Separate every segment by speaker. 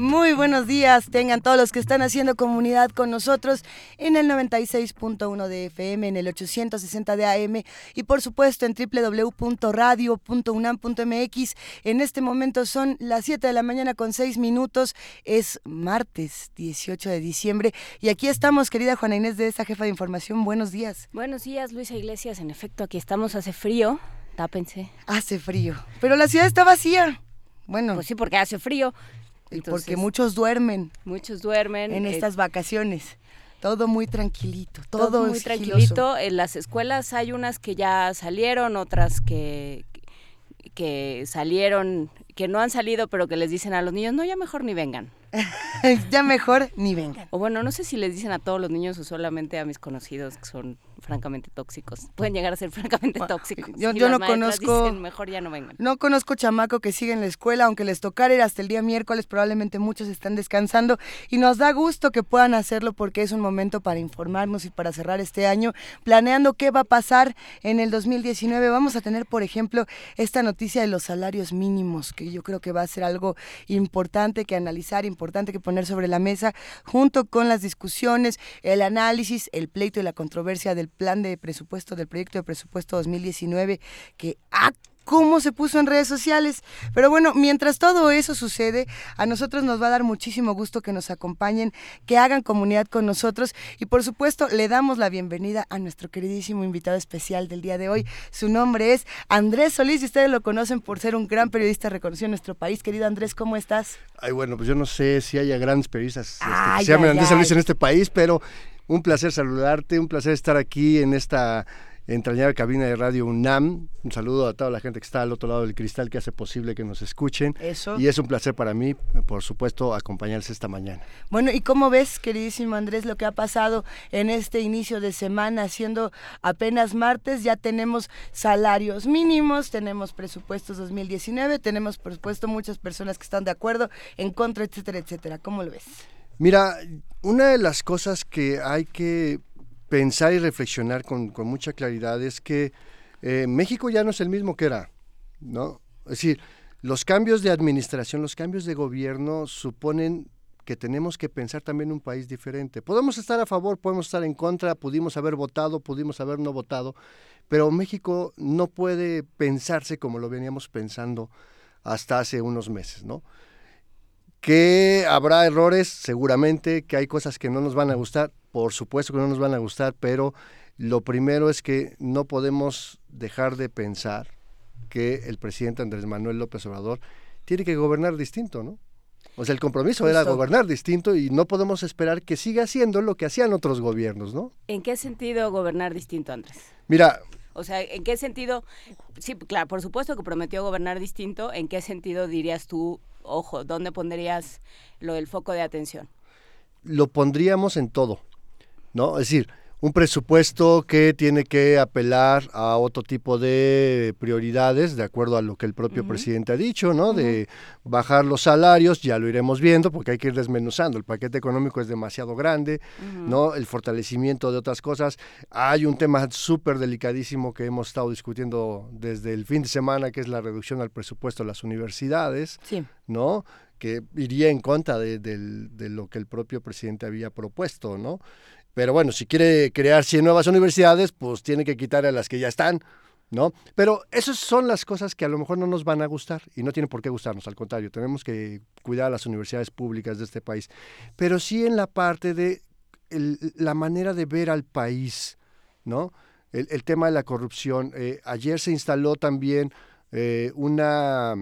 Speaker 1: Muy buenos días, tengan todos los que están haciendo comunidad con nosotros en el 96.1 de FM, en el 860 de AM y por supuesto en www.radio.unam.mx. En este momento son las 7 de la mañana con 6 minutos, es martes 18 de diciembre y aquí estamos, querida Juana Inés de esta jefa de información. Buenos días.
Speaker 2: Buenos días, Luisa Iglesias. En efecto, aquí estamos, hace frío, tápense.
Speaker 1: Hace frío, pero la ciudad está vacía. Bueno,
Speaker 2: pues sí, porque hace frío
Speaker 1: porque muchos duermen.
Speaker 2: Muchos duermen.
Speaker 1: En estas vacaciones. Todo muy tranquilito, todo,
Speaker 2: muy tranquilito. En las escuelas hay unas que ya salieron, otras que, que salieron, que no han salido, pero que les dicen a los niños, no, ya mejor ni vengan.
Speaker 1: ya mejor ni vengan.
Speaker 2: O bueno, no sé si les dicen a todos los niños o solamente a mis conocidos que son francamente tóxicos. Pueden llegar a ser francamente tóxicos.
Speaker 1: Yo, yo no conozco.
Speaker 2: mejor ya no vengan.
Speaker 1: No conozco chamaco que siga en la escuela, aunque les tocar ir hasta el día miércoles, probablemente muchos están descansando y nos da gusto que puedan hacerlo porque es un momento para informarnos y para cerrar este año, planeando qué va a pasar en el 2019. Vamos a tener, por ejemplo, esta noticia de los salarios mínimos, que yo creo que va a ser algo importante que analizar, importante que poner sobre la mesa, junto con las discusiones, el análisis, el pleito y la controversia del plan de presupuesto, del proyecto de presupuesto 2019, que ha cómo se puso en redes sociales. Pero bueno, mientras todo eso sucede, a nosotros nos va a dar muchísimo gusto que nos acompañen, que hagan comunidad con nosotros y por supuesto le damos la bienvenida a nuestro queridísimo invitado especial del día de hoy. Su nombre es Andrés Solís y ustedes lo conocen por ser un gran periodista reconocido en nuestro país. Querido Andrés, ¿cómo estás?
Speaker 3: Ay, bueno, pues yo no sé si haya grandes periodistas este, que se llamen Andrés Solís en este país, pero un placer saludarte, un placer estar aquí en esta entrañable cabina de Radio UNAM. Un saludo a toda la gente que está al otro lado del cristal que hace posible que nos escuchen.
Speaker 1: Eso.
Speaker 3: Y es un placer para mí, por supuesto, acompañarles esta mañana.
Speaker 1: Bueno, ¿y cómo ves, queridísimo Andrés, lo que ha pasado en este inicio de semana, siendo apenas martes? Ya tenemos salarios mínimos, tenemos presupuestos 2019, tenemos, por supuesto, muchas personas que están de acuerdo, en contra, etcétera, etcétera. ¿Cómo lo ves?
Speaker 3: Mira, una de las cosas que hay que pensar y reflexionar con, mucha claridad es que eh, México ya no es el mismo que era, ¿no? Es decir, los cambios de administración, los cambios de gobierno suponen que tenemos que pensar también un país diferente. Podemos estar a favor, podemos estar en contra, pudimos haber votado, pudimos haber no votado, pero México no puede pensarse como lo veníamos pensando hasta hace unos meses, ¿no? Que habrá errores, seguramente, que hay cosas que no nos van a gustar, por supuesto que no nos van a gustar, pero lo primero es que no podemos dejar de pensar que el presidente Andrés Manuel López Obrador tiene que gobernar distinto, ¿no? O sea, el compromiso era gobernar distinto y no podemos esperar que siga haciendo lo que hacían otros gobiernos, ¿no?
Speaker 2: ¿En qué sentido gobernar distinto, Andrés?
Speaker 3: Mira,
Speaker 2: o sea, ¿en qué sentido? Sí, claro, por supuesto que prometió gobernar distinto. ¿En qué sentido dirías tú, ojo, dónde pondrías lo del foco de atención?
Speaker 3: Lo pondríamos en todo. ¿no? Es decir, un presupuesto que tiene que apelar a otro tipo de prioridades, de acuerdo a lo que el propio presidente ha dicho, ¿no? De bajar los salarios, ya lo iremos viendo, porque hay que ir desmenuzando. El paquete económico es demasiado grande, ¿no? El fortalecimiento de otras cosas. Hay un tema súper delicadísimo que hemos estado discutiendo desde el fin de semana, que es la reducción al presupuesto de las universidades, ¿no? que iría en contra de, de, lo que el propio presidente había propuesto, ¿no? Pero bueno, si quiere crear 100 nuevas universidades, pues tiene que quitar a las que ya están, ¿no? Pero esas son las cosas que a lo mejor no nos van a gustar y no tienen por qué gustarnos, al contrario, tenemos que cuidar a las universidades públicas de este país. Pero sí en la parte de la manera de ver al país, ¿no? El, tema de la corrupción. Eh, ayer se instaló también eh, una,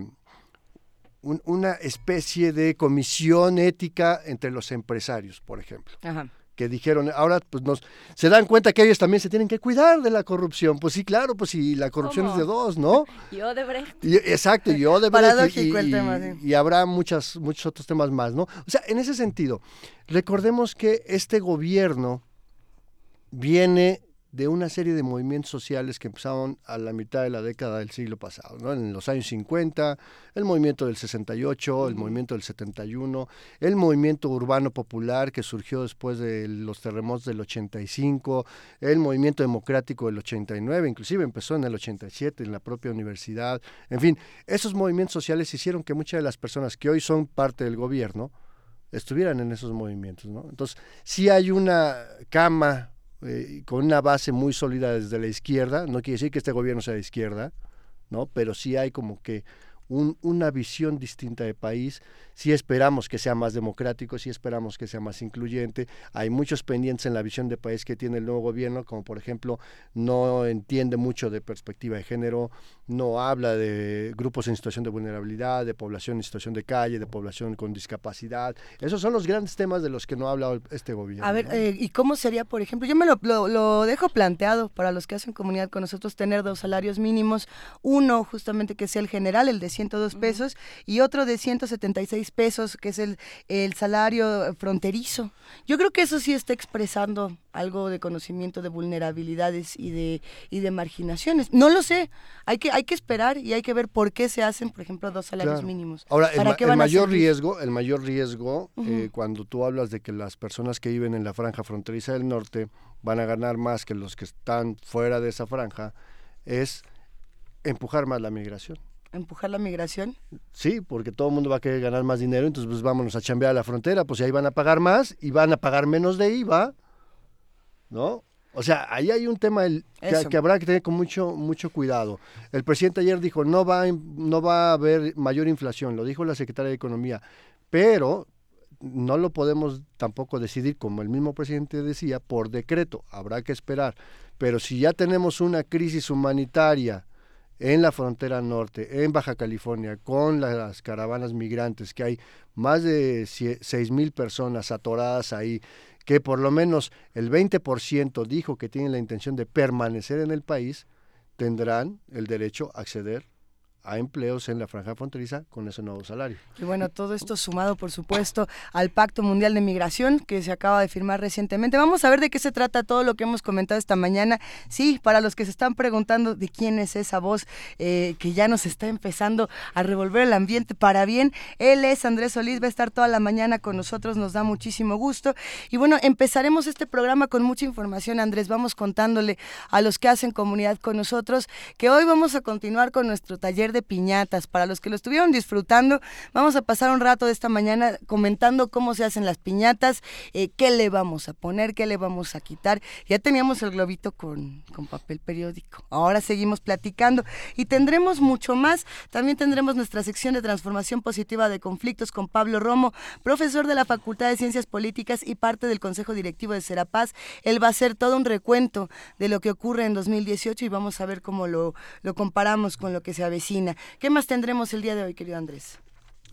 Speaker 3: una especie de comisión ética entre los empresarios, por ejemplo. Ajá que dijeron, ahora pues nos se dan cuenta que ellos también se tienen que cuidar de la corrupción. Pues sí, claro, pues si la corrupción es de dos, ¿no?
Speaker 2: Y Odebrecht.
Speaker 3: Y, exacto, y Odebrecht.
Speaker 1: y, el tema,
Speaker 3: y habrá muchas, muchos otros temas más, ¿no? O sea, en ese sentido, recordemos que este gobierno viene de una serie de movimientos sociales que empezaron a la mitad de la década del siglo pasado, ¿no? en los años 50, el movimiento del 68, el movimiento del 71, el movimiento urbano popular que surgió después de los terremotos del 85, el movimiento democrático del 89, inclusive empezó en el 87 en la propia universidad, en fin, esos movimientos sociales hicieron que muchas de las personas que hoy son parte del gobierno estuvieran en esos movimientos, ¿no? Entonces, si hay una cama eh, con una base muy sólida desde la izquierda, no quiere decir que este gobierno sea de izquierda, ¿no? Pero sí hay como que una visión distinta de país, si esperamos que sea más democrático, si esperamos que sea más incluyente. Hay muchos pendientes en la visión de país que tiene el nuevo gobierno, como por ejemplo, no entiende mucho de perspectiva de género, no habla de grupos en situación de vulnerabilidad, de población en situación de calle, de población con discapacidad. Esos son los grandes temas de los que no ha hablado este gobierno.
Speaker 1: A ver, eh, ¿y cómo sería, por ejemplo? Yo me lo, lo dejo planteado para los que hacen comunidad con nosotros, tener dos salarios mínimos, uno justamente que sea el general, el de 102 pesos, y otro de 176 pesos, que es el, el salario fronterizo. Yo creo que eso sí está expresando algo de conocimiento de vulnerabilidades y de, y de marginaciones. No lo sé, hay que, hay que esperar y hay que ver por qué se hacen, por ejemplo, dos salarios mínimos.
Speaker 3: Ahora, el, mayor riesgo, el mayor riesgo, eh, cuando tú hablas de que las personas que viven en la franja fronteriza del norte van a ganar más que los que están fuera de esa franja, es empujar más la migración
Speaker 1: empujar la migración?
Speaker 3: Sí, porque todo el mundo va a querer ganar más dinero, entonces pues vámonos a chambear a la frontera, pues ahí van a pagar más y van a pagar menos de IVA, ¿no? O sea, ahí hay un tema que, habrá que tener con mucho, mucho cuidado. El presidente ayer dijo, no va, no va a haber mayor inflación, lo dijo la secretaria de Economía, pero no lo podemos tampoco decidir, como el mismo presidente decía, por decreto, habrá que esperar. Pero si ya tenemos una crisis humanitaria, en la frontera norte, en Baja California, con las caravanas migrantes, que hay más de seis mil personas atoradas ahí, que por lo menos el 20% dijo que tienen la intención de permanecer en el país, tendrán el derecho a acceder a empleos en la franja fronteriza con ese nuevo salario.
Speaker 1: Y bueno, todo esto sumado, por supuesto, al Pacto Mundial de Migración que se acaba de firmar recientemente. Vamos a ver de qué se trata todo lo que hemos comentado esta mañana. Sí, para los que se están preguntando de quién es esa voz eh, que ya nos está empezando a revolver el ambiente para bien, él es Andrés Solís, va a estar toda la mañana con nosotros, nos da muchísimo gusto. Y bueno, empezaremos este programa con mucha información, Andrés. Vamos contándole a los que hacen comunidad con nosotros que hoy vamos a continuar con nuestro taller de piñatas. Para los que lo estuvieron disfrutando, vamos a pasar un rato de esta mañana comentando cómo se hacen las piñatas, eh, qué le vamos a poner, qué le vamos a quitar. Ya teníamos el globito con, con papel periódico. Ahora seguimos platicando y tendremos mucho más. También tendremos nuestra sección de transformación positiva de conflictos con Pablo Romo, profesor de la Facultad de Ciencias Políticas y parte del Consejo Directivo de Serapaz. Él va a hacer todo un recuento de lo que ocurre en 2018 y vamos a ver cómo lo, lo comparamos con lo que se avecina. ¿Qué más tendremos el día de hoy, querido Andrés?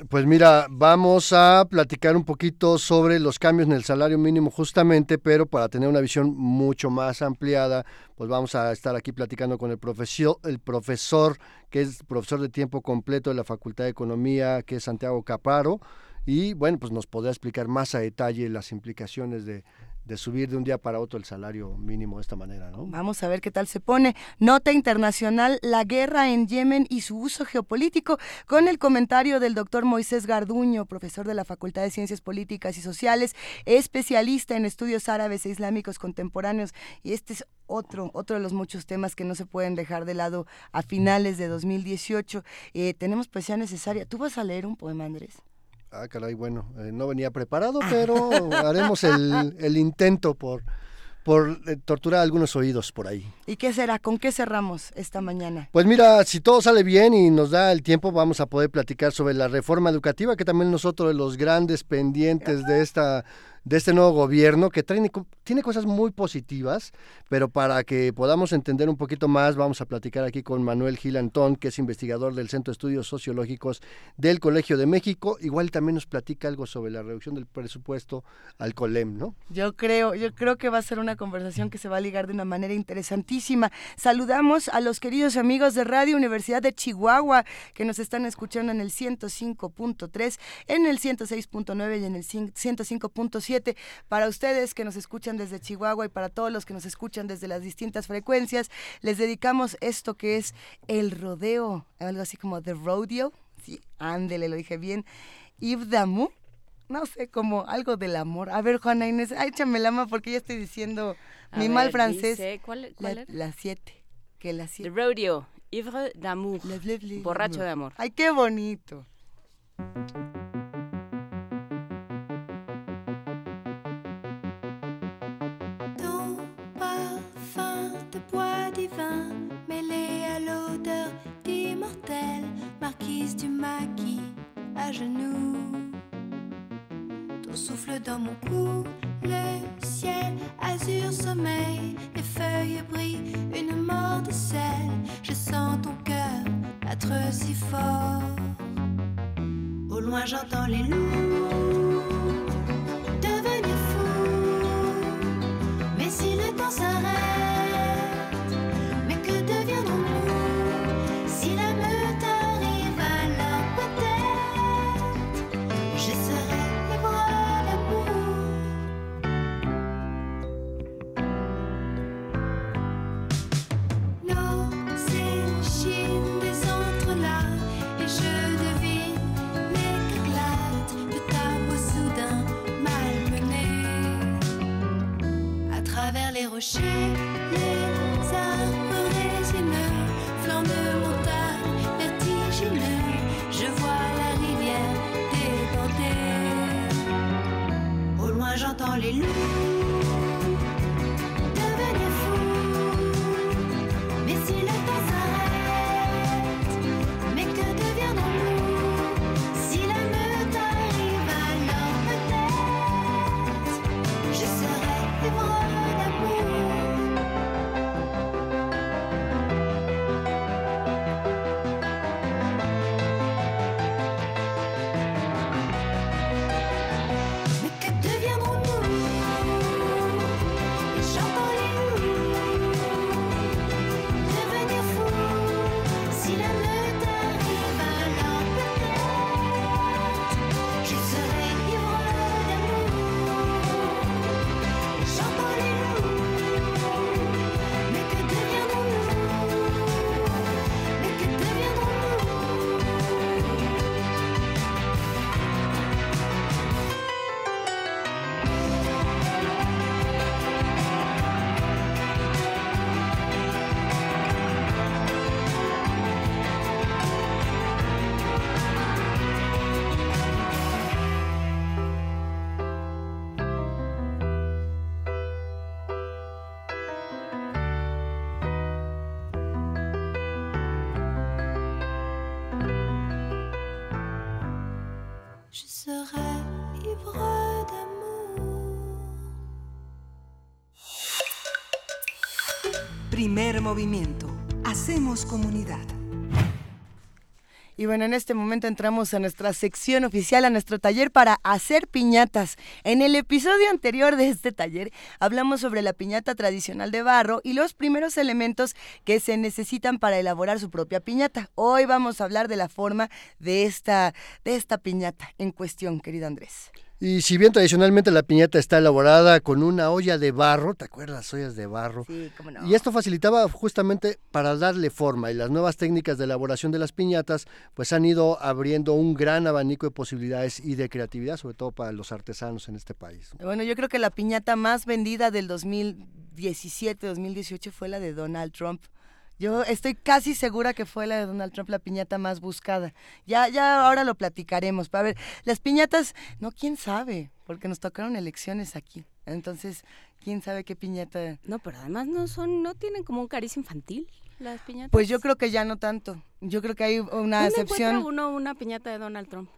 Speaker 3: Pues mira, vamos a platicar un poquito sobre los cambios en el salario mínimo justamente, pero para tener una visión mucho más ampliada, pues vamos a estar aquí platicando con el profesor, el profesor que es profesor de tiempo completo de la Facultad de Economía, que es Santiago Caparo, y bueno, pues nos podrá explicar más a detalle las implicaciones de, de subir de un día para otro el salario mínimo de esta manera, ¿no?
Speaker 1: Vamos a ver qué tal se pone. Nota internacional, la guerra en Yemen y su uso geopolítico, con el comentario del doctor Moisés Garduño, profesor de la Facultad de Ciencias Políticas y Sociales, especialista en estudios árabes e islámicos contemporáneos. Y este es otro, otro de los muchos temas que no se pueden dejar de lado a finales de 2018. Eh, tenemos poesía necesaria. ¿Tú vas a leer un poema, Andrés?
Speaker 3: Ah, caray, bueno, eh, no venía preparado, pero haremos el, intento por, por eh, torturar algunos oídos por ahí.
Speaker 1: ¿Y qué será? ¿Con qué cerramos esta mañana?
Speaker 3: Pues mira, si todo sale bien y nos da el tiempo, vamos a poder platicar sobre la reforma educativa, que también nosotros de los grandes pendientes de esta de este nuevo gobierno que tiene, tiene cosas muy positivas, pero para que podamos entender un poquito más, vamos a platicar aquí con Manuel Gil Antón, que es investigador del Centro de Estudios Sociológicos del Colegio de México. Igual también nos platica algo sobre la reducción del presupuesto al COLEM, ¿no?
Speaker 1: Yo creo, yo creo que va a ser una conversación que se va a ligar de una manera interesantísima. Saludamos a los queridos amigos de Radio Universidad de Chihuahua que nos están escuchando en el 105.3, en el 106.9 y en el 105.7. Para ustedes que nos escuchan desde Chihuahua y para todos los que nos escuchan desde las distintas frecuencias, les dedicamos esto que es el rodeo, algo así como The Rodeo. Sí, ándele, lo dije bien. Yves Damu, no sé, como algo del amor. A ver, Juana Inés, échame la mano porque ya estoy diciendo mi mal francés.
Speaker 2: ¿Cuál,
Speaker 1: la, siete. Que la siete.
Speaker 2: The Rodeo, Ivre d'amour. Borracho de amor.
Speaker 1: Ay, qué bonito.
Speaker 4: Marquise du maquis à genoux. Ton souffle dans mon cou, le ciel azur sommeil, les feuilles brillent, une mort de sel. Je sens ton cœur battre si fort. Au loin j'entends les loups travers les arbres résineux, flancs de montagne vertigineux, je vois la rivière débordée. Au loin j'entends les loups
Speaker 5: Primer movimiento. Hacemos comunidad.
Speaker 1: Y bueno, en este momento entramos a nuestra sección oficial, a nuestro taller para hacer piñatas. En el episodio anterior de este taller hablamos sobre la piñata tradicional de barro y los primeros elementos que se necesitan para elaborar su propia piñata. Hoy vamos a hablar de la forma de esta, de esta piñata en cuestión, querido Andrés.
Speaker 3: Y si bien tradicionalmente la piñata está elaborada con una olla de barro, ¿te acuerdas las ollas de barro?
Speaker 1: Sí, cómo no.
Speaker 3: Y esto facilitaba justamente para darle forma y las nuevas técnicas de elaboración de las piñatas pues han ido abriendo un gran abanico de posibilidades y de creatividad, sobre todo para los artesanos en este país.
Speaker 1: Bueno, yo creo que la piñata más vendida del 2017-2018 fue la de Donald Trump. Yo estoy casi segura que fue la de Donald Trump la piñata más buscada. Ya, ya ahora lo platicaremos. A ver, las piñatas, no, quién sabe, porque nos tocaron elecciones aquí. Entonces, quién sabe qué piñata.
Speaker 2: No, pero además no son, no tienen como un cariz infantil las piñatas.
Speaker 1: Pues yo creo que ya no tanto. Yo creo que hay una
Speaker 2: ¿Dónde
Speaker 1: excepción.
Speaker 2: encuentra uno una piñata de Donald Trump?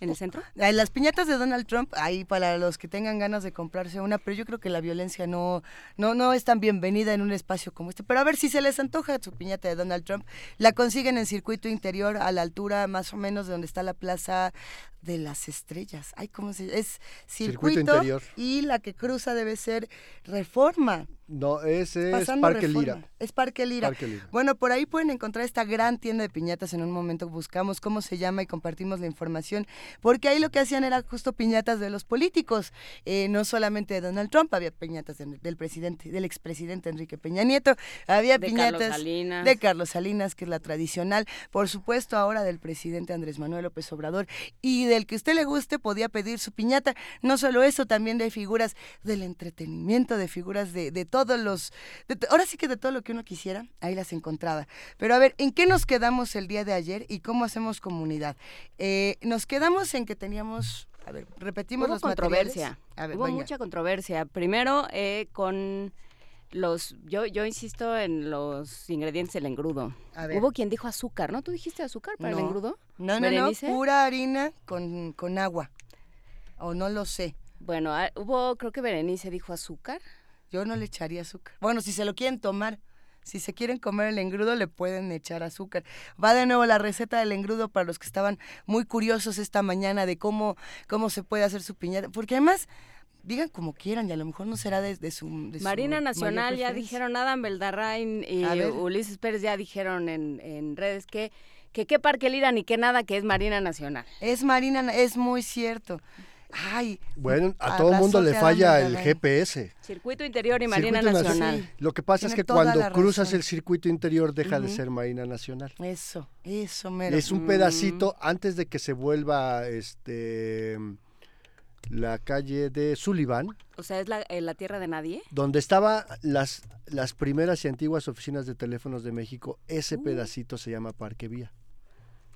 Speaker 2: En el centro.
Speaker 1: Las piñatas de Donald Trump, ahí para los que tengan ganas de comprarse una, pero yo creo que la violencia no, no, no es tan bienvenida en un espacio como este. Pero a ver si se les antoja su piñata de Donald Trump, la consiguen en circuito interior a la altura más o menos de donde está la plaza de las estrellas. Ay, ¿cómo se Es
Speaker 3: Circuito
Speaker 1: circuito,
Speaker 3: interior.
Speaker 1: y la que cruza debe ser Reforma.
Speaker 3: No, ese es Parque
Speaker 1: Reforma.
Speaker 3: Lira.
Speaker 1: Es Parque Lira.
Speaker 3: Parque Lira.
Speaker 1: Bueno, por ahí pueden encontrar esta gran tienda de piñatas. En un momento buscamos cómo se llama y compartimos la información, porque ahí lo que hacían era justo piñatas de los políticos, eh, no solamente de Donald Trump, había piñatas de- del presidente, del expresidente Enrique Peña Nieto, había
Speaker 2: De
Speaker 1: piñatas
Speaker 2: Carlos Salinas.
Speaker 1: de Carlos Salinas, que es la tradicional, por supuesto ahora del presidente Andrés Manuel López Obrador, y del que usted le guste podía pedir su piñata. No solo eso, también de figuras del entretenimiento, de figuras de, de todos los, de ahora sí que de todo lo que uno quisiera, ahí las encontraba. Pero a ver, ¿en qué nos quedamos el día de ayer y cómo hacemos comunidad? Eh, nos quedamos en que teníamos, a ver, repetimos
Speaker 2: Hubo
Speaker 1: los
Speaker 2: controversia.
Speaker 1: A ver,
Speaker 2: Hubo
Speaker 1: venga.
Speaker 2: mucha controversia. Primero eh, con los, yo, yo insisto en los ingredientes del engrudo.
Speaker 1: A ver.
Speaker 2: Hubo quien dijo azúcar, ¿no? ¿Tú dijiste azúcar para el engrudo?
Speaker 1: No, no, no, pura harina con, con agua. O no lo sé.
Speaker 2: Bueno, ah, hubo, creo que Berenice dijo azúcar.
Speaker 1: Yo no le echaría azúcar. Bueno, si se lo quieren tomar, si se quieren comer el engrudo, le pueden echar azúcar. Va de nuevo la receta del engrudo para los que estaban muy curiosos esta mañana de cómo, cómo se puede hacer su piñata. Porque además, digan como quieran y a lo mejor no será desde su, de su
Speaker 2: Marina Nacional ya dijeron, Adam Beldarrain y. Ulises Pérez ya dijeron en, en redes que que qué Parque Lira ni qué nada que es Marina Nacional.
Speaker 1: Es Marina, Na- es muy cierto. Ay.
Speaker 3: Bueno, a todo el mundo le falla el. GPS.
Speaker 2: Circuito Interior y Marina
Speaker 3: Circuito
Speaker 2: Nacional.
Speaker 1: Sí.
Speaker 3: Lo que pasa es que cuando cruzas el circuito interior deja de ser Marina Nacional.
Speaker 1: Eso, eso, mero.
Speaker 3: Es un
Speaker 2: Mm.
Speaker 3: pedacito antes de que se vuelva este la calle de Sullivan,
Speaker 2: O sea, es la, eh, la tierra de nadie.
Speaker 3: donde estaban las, las primeras y antiguas oficinas de teléfonos de México. Ese
Speaker 2: Uh.
Speaker 3: pedacito se llama Parque Vía.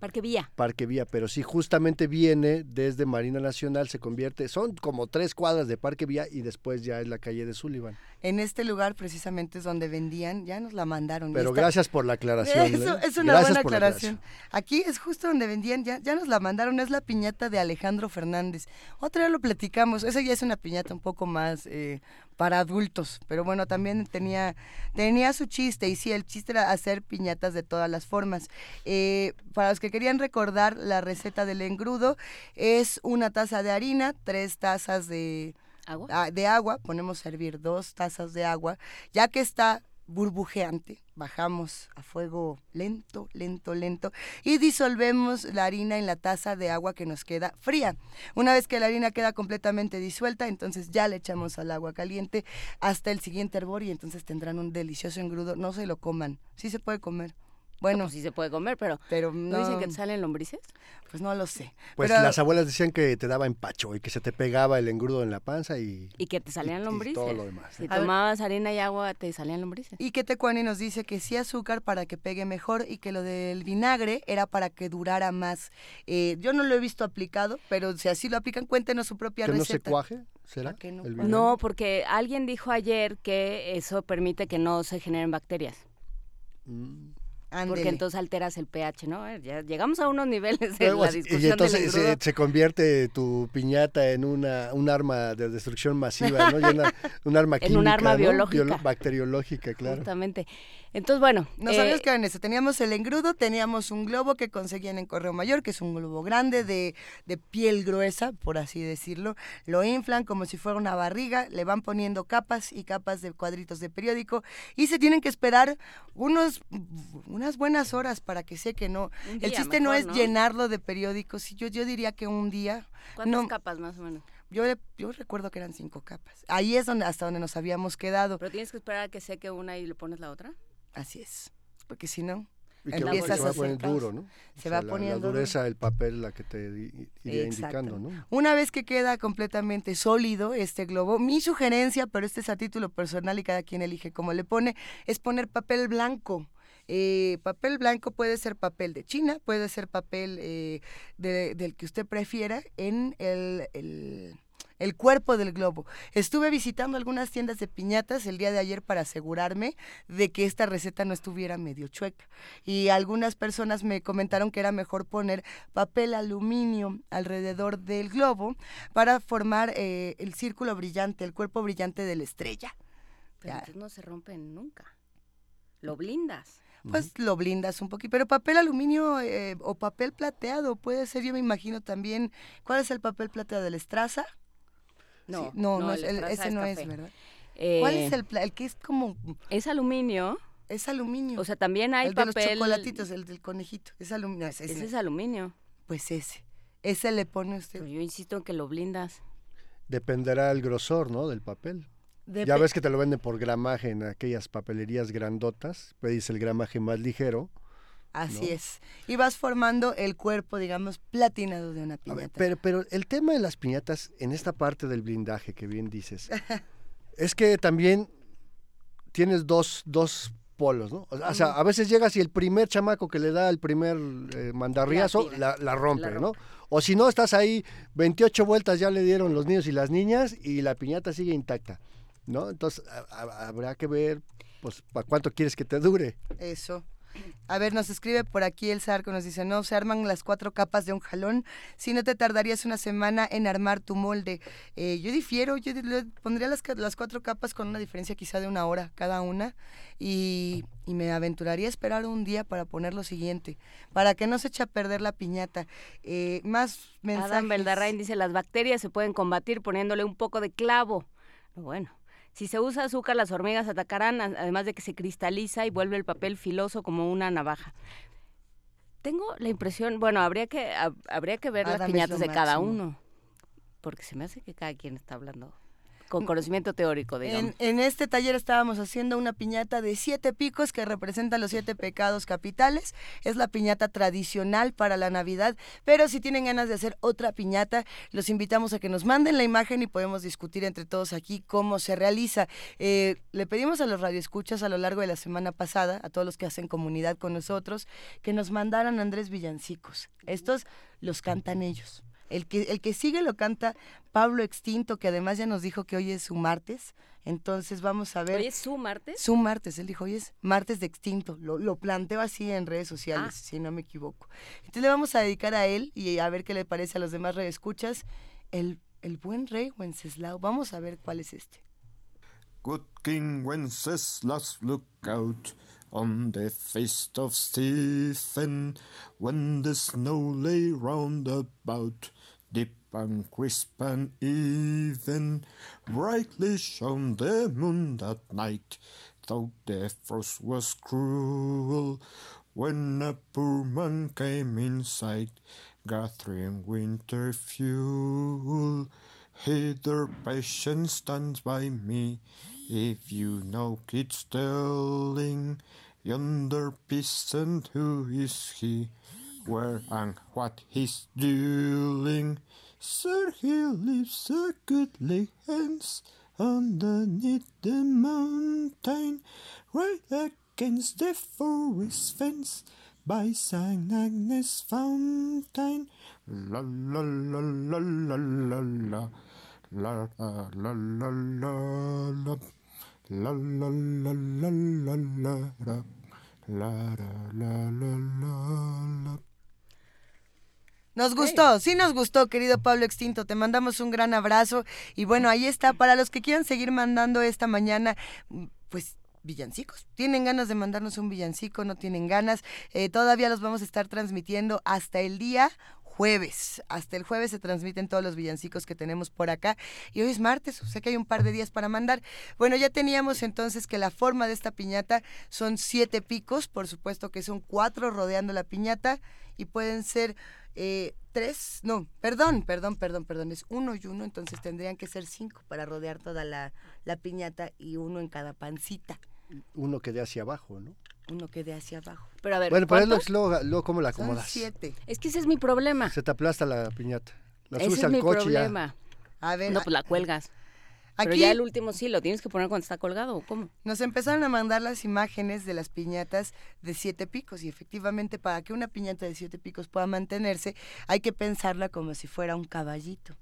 Speaker 2: Parque Vía.
Speaker 3: Parque Vía, pero sí, justamente viene desde Marina Nacional, se convierte, son como tres cuadras de Parque Vía y después ya es la calle de Sullivan.
Speaker 1: En este lugar precisamente es donde vendían, ya nos la mandaron.
Speaker 3: Pero
Speaker 1: está-
Speaker 3: gracias por la aclaración.
Speaker 1: Eso,
Speaker 3: ¿eh?
Speaker 1: es una
Speaker 3: Gracias
Speaker 1: buena aclaración. Aquí es justo donde vendían, ya, ya nos la mandaron, es la piñata de Alejandro Fernández. Otra vez lo platicamos, esa ya es una piñata un poco más eh, para adultos, pero bueno, también tenía, tenía su chiste, y sí, el chiste era hacer piñatas de todas las formas. Eh, para los que querían recordar la receta del engrudo, es una taza de harina, tres tazas de,
Speaker 2: ¿Agua?
Speaker 1: ah, de agua, ponemos a hervir dos tazas de agua, ya que está burbujeante, bajamos a fuego lento, lento, lento y disolvemos la harina en la taza de agua que nos queda fría. Una vez que la harina queda completamente disuelta, entonces ya le echamos al agua caliente hasta el siguiente hervor y entonces tendrán un delicioso engrudo. No se lo coman, sí se puede comer. Bueno,
Speaker 2: Pues sí se puede comer, pero
Speaker 1: pero
Speaker 2: ¿no,
Speaker 1: no,
Speaker 2: dicen que te salen lombrices?
Speaker 1: pues no lo sé.
Speaker 3: Pues
Speaker 1: Pero-
Speaker 3: las abuelas decían que te daba empacho y que se te pegaba el engrudo en la panza y...
Speaker 2: Y que te salían
Speaker 3: y
Speaker 2: lombrices.
Speaker 3: todo lo demás.
Speaker 2: Si tomabas harina y agua, te salían lombrices.
Speaker 1: Y que Tecuani nos dice que sí azúcar para que pegue mejor y que lo del vinagre era para que durara más. Eh, yo no lo he visto aplicado, pero si así lo aplican, cuéntenos su propia
Speaker 3: ¿Que no se
Speaker 1: receta.
Speaker 3: cuaje? ¿Será?
Speaker 1: ¿Para qué no?
Speaker 2: No, porque alguien dijo ayer que eso permite que no se generen bacterias.
Speaker 3: Mm.
Speaker 1: Ándele.
Speaker 2: Porque entonces alteras el pH, ¿no? Eh, Ya llegamos a unos niveles de
Speaker 3: Luego,
Speaker 2: la
Speaker 3: y
Speaker 2: discusión
Speaker 3: entonces
Speaker 2: del
Speaker 3: se, convierte tu piñata en una un arma de destrucción masiva, ¿no? Y una- un arma
Speaker 2: En
Speaker 3: química,
Speaker 2: un arma
Speaker 3: ¿no?
Speaker 2: biológica.
Speaker 3: Biolo- bacteriológica, claro.
Speaker 2: Justamente. Entonces, bueno.
Speaker 1: No
Speaker 2: eh,
Speaker 1: sabías que en eso teníamos el engrudo, teníamos un globo que conseguían en Correo Mayor, que es un globo grande de, de piel gruesa, por así decirlo. Lo inflan como si fuera una barriga, le van poniendo capas y capas de cuadritos de periódico y se tienen que esperar unos, unas buenas horas para que seque, ¿no?
Speaker 2: Un
Speaker 1: el
Speaker 2: día
Speaker 1: chiste no
Speaker 2: mejor,
Speaker 1: es
Speaker 2: ¿no?
Speaker 1: llenarlo de periódicos, yo, yo diría que un día.
Speaker 2: ¿Cuántas
Speaker 1: no,
Speaker 2: capas más o menos?
Speaker 1: yo, yo recuerdo que eran cinco capas. Ahí es donde, hasta donde nos habíamos quedado.
Speaker 2: Pero tienes que esperar a que seque una y le pones la otra.
Speaker 1: Así es. Porque si no,
Speaker 3: Y que
Speaker 1: empiezas
Speaker 3: se va
Speaker 1: a
Speaker 3: poner duro. ¿no?
Speaker 1: Se
Speaker 3: O
Speaker 1: va
Speaker 3: sea, la-
Speaker 1: poniendo
Speaker 3: La dureza del papel la que te iría indicando, ¿no?
Speaker 1: Una vez que queda completamente sólido este globo, mi sugerencia, pero este es a título personal y cada quien elige cómo le pone, es poner papel blanco. Eh, papel blanco puede ser papel de China, puede ser papel eh, de- del que usted prefiera en el, el- el cuerpo del globo. Estuve visitando algunas tiendas de piñatas el día de ayer para asegurarme de que esta receta no estuviera medio chueca. Y algunas personas me comentaron que era mejor poner papel aluminio alrededor del globo para formar eh, el círculo brillante, el cuerpo brillante de la estrella.
Speaker 2: Pero
Speaker 1: Ya.
Speaker 2: entonces no se rompen nunca. Lo blindas.
Speaker 1: Pues lo blindas un poquito, pero papel aluminio eh, o papel plateado puede ser, yo me imagino también, ¿cuál es el papel plateado del estraza?
Speaker 2: No,
Speaker 1: Sí, no, no,
Speaker 2: el
Speaker 1: es- el- ese no es. ¿verdad?
Speaker 2: Eh,
Speaker 1: ¿Cuál es el, pla- el que es como,
Speaker 2: Es aluminio.
Speaker 1: es aluminio?
Speaker 2: O sea, también hay
Speaker 1: el de los
Speaker 2: papel.
Speaker 1: chocolatitos, el del conejito, es aluminio, ese,
Speaker 2: Ese
Speaker 1: ese.
Speaker 2: es aluminio.
Speaker 1: pues ese, ese le pone
Speaker 2: Pero
Speaker 1: usted.
Speaker 2: yo insisto en que lo blindas.
Speaker 3: Dependerá el grosor, ¿no? Del papel. Ya ves que te lo venden por gramaje en aquellas papelerías grandotas. Pedís el gramaje más ligero.
Speaker 1: Así
Speaker 3: ¿no?
Speaker 1: es. Y vas formando el cuerpo, digamos, platinado de una piñata.
Speaker 3: ver, pero, pero el tema de las piñatas, en esta parte del blindaje que bien dices, es que también tienes dos, dos polos, ¿no? O sea, a veces llegas y el primer chamaco que le da el primer eh, mandarriazo
Speaker 2: La
Speaker 3: la, la rompe, ¿no? O si no, estás ahí, 28 vueltas ya le dieron los niños y las niñas y la piñata sigue intacta, ¿no? Entonces, a- a- habrá que ver, pues, ¿para cuánto quieres que te dure?
Speaker 1: Eso. A ver, nos escribe por aquí el Zarco, nos dice, no, se arman las cuatro capas de un jalón, si no te tardarías una semana en armar tu molde. Eh, yo difiero, yo pondría las, las cuatro capas con una diferencia quizá de una hora cada una y, y me aventuraría a esperar un día para poner lo siguiente, para que no se eche a perder la piñata. Eh, más mensajes.
Speaker 2: Adam Beldarrain dice, las bacterias se pueden combatir poniéndole un poco de clavo. Bueno, si se usa azúcar, las hormigas atacarán, además de que se cristaliza y vuelve el papel filoso como una navaja. Tengo la impresión, bueno, habría que, hab- habría que ver las
Speaker 1: Adam es
Speaker 2: piñatas de cada uno, porque se me hace que cada quien está hablando con conocimiento teórico, digamos.
Speaker 1: En, en este taller estábamos haciendo una piñata de siete picos que representa los siete pecados capitales. Es la piñata tradicional para la Navidad, pero si tienen ganas de hacer otra piñata, los invitamos a que nos manden la imagen y podemos discutir entre todos aquí cómo se realiza. Eh, le pedimos a los radioescuchas a lo largo de la semana pasada, a todos los que hacen comunidad con nosotros, que nos mandaran Andrés Villancicos. Estos los cantan ellos. El que, el que sigue lo canta Pablo Extinto, que además ya nos dijo que hoy es su martes. Entonces vamos a ver.
Speaker 2: Hoy es su martes.
Speaker 1: Su martes, él dijo, hoy es martes de extinto. Lo, lo planteo así en redes sociales,
Speaker 2: Ah.
Speaker 1: si no me equivoco. Entonces le vamos a dedicar a él y a ver qué le parece a los demás escuchas el, el buen rey Wenceslao. Vamos a ver cuál es este.
Speaker 6: Good King Wenceslas, look out on the feast of Stephen, when the snow lay round about, deep and crisp and even. Brightly shone the moon that night, though the frost was cruel. When a poor man came in sight, gathering winter fuel. Hither patience stands by me, if you know it's telling. Yonder peasant, who is he? Where and what he's doing? Sir, he lives a goodly hence underneath the mountain, right against the forest fence by St. Agnes fountain. La la la la la la la. La la la la la la. La la la la la la la. La la la la la la.
Speaker 1: Nos gustó, sí nos gustó, querido Pablo Extinto. Te mandamos un gran abrazo. Y bueno, ahí está. Para los que quieran seguir mandando esta mañana, pues villancicos. ¿Tienen ganas de mandarnos un villancico? ¿No tienen ganas? Eh, todavía los vamos a estar transmitiendo hasta el día jueves. Hasta el jueves se transmiten todos los villancicos que tenemos por acá. Y hoy es martes, o sea que hay un par de días para mandar. Bueno, ya teníamos entonces que la forma de esta piñata son siete picos, por supuesto que son cuatro rodeando la piñata y pueden ser eh, tres, no, perdón, perdón, perdón, perdón, es uno y uno, entonces tendrían que ser cinco para rodear toda la, la piñata y uno en cada pancita,
Speaker 3: Uno que dé hacia abajo, ¿no?
Speaker 1: Uno que dé hacia abajo.
Speaker 2: Pero a ver,
Speaker 3: Bueno, pero es luego, luego cómo la
Speaker 1: Son
Speaker 3: acomodas.
Speaker 1: siete.
Speaker 2: es que ese es mi problema.
Speaker 3: Se te aplasta la piñata. La
Speaker 2: Ese
Speaker 3: subes
Speaker 2: es
Speaker 3: al
Speaker 2: mi
Speaker 3: coche y ya.
Speaker 2: problema.
Speaker 1: A ver,
Speaker 2: No, pues la cuelgas. Pero
Speaker 1: aquí
Speaker 2: ya el último sí, lo tienes que poner cuando está colgado, ¿o cómo?
Speaker 1: nos empezaron a mandar las imágenes de las piñatas de siete picos y efectivamente para que una piñata de siete picos pueda mantenerse hay que pensarla como si fuera un caballito.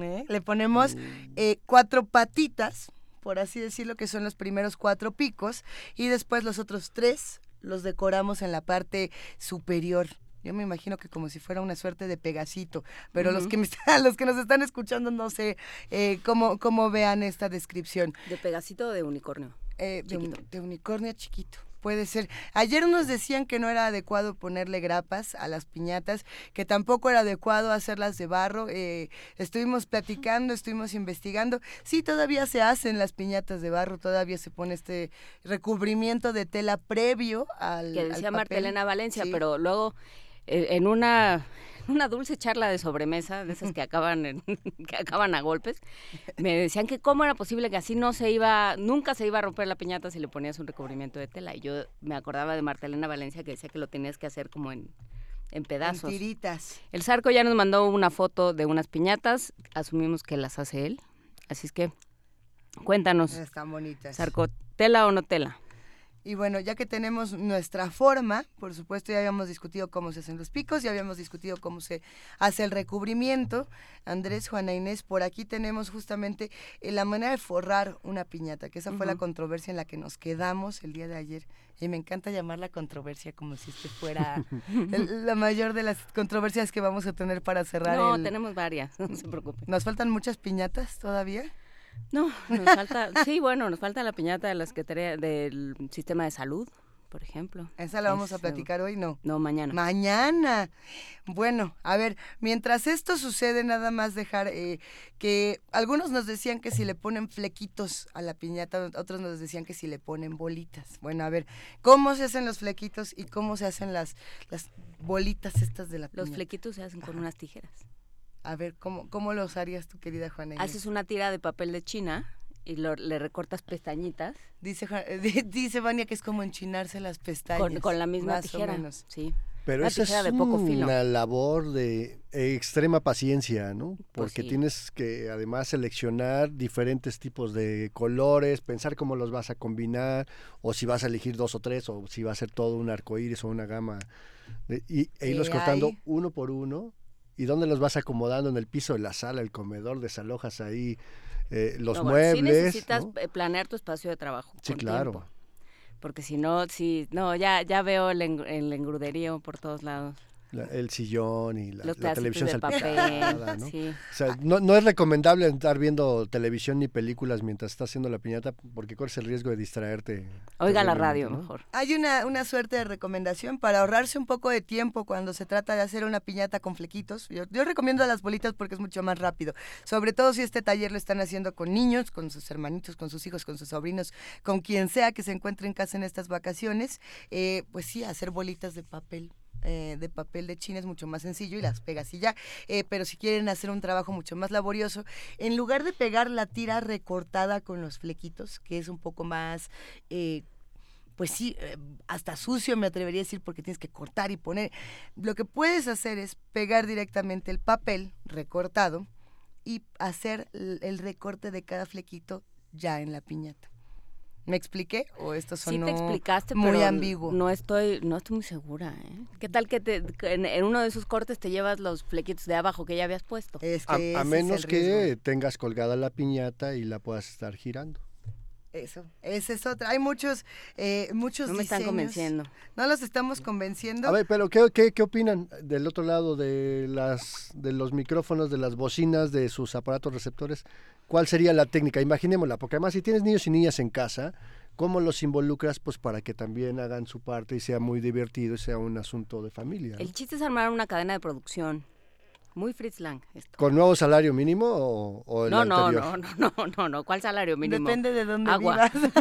Speaker 1: ¿eh? Le ponemos eh, cuatro patitas, por así decirlo, que son los primeros cuatro picos, y después los otros tres los decoramos en la parte superior. Yo me imagino que como si fuera una suerte de pegasito, pero los que me están, los que nos están escuchando no sé eh, cómo, cómo vean esta descripción.
Speaker 2: De pegacito o de unicornio.
Speaker 1: Eh, de, un- de unicornio chiquito. Puede ser. Ayer nos decían que no era adecuado ponerle grapas a las piñatas, que tampoco era adecuado hacerlas de barro. eh, estuvimos platicando, estuvimos investigando. Sí, todavía se hacen las piñatas de barro, todavía se pone este recubrimiento de tela previo al.
Speaker 2: que
Speaker 1: al
Speaker 2: decía
Speaker 1: papel.
Speaker 2: Marta Elena Valencia,
Speaker 1: Sí.
Speaker 2: pero luego eh, en una una dulce charla de sobremesa, de esas que acaban en- que acaban a golpes, me decían que cómo era posible que así no se iba, nunca se iba a romper la piñata si le ponías un recubrimiento de tela. Y yo me acordaba de Marta Elena Valencia que decía que lo tenías que hacer como en, en
Speaker 1: En
Speaker 2: pedazos.
Speaker 1: tiritas.
Speaker 2: El Zarco ya nos mandó una foto de unas piñatas, asumimos que las hace él. Así es que cuéntanos,
Speaker 1: Están bonitas.
Speaker 2: Zarco, ¿tela o no tela?
Speaker 1: Y bueno, ya que tenemos nuestra forma, por supuesto ya habíamos discutido cómo se hacen los picos, ya habíamos discutido cómo se hace el recubrimiento. Andrés, Juana Inés, por aquí tenemos justamente eh, la manera de forrar una piñata, que esa fue la controversia en la que nos quedamos el día de ayer. Y me encanta llamarla controversia como si este fuera el- la mayor de las controversias que vamos a tener para cerrar.
Speaker 2: No,
Speaker 1: el-
Speaker 2: tenemos varias, no se preocupe.
Speaker 1: ¿Nos faltan muchas piñatas todavía?
Speaker 2: No, nos falta, sí, bueno, nos falta la piñata de la Secretaría del Sistema de Salud, por ejemplo.
Speaker 1: Esa la vamos a
Speaker 2: Es, eh,
Speaker 1: platicar hoy, ¿no?
Speaker 2: No, mañana.
Speaker 1: Mañana. Bueno, a ver, mientras esto sucede, nada más dejar eh, que algunos nos decían que si le ponen flequitos a la piñata, otros nos decían que si le ponen bolitas. Bueno, a ver, ¿cómo se hacen los flequitos y cómo se hacen las, las bolitas estas de la piñata?
Speaker 2: Los flequitos se hacen con unas tijeras.
Speaker 1: A ver, ¿cómo, cómo los harías tu querida Juana? Inés?
Speaker 2: Haces una tira de papel de China y lo- le recortas pestañitas
Speaker 1: Dice, Juan- eh, dice Vania que es como enchinarse las pestañas.
Speaker 2: con, con la misma
Speaker 1: más o
Speaker 2: tijera.
Speaker 1: menos.
Speaker 2: Sí.
Speaker 3: Pero esa es
Speaker 2: de poco filo.
Speaker 3: una labor de extrema paciencia, ¿no? Porque
Speaker 2: Pues sí.
Speaker 3: tienes que además seleccionar diferentes tipos de colores, pensar cómo los vas a combinar, o si vas a elegir dos o tres, o si va a ser todo un arco iris o una gama, de- y, e irlos
Speaker 1: ¿Qué
Speaker 3: cortando uno por uno. ¿Y dónde los vas acomodando? En el piso de la sala, el comedor, desalojas ahí eh, los
Speaker 2: No, bueno, sí
Speaker 3: muebles.
Speaker 2: necesitas
Speaker 3: ¿no?
Speaker 2: eh, planear tu espacio de trabajo.
Speaker 3: Sí, claro.
Speaker 2: tiempo. Porque si no, sí, no, ya, ya veo el engruderío por todos lados.
Speaker 3: La- el sillón y la, la televisión salpicada, ¿no?
Speaker 2: Sí.
Speaker 3: O sea, no, no es recomendable estar viendo televisión ni películas mientras estás haciendo la piñata porque corres el riesgo de distraerte.
Speaker 2: Oiga la radio
Speaker 3: ¿no?
Speaker 2: mejor.
Speaker 1: Hay una, una suerte de recomendación para ahorrarse un poco de tiempo cuando se trata de hacer una piñata con flequitos. Yo, yo recomiendo las bolitas porque es mucho más rápido. Sobre todo si este taller lo están haciendo con niños, con sus hermanitos, con sus hijos, con sus sobrinos, con quien sea que se encuentre en casa en estas vacaciones. eh, pues sí, hacer bolitas de papel. Eh, de papel de china es mucho más sencillo y las pegas y ya. Eh, pero si quieren hacer un trabajo mucho más laborioso, en lugar de pegar la tira recortada con los flequitos, que es un poco más eh, pues sí, hasta sucio me atrevería a decir porque tienes que cortar y poner. Lo que puedes hacer es pegar directamente el papel recortado y hacer el recorte de cada flequito ya en la piñata. ¿Me expliqué? ¿O esto
Speaker 2: Sí
Speaker 1: sonó
Speaker 2: te explicaste,
Speaker 1: muy
Speaker 2: pero
Speaker 1: ambiguo?
Speaker 2: no estoy, no estoy muy segura. ¿eh? ¿Qué tal que, te, que en, en uno de esos cortes te llevas los flequitos de abajo que ya habías puesto?
Speaker 1: Es
Speaker 3: A,
Speaker 1: que
Speaker 3: menos que tengas colgada la piñata y la puedas estar girando.
Speaker 1: Eso, esa es otra. Hay muchos, eh, muchos
Speaker 2: no me están convenciendo.
Speaker 1: No los estamos convenciendo.
Speaker 3: A ver, pero ¿qué, qué, qué opinan del otro lado de las de los micrófonos, de las bocinas, de sus aparatos receptores? ¿Cuál sería la técnica? Imaginémosla, porque además si tienes niños y niñas en casa, ¿cómo los involucras? Pues para que también hagan su parte y sea muy divertido y sea un asunto de familia. ¿no?
Speaker 2: El chiste es armar una cadena de producción. Muy Fritz Lang esto.
Speaker 3: ¿Con nuevo salario mínimo o, o el
Speaker 2: No, no,
Speaker 3: anterior?
Speaker 2: no, no, no, no, no. ¿Cuál salario mínimo?
Speaker 1: Depende de dónde
Speaker 2: Agua.
Speaker 1: vivas.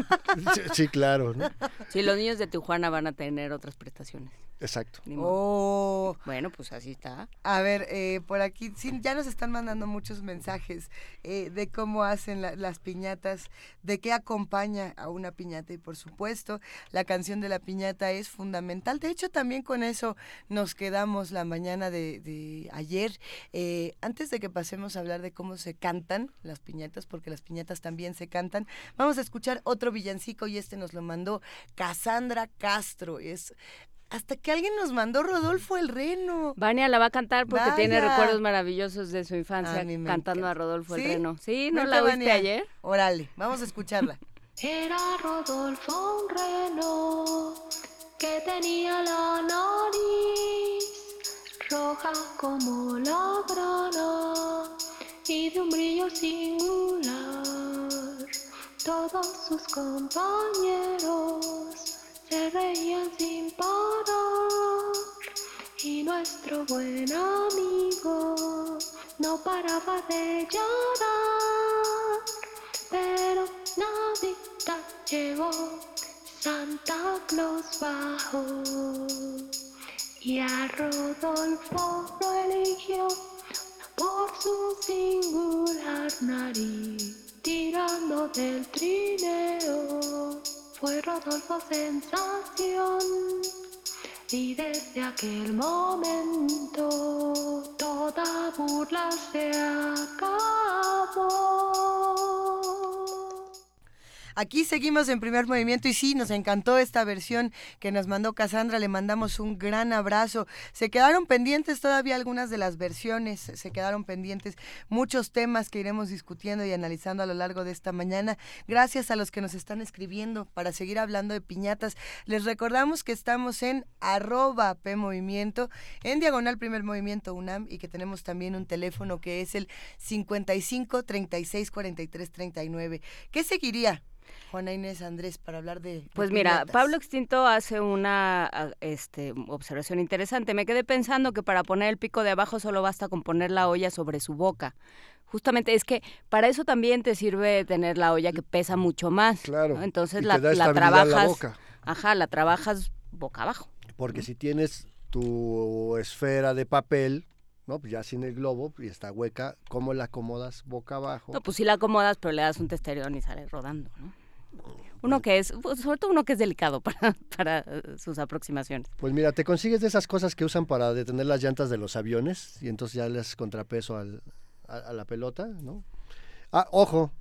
Speaker 3: Sí, sí, claro, ¿no?
Speaker 2: Sí, los niños de Tijuana van a tener otras prestaciones.
Speaker 3: Exacto.
Speaker 1: Oh,
Speaker 2: Bueno, pues así está.
Speaker 1: A ver, eh, por aquí sí, ya nos están mandando muchos mensajes eh, de cómo hacen la- las piñatas, de qué acompaña a una piñata y por supuesto la canción de la piñata es fundamental. De hecho, también con eso nos quedamos la mañana de, de ayer. Eh, antes de que pasemos a hablar de cómo se cantan las piñatas, porque las piñatas también se cantan, vamos a escuchar otro villancico y este nos lo mandó Cassandra Castro. Es Hasta que alguien nos mandó Rodolfo el Reno.
Speaker 2: Vania la va a cantar porque tiene recuerdos maravillosos de su infancia
Speaker 1: A
Speaker 2: cantando a. Rodolfo
Speaker 1: ¿Sí?
Speaker 2: el Reno. Sí, ¿no la oíste
Speaker 1: Vania.
Speaker 2: ayer?
Speaker 1: Órale, vamos a escucharla.
Speaker 7: Era Rodolfo un reno que tenía la nariz roja como la grana y de un brillo singular. Todos sus compañeros se reían sin parar y nuestro buen amigo no paraba de llorar. Pero Navidad llegó, Santa Claus bajó y a Rodolfo lo eligió por su singular nariz. Tirando del trineo fue Rodolfo sensación y desde aquel momento toda burla se acabó.
Speaker 1: Aquí seguimos en primer movimiento y sí, nos encantó esta versión que nos mandó Cassandra, le mandamos un gran abrazo. Se quedaron pendientes todavía algunas de las versiones, se quedaron pendientes muchos temas que iremos discutiendo y analizando a lo largo de esta mañana. Gracias a los que nos están escribiendo para seguir hablando de piñatas. Les recordamos que estamos en arroba P Movimiento, en diagonal primer movimiento UNAM y que tenemos también un teléfono que es el 55 36 43 39. ¿Qué seguiría? Juana Inés Andrés para hablar de... de
Speaker 2: Pues mira,
Speaker 1: piñatas.
Speaker 2: Pablo Extinto hace una ah, este, observación interesante. Me quedé pensando que para poner el pico de abajo solo basta con poner la olla sobre su boca. Justamente es que para eso también te sirve tener la olla que pesa mucho más.
Speaker 3: Claro,
Speaker 2: ¿no? Entonces
Speaker 3: y
Speaker 2: la,
Speaker 3: te da
Speaker 2: la
Speaker 3: a la
Speaker 2: trabajas.
Speaker 3: boca.
Speaker 2: Ajá, la trabajas boca abajo.
Speaker 3: Porque si tienes tu esfera de papel, ¿no? Pues ya sin el globo y está hueca, ¿cómo la acomodas boca abajo?
Speaker 2: No, pues sí la acomodas, pero le das un testerión y sale rodando, ¿no? Uno que es, pues, sobre todo uno que es delicado para, para eh, sus aproximaciones.
Speaker 3: Pues mira, te consigues de esas cosas que usan para detener las llantas de los aviones y entonces ya le haces contrapeso al- a, a la pelota, ¿no? Ah, ojo,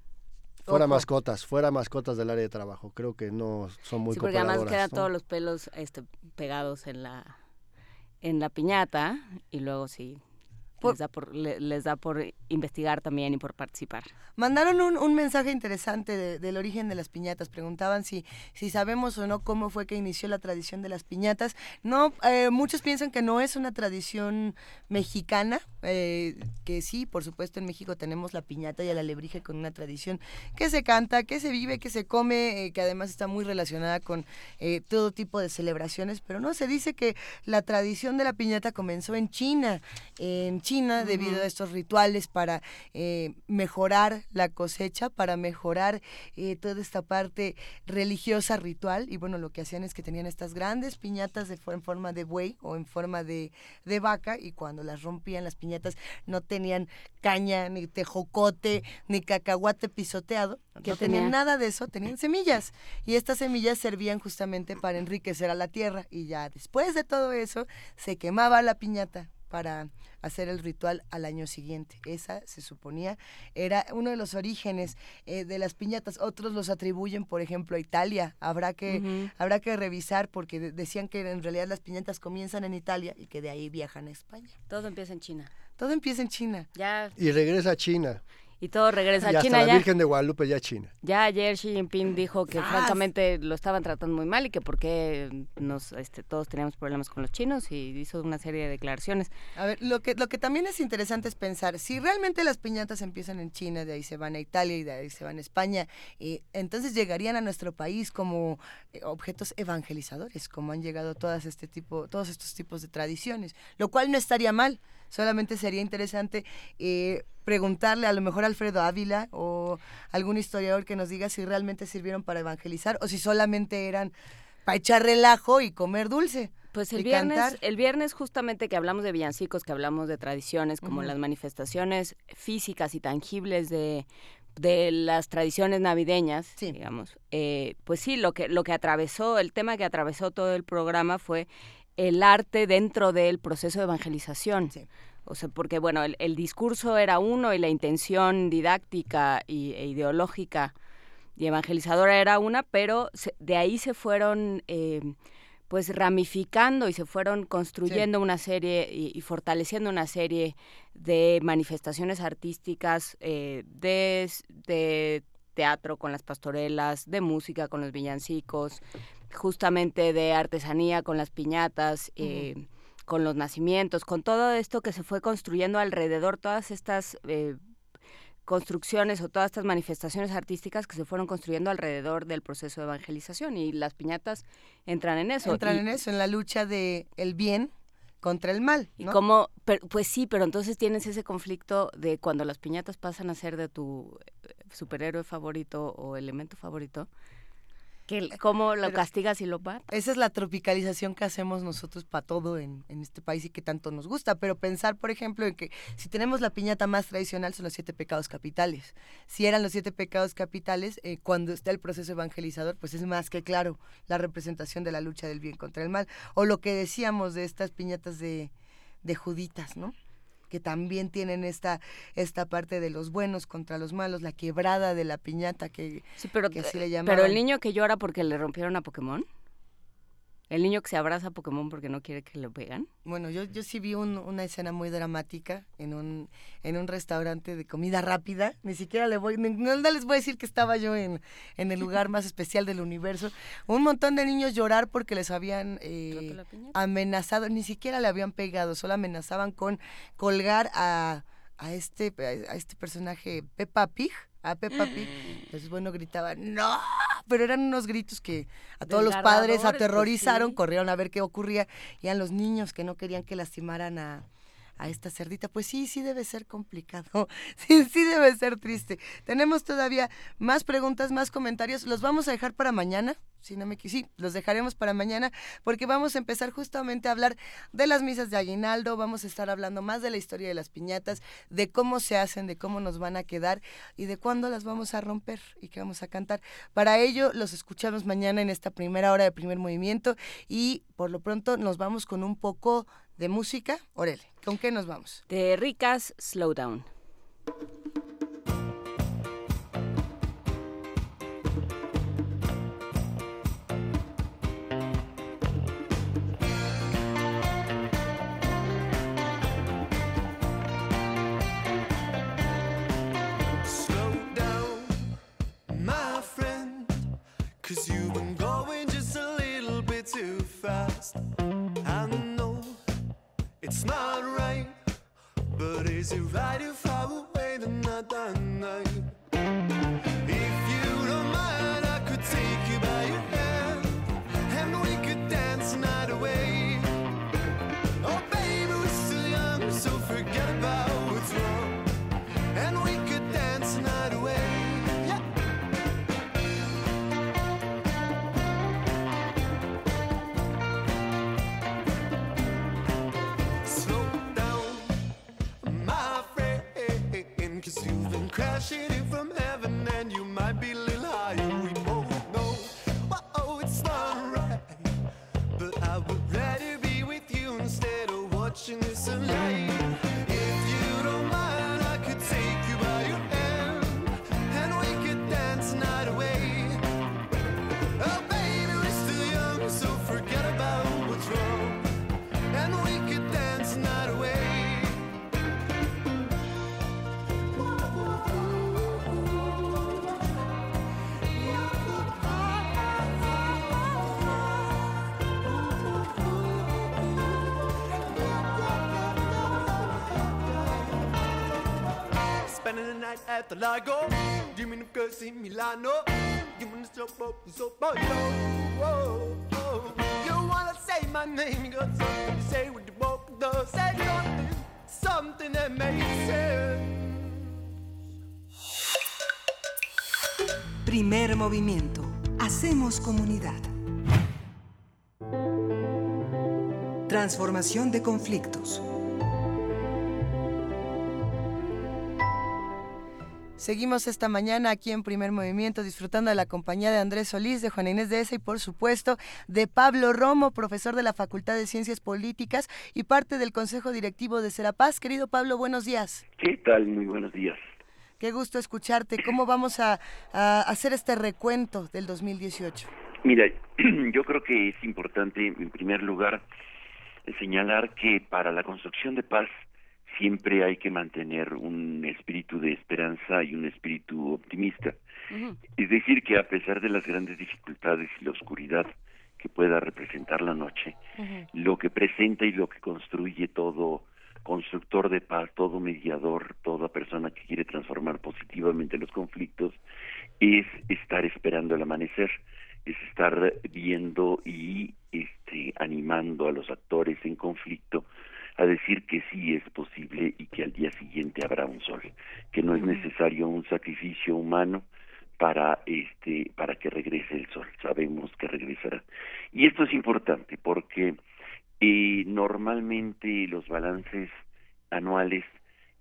Speaker 3: fuera
Speaker 1: Ojo.
Speaker 3: mascotas, fuera mascotas del área de trabajo. Creo que no son muy
Speaker 2: sí, porque además quedan
Speaker 3: ¿no?
Speaker 2: todos los pelos este, pegados en la en la piñata y luego sí
Speaker 1: Por-
Speaker 2: les, da por, le- les da por investigar también y por participar.
Speaker 1: Mandaron un, un mensaje interesante de- del origen de las piñatas. Preguntaban si, si sabemos o no cómo fue que inició la tradición de las piñatas. No, eh, muchos piensan que no es una tradición mexicana, eh, que sí, por supuesto en México tenemos la piñata y el alebrije con una tradición que se canta, que se vive, que se come, eh, que además está muy relacionada con eh, todo tipo de celebraciones, pero no, se dice que la tradición de la piñata comenzó en China, en China debido a estos rituales para eh, mejorar la cosecha, para mejorar eh, toda esta parte religiosa ritual. Y bueno, lo que hacían es que tenían estas grandes piñatas de, en forma de buey o en forma de, de vaca y cuando las rompían las piñatas no tenían caña, ni tejocote, ni cacahuate pisoteado,
Speaker 2: ¿Qué
Speaker 1: no tenían
Speaker 2: tenían?
Speaker 1: nada de eso, tenían semillas. Y estas semillas servían justamente para enriquecer a la tierra. Y ya después de todo eso se quemaba la piñata para hacer el ritual al año siguiente. Esa se suponía era uno de los orígenes eh, de las piñatas. Otros los atribuyen, por ejemplo, a Italia. Habrá que habrá que revisar porque de- decían que en realidad las piñatas comienzan en Italia y que de ahí viajan a España.
Speaker 2: Todo empieza en China.
Speaker 1: Todo empieza en China.
Speaker 2: Ya
Speaker 3: Y regresa a China.
Speaker 2: Y todo regresa
Speaker 3: y
Speaker 2: a
Speaker 3: hasta
Speaker 2: China
Speaker 3: la
Speaker 2: ya.
Speaker 3: Virgen de Guadalupe ya China.
Speaker 2: Ya ayer Xi Jinping dijo que
Speaker 1: ¡Sas!
Speaker 2: francamente lo estaban tratando muy mal y que por qué nos, este, todos teníamos problemas con los chinos y hizo una serie de declaraciones.
Speaker 1: A ver, lo que, lo que también es interesante es pensar, si realmente las piñatas empiezan en China, de ahí se van a Italia y de ahí se van a España, eh, entonces llegarían a nuestro país como eh, objetos evangelizadores, como han llegado todas este tipo, todos estos tipos de tradiciones, lo cual no estaría mal. Solamente sería interesante eh, preguntarle a lo mejor a Alfredo Ávila o algún historiador que nos diga si realmente sirvieron para evangelizar o si solamente eran para echar relajo y comer dulce.
Speaker 2: Pues el viernes,
Speaker 1: cantar.
Speaker 2: el viernes justamente que hablamos de villancicos, que hablamos de tradiciones, como las manifestaciones físicas y tangibles de, de las tradiciones navideñas,
Speaker 1: Sí.
Speaker 2: digamos, eh, pues sí, lo que, lo que atravesó, el tema que atravesó todo el programa fue el arte dentro del proceso de evangelización.
Speaker 1: Sí.
Speaker 2: O sea, porque bueno, el, el discurso era uno y la intención didáctica y, e ideológica y evangelizadora era una, pero se- de ahí se fueron eh, pues ramificando y se fueron construyendo una serie y, fortaleciendo una serie de manifestaciones artísticas eh, de, de teatro con las pastorelas, de música con los villancicos, justamente de artesanía con las piñatas, eh, con los nacimientos, con todo esto que se fue construyendo alrededor, todas estas eh, construcciones o todas estas manifestaciones artísticas que se fueron construyendo alrededor del proceso de evangelización y las piñatas entran en eso.
Speaker 1: Entran en eso, en la lucha de el bien contra el mal.
Speaker 2: Y como, pues sí, pero entonces tienes ese conflicto de cuando las piñatas pasan a ser de tu eh, superhéroe favorito o elemento favorito, ¿Cómo lo castigas y lo matas?
Speaker 1: Esa es la tropicalización que hacemos nosotros para todo en, este país y que tanto nos gusta. Pero pensar, por ejemplo, en que si tenemos la piñata más tradicional son los siete pecados capitales. Si eran los siete pecados capitales, eh, cuando está el proceso evangelizador, pues es más que claro la representación de la lucha del bien contra el mal. O lo que decíamos de estas piñatas de, de juditas, ¿no? Que también tienen esta, esta parte de los buenos contra los malos, la quebrada de la piñata que,
Speaker 2: pero, así le. Pero el niño que llora porque le rompieron a Pokémon. El niño que se abraza a Pokémon porque no quiere que lo pegan.
Speaker 1: Bueno, yo, yo sí vi una escena muy dramática en un, en un restaurante de comida rápida. Ni siquiera le voy, no, les voy a decir que estaba yo en, en, el lugar más especial del universo. Un montón de niños llorar porque les habían eh, amenazado, ni siquiera le habían pegado, solo amenazaban con colgar a, a este, a este personaje Peppa Pig a Peppa Pig. Entonces, bueno, gritaban, ¡no! Pero eran unos gritos que a todos los padres pues, aterrorizaron, corrieron a ver qué ocurría. Y a los niños que no querían que lastimaran a, a esta cerdita. Pues sí, sí debe ser complicado. Sí, sí debe ser triste. Tenemos todavía más preguntas, más comentarios. Los vamos a dejar para mañana. Si no me sí, los dejaremos para mañana porque vamos a empezar justamente a hablar de las misas de aguinaldo, vamos a estar hablando más de la historia de las piñatas, de cómo se hacen, de cómo nos van a quedar y de cuándo las vamos a romper y qué vamos a cantar. Para ello los escuchamos mañana en esta primera hora de primer movimiento y por lo pronto nos vamos con un poco de música. Orele, ¿con qué nos vamos?
Speaker 2: De Ricas Slowdown.
Speaker 8: Cause you've been going just a little bit too fast. It's not right, but is it right if I wait another night? You've at the Lago. Dimmi the curse in Milano. Dimmi the soap up. You wanna say my name, say with the book, though. Say something.
Speaker 5: Primer movimiento. Hacemos comunidad. Transformación de conflictos.
Speaker 1: Seguimos esta mañana aquí en Primer Movimiento disfrutando de la compañía de Andrés Solís, de Juana Inés de Esa y por supuesto de Pablo Romo, profesor de la Facultad de Ciencias Políticas y parte del Consejo Directivo de Serapaz. Querido Pablo, buenos días.
Speaker 9: ¿Qué tal? Muy buenos días.
Speaker 1: Qué gusto escucharte. ¿Cómo vamos a, a hacer este recuento del 2018?
Speaker 9: Mira, yo creo que es importante, en primer lugar, señalar que para la construcción de paz siempre hay que mantener un espíritu de esperanza y un espíritu optimista. Es decir, que a pesar de las grandes dificultades y la oscuridad que pueda representar la noche, lo que presenta y lo que construye todo constructor de paz, todo mediador, toda persona que quiere transformar positivamente los conflictos, es estar esperando el amanecer, es estar viendo y este, animando a los actores en conflicto a decir que sí es posible y que al día siguiente habrá un sol, que no es necesario un sacrificio humano para este para que regrese el sol, sabemos que regresará. Y esto es importante porque eh, normalmente los balances anuales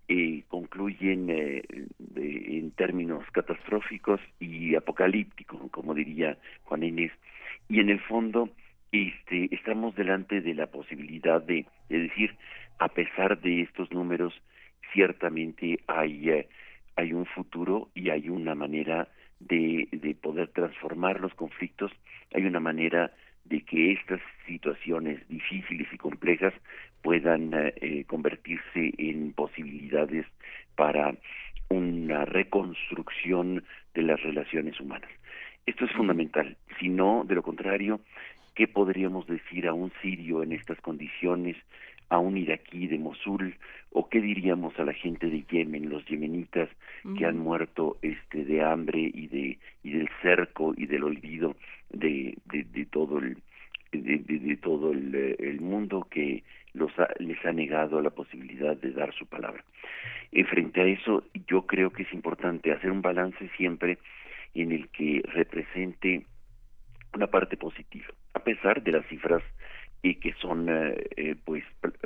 Speaker 9: eh, concluyen eh, de- en términos catastróficos y apocalípticos, como diría Juan Inés, y en el fondo este, estamos delante de la posibilidad de, de decir, a pesar de estos números, ciertamente hay, eh, hay un futuro y hay una manera de, de poder transformar los conflictos, hay una manera de que estas situaciones difíciles y complejas puedan eh, eh, convertirse en posibilidades para una reconstrucción de las relaciones humanas. Esto es fundamental. Si no, de lo contrario, ¿qué podríamos decir a un sirio en estas condiciones, a un iraquí de Mosul, o qué diríamos a la gente de Yemen, los yemenitas que han muerto este de hambre y de y del cerco y del olvido de, de, de todo el de, de- de todo el, eh, el mundo que los ha- les ha negado la posibilidad de dar su palabra. Y frente a eso, yo creo que es importante hacer un balance siempre en el que represente una parte positiva, a pesar de las cifras eh, que son, eh, eh, pues,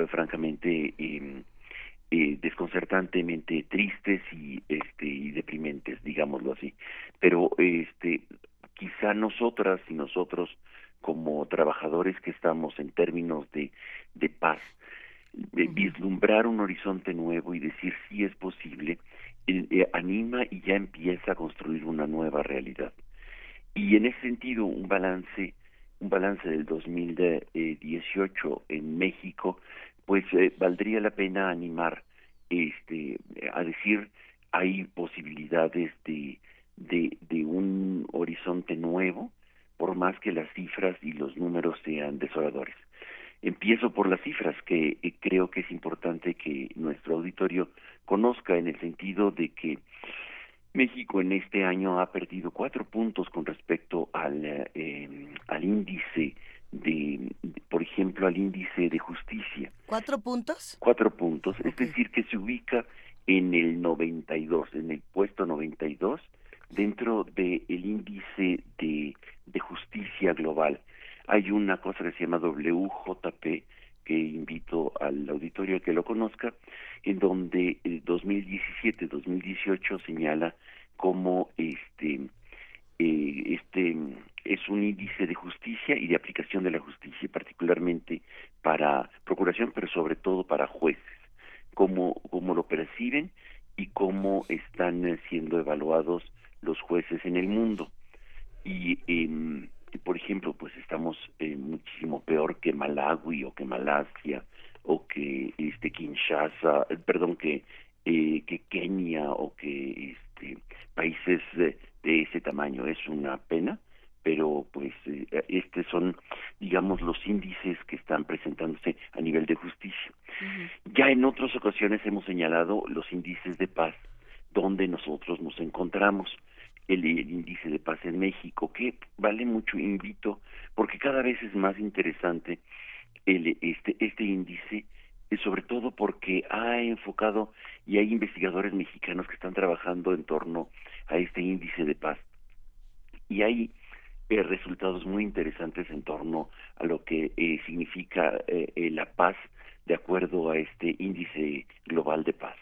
Speaker 9: francamente, eh, eh, desconcertantemente tristes y, este, y deprimentes, digámoslo así. Pero, este, quizá nosotras y nosotros, como trabajadores que estamos en términos de, de paz, de vislumbrar un horizonte nuevo y decir si es posible, eh, eh, anima y ya empieza a construir una nueva realidad. Y en ese sentido, un balance, un balance del 2018 en México, pues eh, valdría la pena animar este a decir hay posibilidades de, de, de un horizonte nuevo, por más que las cifras y los números sean desoladores. Empiezo por las cifras que eh, creo que es importante que nuestro auditorio conozca en el sentido de que México en este año ha perdido cuatro puntos con respecto al, eh, al índice de, de- por ejemplo, al índice de justicia.
Speaker 1: ¿Cuatro puntos?
Speaker 9: Cuatro puntos, es decir, que se ubica en el 92, en el puesto 92, dentro del índice de, de justicia global. Hay una cosa que se llama WJP, que invito al auditorio a que lo conozca, en donde el 2017-2018 señala como este eh, este es un índice de justicia y de aplicación de la justicia, particularmente para procuración, pero sobre todo para jueces, cómo, cómo lo perciben y cómo están eh, siendo evaluados los jueces en el mundo. Y, por ejemplo, pues estamos eh, muchísimo peor que Malawi o que Malasia o que este Kinshasa, eh, perdón, que eh, que Kenia o que este países de, de ese tamaño. Es una pena, pero pues eh, estos son digamos los índices que están presentándose a nivel de justicia. Ya en otras ocasiones hemos señalado los índices de paz donde nosotros nos encontramos el, índice de paz en México, que vale mucho, invito, porque cada vez es más interesante el, este, este índice, sobre todo porque ha enfocado y hay investigadores mexicanos que están trabajando en torno a este índice de paz. Y hay eh, resultados muy interesantes en torno a lo que eh, significa eh, eh, la paz de acuerdo a este índice global de paz.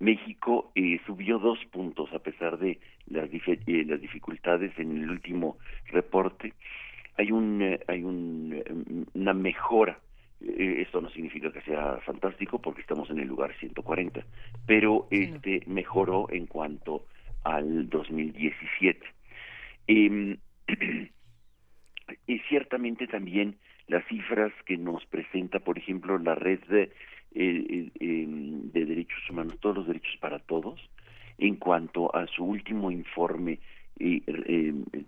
Speaker 9: México eh, subió dos puntos a pesar de las, dif- eh, las dificultades en el último reporte. Hay un eh, hay un, eh, una mejora. Esto no significa que sea fantástico porque estamos en el lugar 140, pero este mejoró en cuanto al 2017. Em, y ciertamente también las cifras que nos presenta, por ejemplo, la red de, eh, eh, de derechos humanos, todos los derechos para todos, en cuanto a su último informe eh,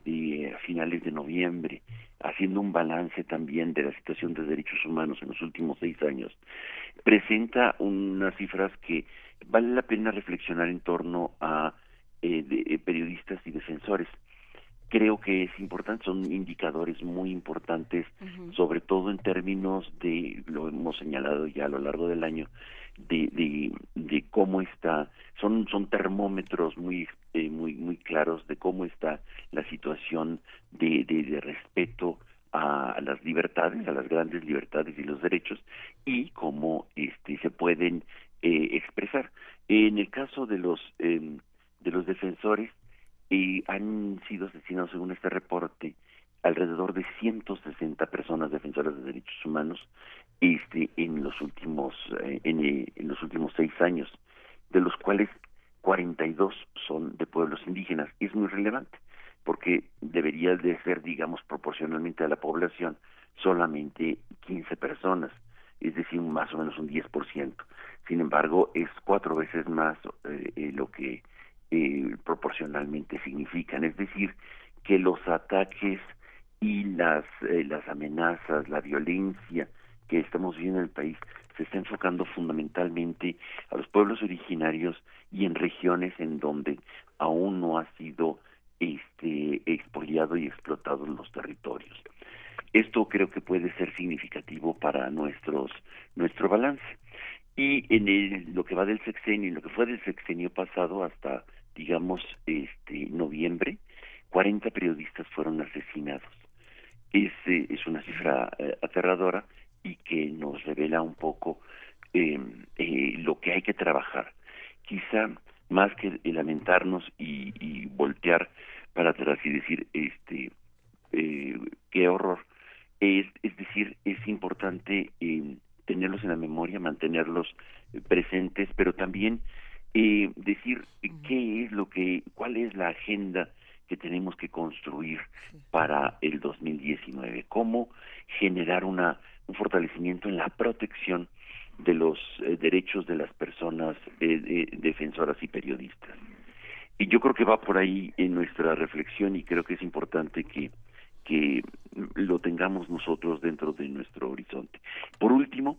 Speaker 9: eh, a finales de noviembre, haciendo un balance también de la situación de derechos humanos en los últimos seis años, presenta unas cifras que vale la pena reflexionar en torno a eh, de, periodistas y defensores. Creo que es importante, son indicadores muy importantes, sobre todo en términos de, lo hemos señalado ya a lo largo del año, de, de, de cómo está, son, son termómetros muy, eh, muy, muy claros de cómo está la situación de, de, de respeto a las libertades, a las grandes libertades y los derechos, y cómo este, se pueden eh, expresar. En el caso de los eh, de los defensores, eh, han sido asesinados según este reporte alrededor de 160 personas defensoras de derechos humanos este en los últimos eh, en, eh, en los últimos seis años de los cuales 42 son de pueblos indígenas. Es muy relevante porque debería de ser digamos proporcionalmente a la población solamente 15 personas es decir más o menos un 10% sin embargo es cuatro veces más eh, lo que eh, proporcionalmente significan es decir que los ataques y las eh, las amenazas la violencia que estamos viendo en el país se está enfocando fundamentalmente a los pueblos originarios y en regiones en donde aún no ha sido este expoliado y explotado los territorios. Esto creo que puede ser significativo para nuestros nuestro balance. Y en el, lo que va del sexenio, lo que fue del sexenio pasado hasta digamos este noviembre, 40 periodistas fueron asesinados. Es, eh, es una cifra eh, aterradora y que nos revela un poco eh, eh, lo que hay que trabajar. Quizá más que lamentarnos y, y voltear para atrás y decir, este, eh, qué horror. Es, es decir, es importante eh, tenerlos en la memoria, mantenerlos eh, presentes, pero también eh, decir qué es lo que, cuál es la agenda que tenemos que construir para el 2019, cómo generar una un fortalecimiento en la protección de los eh, derechos de las personas eh, defensoras y periodistas. Y yo creo que va por ahí en nuestra reflexión y creo que es importante que que lo tengamos nosotros dentro de nuestro horizonte. Por último,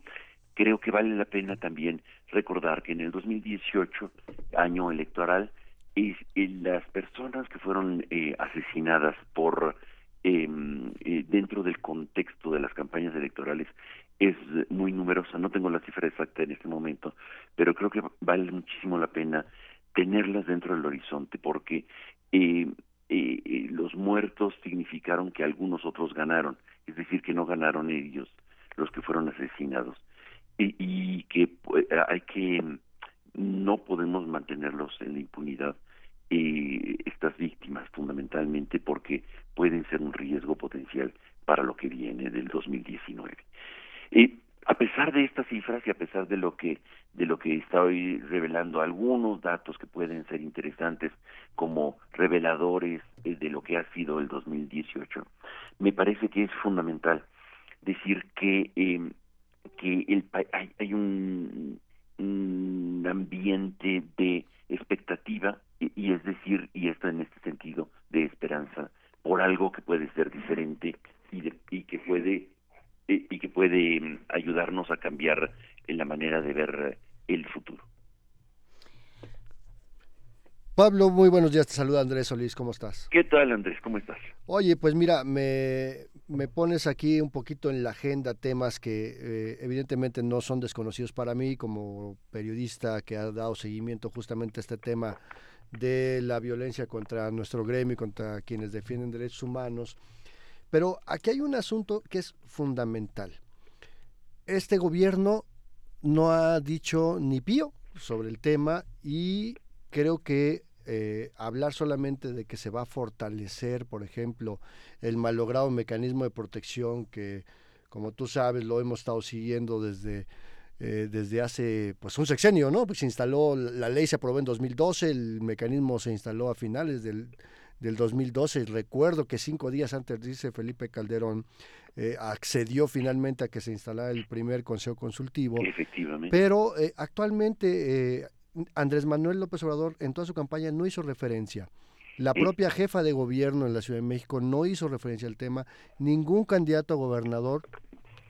Speaker 9: creo que vale la pena también recordar que en el 2018, año electoral, eh, las personas que fueron eh, asesinadas por eh, eh, dentro del contexto de las campañas electorales es muy numerosa. No tengo la cifra exacta en este momento, pero creo que vale muchísimo la pena tenerlas dentro del horizonte porque eh, eh, eh, los muertos significaron que algunos otros ganaron, es decir, que no ganaron ellos los que fueron asesinados y, y que pues, hay que no podemos mantenerlos en la impunidad eh, estas víctimas fundamentalmente porque pueden ser un riesgo potencial para lo que viene del 2019. Eh, a pesar de estas cifras y a pesar de lo que de lo que estoy revelando algunos datos que pueden ser interesantes como reveladores eh, de lo que ha sido el 2018 me parece que es fundamental decir que eh, que el hay, hay un, ambiente de expectativa y, es decir y esto en este sentido de esperanza por algo que puede ser diferente y, de, y que puede y que puede mm, ayudarnos a cambiar la manera de ver el futuro.
Speaker 3: Pablo, muy buenos días, te saluda Andrés Solís, ¿cómo estás?
Speaker 9: ¿Qué tal Andrés? ¿Cómo estás?
Speaker 3: Oye, pues mira, me, me pones aquí un poquito en la agenda temas que eh, evidentemente no son desconocidos para mí como periodista que ha dado seguimiento justamente a este tema de la violencia contra nuestro gremio y contra quienes defienden derechos humanos. Pero aquí hay un asunto que es fundamental. Este gobierno no ha dicho ni pío sobre el tema y creo que eh, hablar solamente de que se va a fortalecer, por ejemplo, el malogrado mecanismo de protección que, como tú sabes, lo hemos estado siguiendo desde, eh, desde hace pues un sexenio, ¿no? Pues se instaló, la ley se aprobó en 2012, el mecanismo se instaló a finales del, del 2012. Recuerdo que cinco días antes, dice Felipe Calderón, eh, accedió finalmente a que se instalara el primer consejo consultivo.
Speaker 9: Efectivamente.
Speaker 3: Pero eh, actualmente eh, Andrés Manuel López Obrador en toda su campaña no hizo referencia. La propia jefa de gobierno en la Ciudad de México no hizo referencia al tema. Ningún candidato a gobernador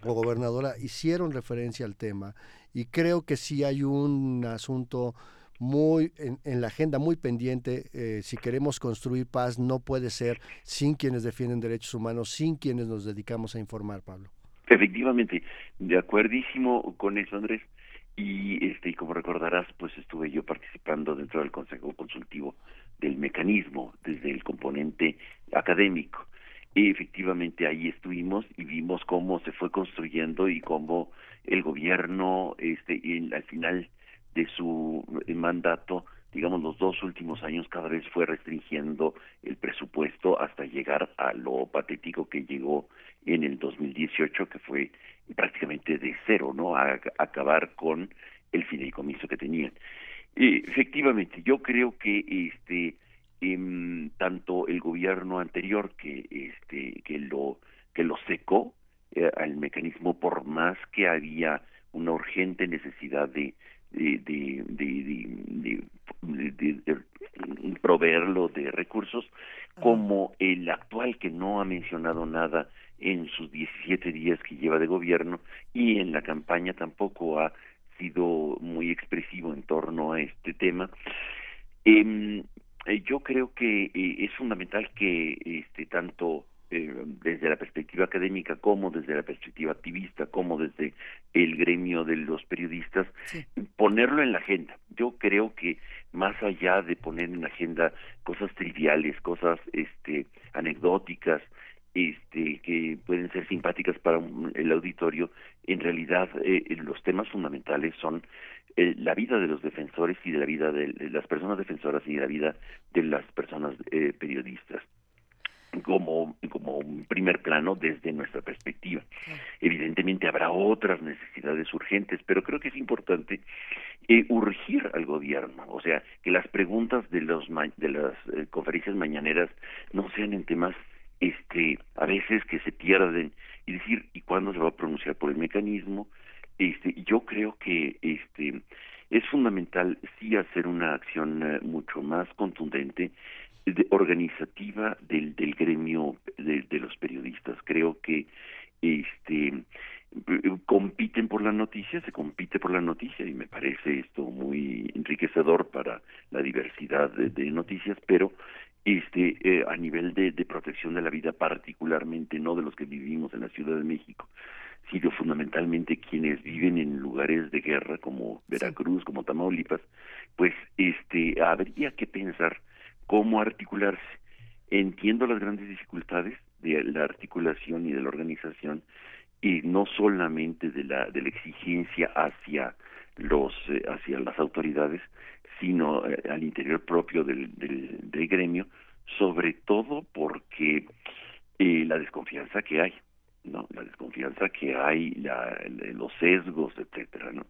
Speaker 3: o gobernadora hicieron referencia al tema. Y creo que sí hay un asunto muy en, en la agenda muy pendiente. eh, si queremos construir paz, no puede ser sin quienes defienden derechos humanos, sin quienes nos dedicamos a informar, Pablo.
Speaker 9: Efectivamente, de acuerdísimo con eso, Andrés. Y este, y como recordarás, pues estuve yo participando dentro del Consejo Consultivo del mecanismo, desde el componente académico. Y efectivamente ahí estuvimos y vimos cómo se fue construyendo y cómo el gobierno, este, al final de su eh, mandato, digamos los dos últimos años, cada vez fue restringiendo el presupuesto hasta llegar a lo patético que llegó en el 2018, que fue prácticamente de cero, ¿no? A, acabar con el fideicomiso que tenían. Eh, efectivamente, yo creo que este em, tanto el gobierno anterior que este que lo que lo secó eh, al mecanismo por más que había una urgente necesidad de de de de, proveerlo de recursos como el actual que no ha mencionado nada en sus 17 días que lleva de gobierno y en la campaña tampoco ha sido muy expresivo en torno a este tema. Em, eh, yo creo que eh, es fundamental que este tanto eh, desde la perspectiva académica como desde la perspectiva activista como desde el gremio de los periodistas ponerlo en la agenda. Yo creo que más allá de poner en la agenda cosas triviales, cosas este anecdóticas, este que pueden ser simpáticas para un- el auditorio, en realidad eh, eh, los temas fundamentales son eh, la vida de los defensores y de la vida de, de las personas defensoras y de la vida de las personas eh, periodistas como como un primer plano desde nuestra perspectiva. Evidentemente habrá otras necesidades urgentes, pero creo que es importante eh, urgir al gobierno, o sea, que las preguntas de los ma- de las eh, conferencias mañaneras no sean en temas este a veces que se pierden. Y decir y cuándo se va a pronunciar por el mecanismo este yo creo que este es fundamental sí hacer una acción eh, mucho más contundente de- organizativa del del gremio de, de los periodistas. Creo que este compiten por la noticia, se compite por la noticia y me parece esto muy enriquecedor para la diversidad de, de noticias, pero este eh, a nivel de, de protección de la vida particularmente no de los que vivimos en la Ciudad de México sino fundamentalmente quienes viven en lugares de guerra como Veracruz como Tamaulipas pues este habría que pensar cómo articularse. Entiendo las grandes dificultades de la articulación y de la organización y no solamente de la de la exigencia hacia los eh, hacia las autoridades sino eh, al interior propio del, del, gremio sobre todo porque eh, la desconfianza que hay no la desconfianza que hay la, la- los sesgos etcétera no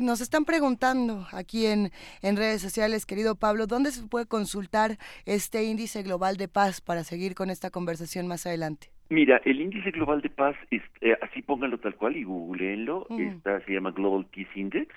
Speaker 1: Nos están preguntando aquí en, en redes sociales, querido Pablo, ¿dónde se puede consultar este índice global de paz para seguir con esta conversación más adelante?
Speaker 9: Mira, el índice global de paz, es, eh, así pónganlo tal cual y googleenlo, está, se llama Global Peace Index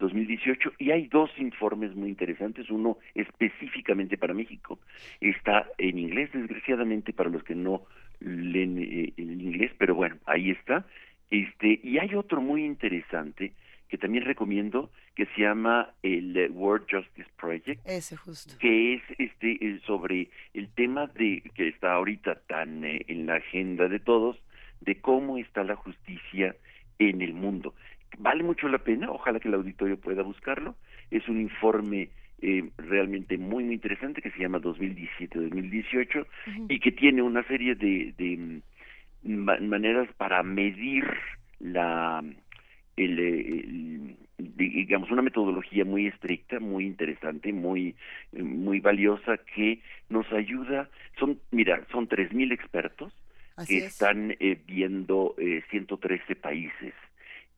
Speaker 9: 2018 y hay dos informes muy interesantes, uno específicamente para México, está en inglés desgraciadamente para los que no leen eh, el inglés, pero bueno, ahí está, este y hay otro muy interesante que también recomiendo que se llama el eh, World Justice Project.
Speaker 1: Ese justo.
Speaker 9: que es este eh, sobre el tema de que está ahorita tan eh, en la agenda de todos de cómo está la justicia en el mundo. Vale mucho la pena ojalá que el auditorio pueda buscarlo. Es un informe eh, realmente muy muy interesante que se llama 2017-2018 y que tiene una serie de, de mm, ma- maneras para medir la el, el- digamos una metodología muy estricta muy interesante muy muy valiosa que nos ayuda son mira son tres mil expertos
Speaker 1: Así
Speaker 9: que
Speaker 1: es.
Speaker 9: están eh, viendo eh, 113 países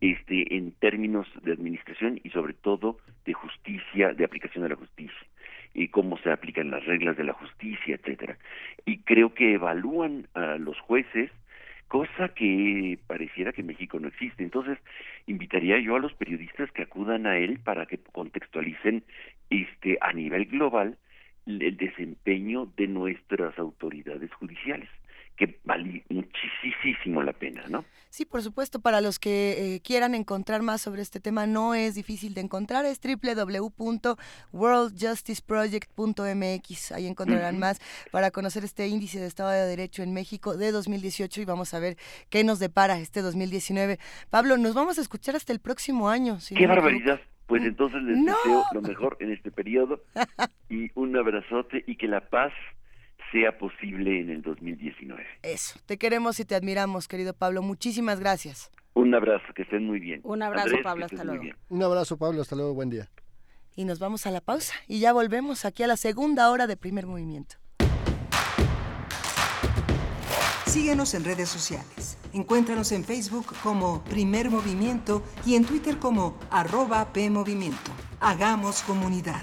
Speaker 9: este en términos de administración y sobre todo de justicia de aplicación de la justicia y cómo se aplican las reglas de la justicia, etcétera. Y creo que evalúan a los jueces cosa que pareciera que México no existe. Entonces, invitaría yo a los periodistas que acudan a él para que contextualicen este a nivel global el desempeño de nuestras autoridades judiciales que vale muchísimo la pena, ¿no?
Speaker 1: Sí, por supuesto, para los que eh, quieran encontrar más sobre este tema, no es difícil de encontrar, es www.worldjusticeproject.mx, ahí encontrarán más para conocer este índice de Estado de Derecho en México de 2018 y vamos a ver qué nos depara este 2019. Pablo, nos vamos a escuchar hasta el próximo año.
Speaker 9: ¡Qué barbaridad! Pues entonces les deseo lo mejor en este periodo y un abrazote y que la paz sea posible en el 2019.
Speaker 1: Eso, te queremos y te admiramos, querido Pablo. Muchísimas gracias.
Speaker 9: Un abrazo, que estén muy bien.
Speaker 2: Un abrazo, Pablo, hasta luego.
Speaker 3: Un abrazo, Pablo, hasta luego, buen día.
Speaker 1: Y nos vamos a la pausa y ya volvemos aquí a la segunda hora de primer movimiento.
Speaker 5: Síguenos en redes sociales. Encuéntranos en Facebook como Primer Movimiento y en Twitter como arroba PMovimiento. Hagamos comunidad.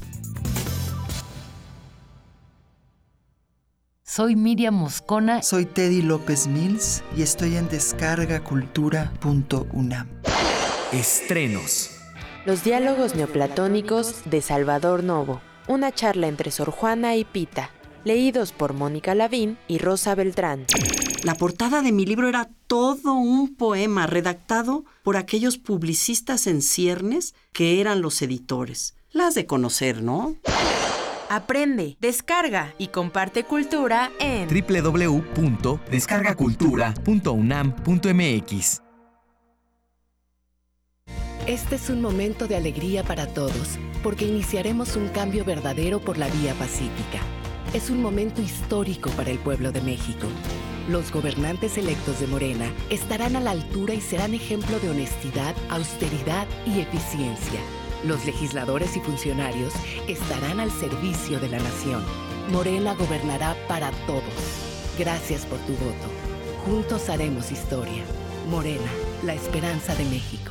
Speaker 10: Soy Miriam Moscona.
Speaker 11: Soy Teddy López Mills y estoy en descargacultura.unam.
Speaker 12: Estrenos.
Speaker 13: Los diálogos neoplatónicos de Salvador Novo. Una charla entre Sor Juana y Pita. Leídos por Mónica Lavín y Rosa Beltrán.
Speaker 14: La portada de mi libro era todo un poema redactado por aquellos publicistas en ciernes que eran los editores. Las de conocer, ¿no?
Speaker 13: Aprende, descarga y comparte cultura en
Speaker 12: www.descargacultura.unam.mx.
Speaker 15: Este es un momento de alegría para todos, porque iniciaremos un cambio verdadero por la vía pacífica. Es un momento histórico para el pueblo de México. Los gobernantes electos de Morena estarán a la altura y serán ejemplo de honestidad, austeridad y eficiencia. Los legisladores y funcionarios estarán al servicio de la nación. Morena gobernará para todos. Gracias por tu voto. Juntos haremos historia. Morena, la esperanza de México.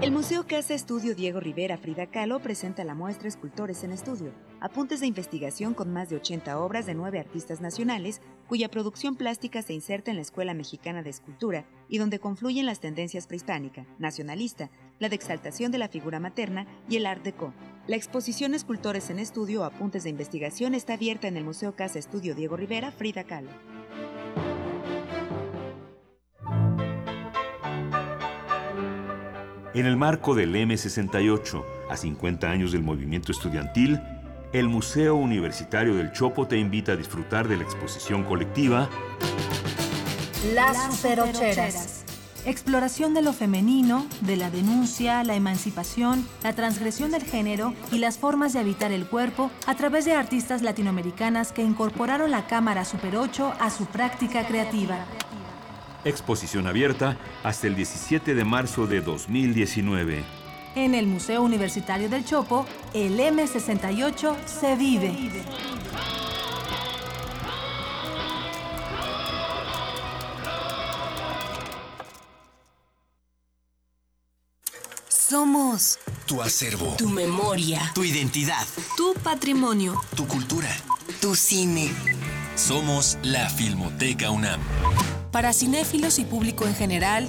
Speaker 16: El Museo Casa Estudio Diego Rivera Frida Kahlo presenta la muestra Escultores en Estudio, apuntes de investigación con más de 80 obras de nueve artistas nacionales, cuya producción plástica se inserta en la Escuela Mexicana de Escultura y donde confluyen las tendencias prehispánica, nacionalista, la de exaltación de la figura materna y el Art Deco. La exposición Escultores en Estudio, apuntes de investigación está abierta en el Museo Casa Estudio Diego Rivera Frida Kahlo.
Speaker 17: En el marco del M68, a 50 años del movimiento estudiantil, el Museo Universitario del Chopo te invita a disfrutar de la exposición colectiva
Speaker 18: Las superocheras. Exploración de lo femenino, de la denuncia, la emancipación, la transgresión del género y las formas de habitar el cuerpo a través de artistas latinoamericanas que incorporaron la cámara Super 8 a su práctica creativa.
Speaker 17: Exposición abierta hasta el 17 de marzo de 2019.
Speaker 18: En el Museo Universitario del Chopo, el M68 se vive.
Speaker 19: Somos
Speaker 20: Tu acervo.
Speaker 19: tu memoria,
Speaker 20: Tu identidad.
Speaker 19: tu patrimonio,
Speaker 20: Tu cultura.
Speaker 19: tu cine.
Speaker 20: Somos la Filmoteca UNAM.
Speaker 19: Para cinéfilos y público en general,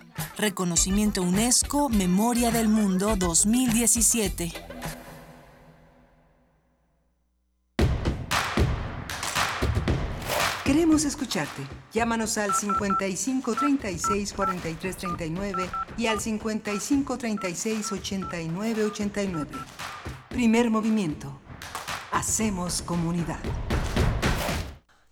Speaker 19: Reconocimiento UNESCO Memoria del Mundo 2017.
Speaker 5: Queremos escucharte. Llámanos al 55 36 43 39 y al 55 36 89 89. Primer movimiento. Hacemos comunidad.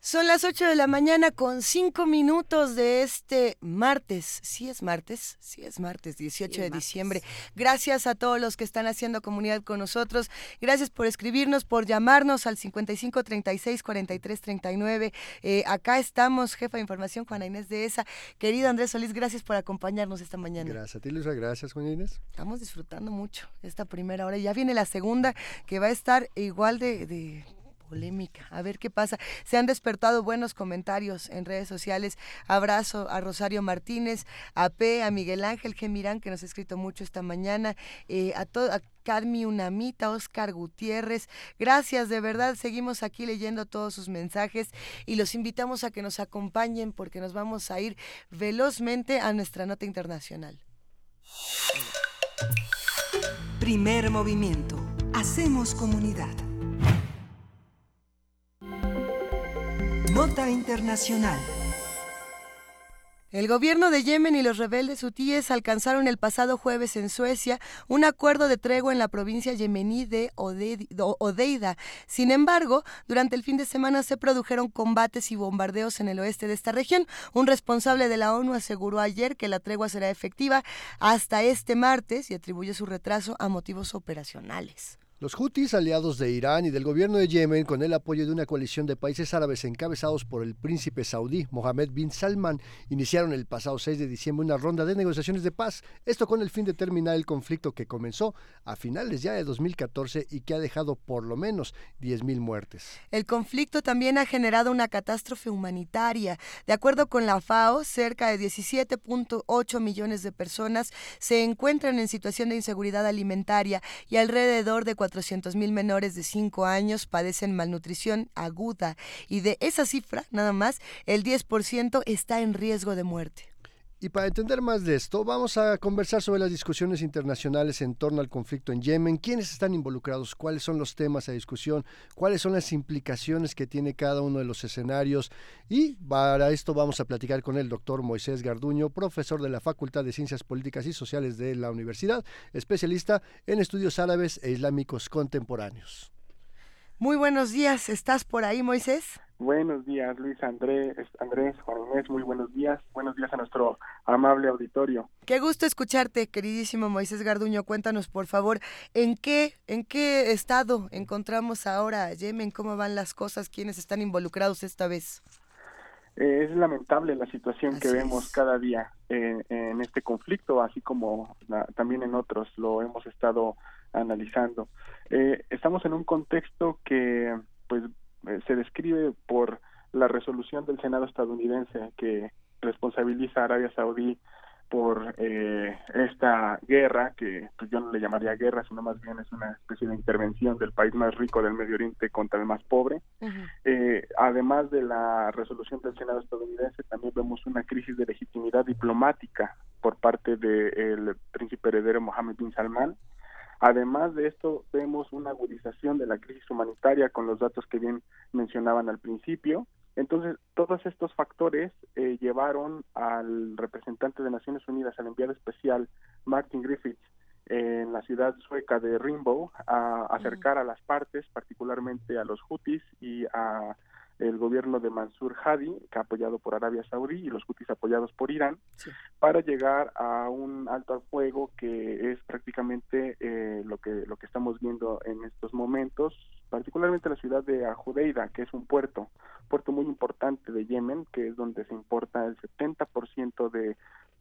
Speaker 1: Son las 8 de la mañana con 5 minutos de este martes. Sí es martes, sí es martes, 18
Speaker 2: Sí,
Speaker 1: de
Speaker 2: martes.
Speaker 1: diciembre. Gracias a todos los que están haciendo comunidad con nosotros. Gracias por escribirnos, por llamarnos al 55 36 43 39. Eh, acá estamos, jefa de información Juana Inés de ESA. Querido Andrés Solís, gracias por acompañarnos esta mañana.
Speaker 3: Gracias a ti, Luisa. Gracias, Juan Inés.
Speaker 1: Estamos disfrutando mucho esta primera hora. Ya viene la segunda que va a estar igual de, de polémica. A ver qué pasa. Se han despertado buenos comentarios en redes sociales. Abrazo a Rosario Martínez, a P, a Miguel Ángel Gemirán, que nos ha escrito mucho esta mañana, eh, a todo. A Cadmi Unamita, Oscar Gutiérrez. Gracias, de verdad. Seguimos aquí leyendo todos sus mensajes y los invitamos a que nos acompañen porque nos vamos a ir velozmente a nuestra nota internacional.
Speaker 5: Primer movimiento. Hacemos comunidad. Nota internacional.
Speaker 1: El gobierno de Yemen y los rebeldes hutíes alcanzaron el pasado jueves en Suecia un acuerdo de tregua en la provincia yemení de Odeida. Sin embargo, durante el fin de semana se produjeron combates y bombardeos en el oeste de esta región. Un responsable de la ONU aseguró ayer que la tregua será efectiva hasta este martes y atribuye su retraso a motivos operacionales.
Speaker 3: Los hutis, aliados de Irán y del gobierno de Yemen, con el apoyo de una coalición de países árabes encabezados por el príncipe saudí Mohammed bin Salman, iniciaron el pasado 6 de diciembre una ronda de negociaciones de paz, esto con el fin de terminar el conflicto que comenzó a finales ya de 2014 y que ha dejado por lo menos 10.000 muertes.
Speaker 1: El conflicto también ha generado una catástrofe humanitaria. De acuerdo con la FAO, cerca de 17.8 millones de personas se encuentran en situación de inseguridad alimentaria y alrededor de 400.000 menores de 5 años padecen malnutrición aguda y de esa cifra, nada más, el 10% está en riesgo de muerte.
Speaker 3: Y para entender más de esto, vamos a conversar sobre las discusiones internacionales en torno al conflicto en Yemen, quiénes están involucrados, cuáles son los temas a discusión, cuáles son las implicaciones que tiene cada uno de los escenarios. Y para esto vamos a platicar con el doctor Moisés Garduño, profesor de la Facultad de Ciencias Políticas y Sociales de la universidad, especialista en estudios árabes e islámicos contemporáneos.
Speaker 1: Muy buenos días, ¿estás por ahí, Moisés?
Speaker 21: Buenos días, Luis Andrés, Andrés, Juan Inés, muy buenos días. Buenos días a nuestro amable auditorio.
Speaker 1: Qué gusto escucharte, queridísimo Moisés Garduño. Cuéntanos, por favor, ¿en qué, en qué estado encontramos ahora a Yemen? ¿Cómo van las cosas? ¿Quiénes están involucrados esta vez?
Speaker 21: Eh, es lamentable la situación
Speaker 1: Así
Speaker 21: que vemos
Speaker 1: es.
Speaker 21: cada día eh, en este conflicto, así como la- también en otros, lo hemos estado analizando. Eh, estamos en un contexto que pues eh, se describe por la resolución del Senado estadounidense que responsabiliza a Arabia Saudí por eh, esta guerra, que pues, yo no le llamaría guerra, sino más bien es una especie de intervención del país más rico del Medio Oriente contra el más pobre. Eh, además de la resolución del Senado estadounidense, también vemos una crisis de legitimidad diplomática por parte del príncipe heredero Mohammed bin Salman. Además de esto, vemos una agudización de la crisis humanitaria con los datos que bien mencionaban al principio. Entonces, todos estos factores eh, llevaron al representante de Naciones Unidas, al enviado especial Martin Griffiths, en la ciudad sueca de Rimbo, a acercar a las partes, particularmente a los Houthis y a el gobierno de Mansur Hadi, que apoyado por Arabia Saudí, y los Houthis apoyados por Irán, para llegar a un alto al fuego que es prácticamente eh, lo que lo que estamos viendo en estos momentos, particularmente la ciudad de Ajudeida, que es un puerto, puerto muy importante de Yemen, que es donde se importa el 70% de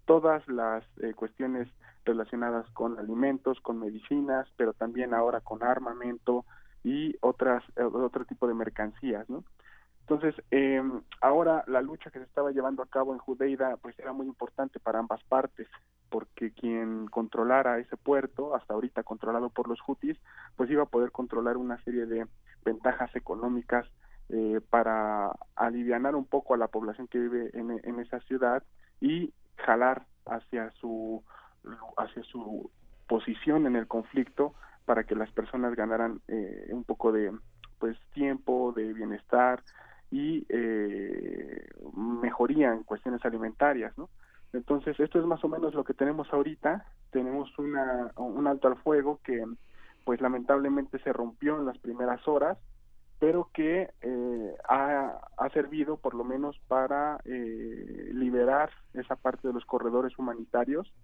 Speaker 21: todas las eh, cuestiones relacionadas con alimentos, con medicinas, pero también ahora con armamento y otras eh, otro tipo de mercancías, ¿no? Entonces, eh, ahora la lucha que se estaba llevando a cabo en Judeida, pues era muy importante para ambas partes, porque quien controlara ese puerto, hasta ahorita controlado por los hutis, pues iba a poder controlar una serie de ventajas económicas eh, para alivianar un poco a la población que vive en, en esa ciudad y jalar hacia su hacia su posición en el conflicto para que las personas ganaran eh, un poco de pues tiempo de bienestar y eh, mejoría en cuestiones alimentarias no entonces esto es más o menos lo que tenemos ahorita. Tenemos una un alto al fuego que pues lamentablemente se rompió en las primeras horas pero que eh, ha, ha, servido por lo menos para eh, liberar esa parte de los corredores humanitarios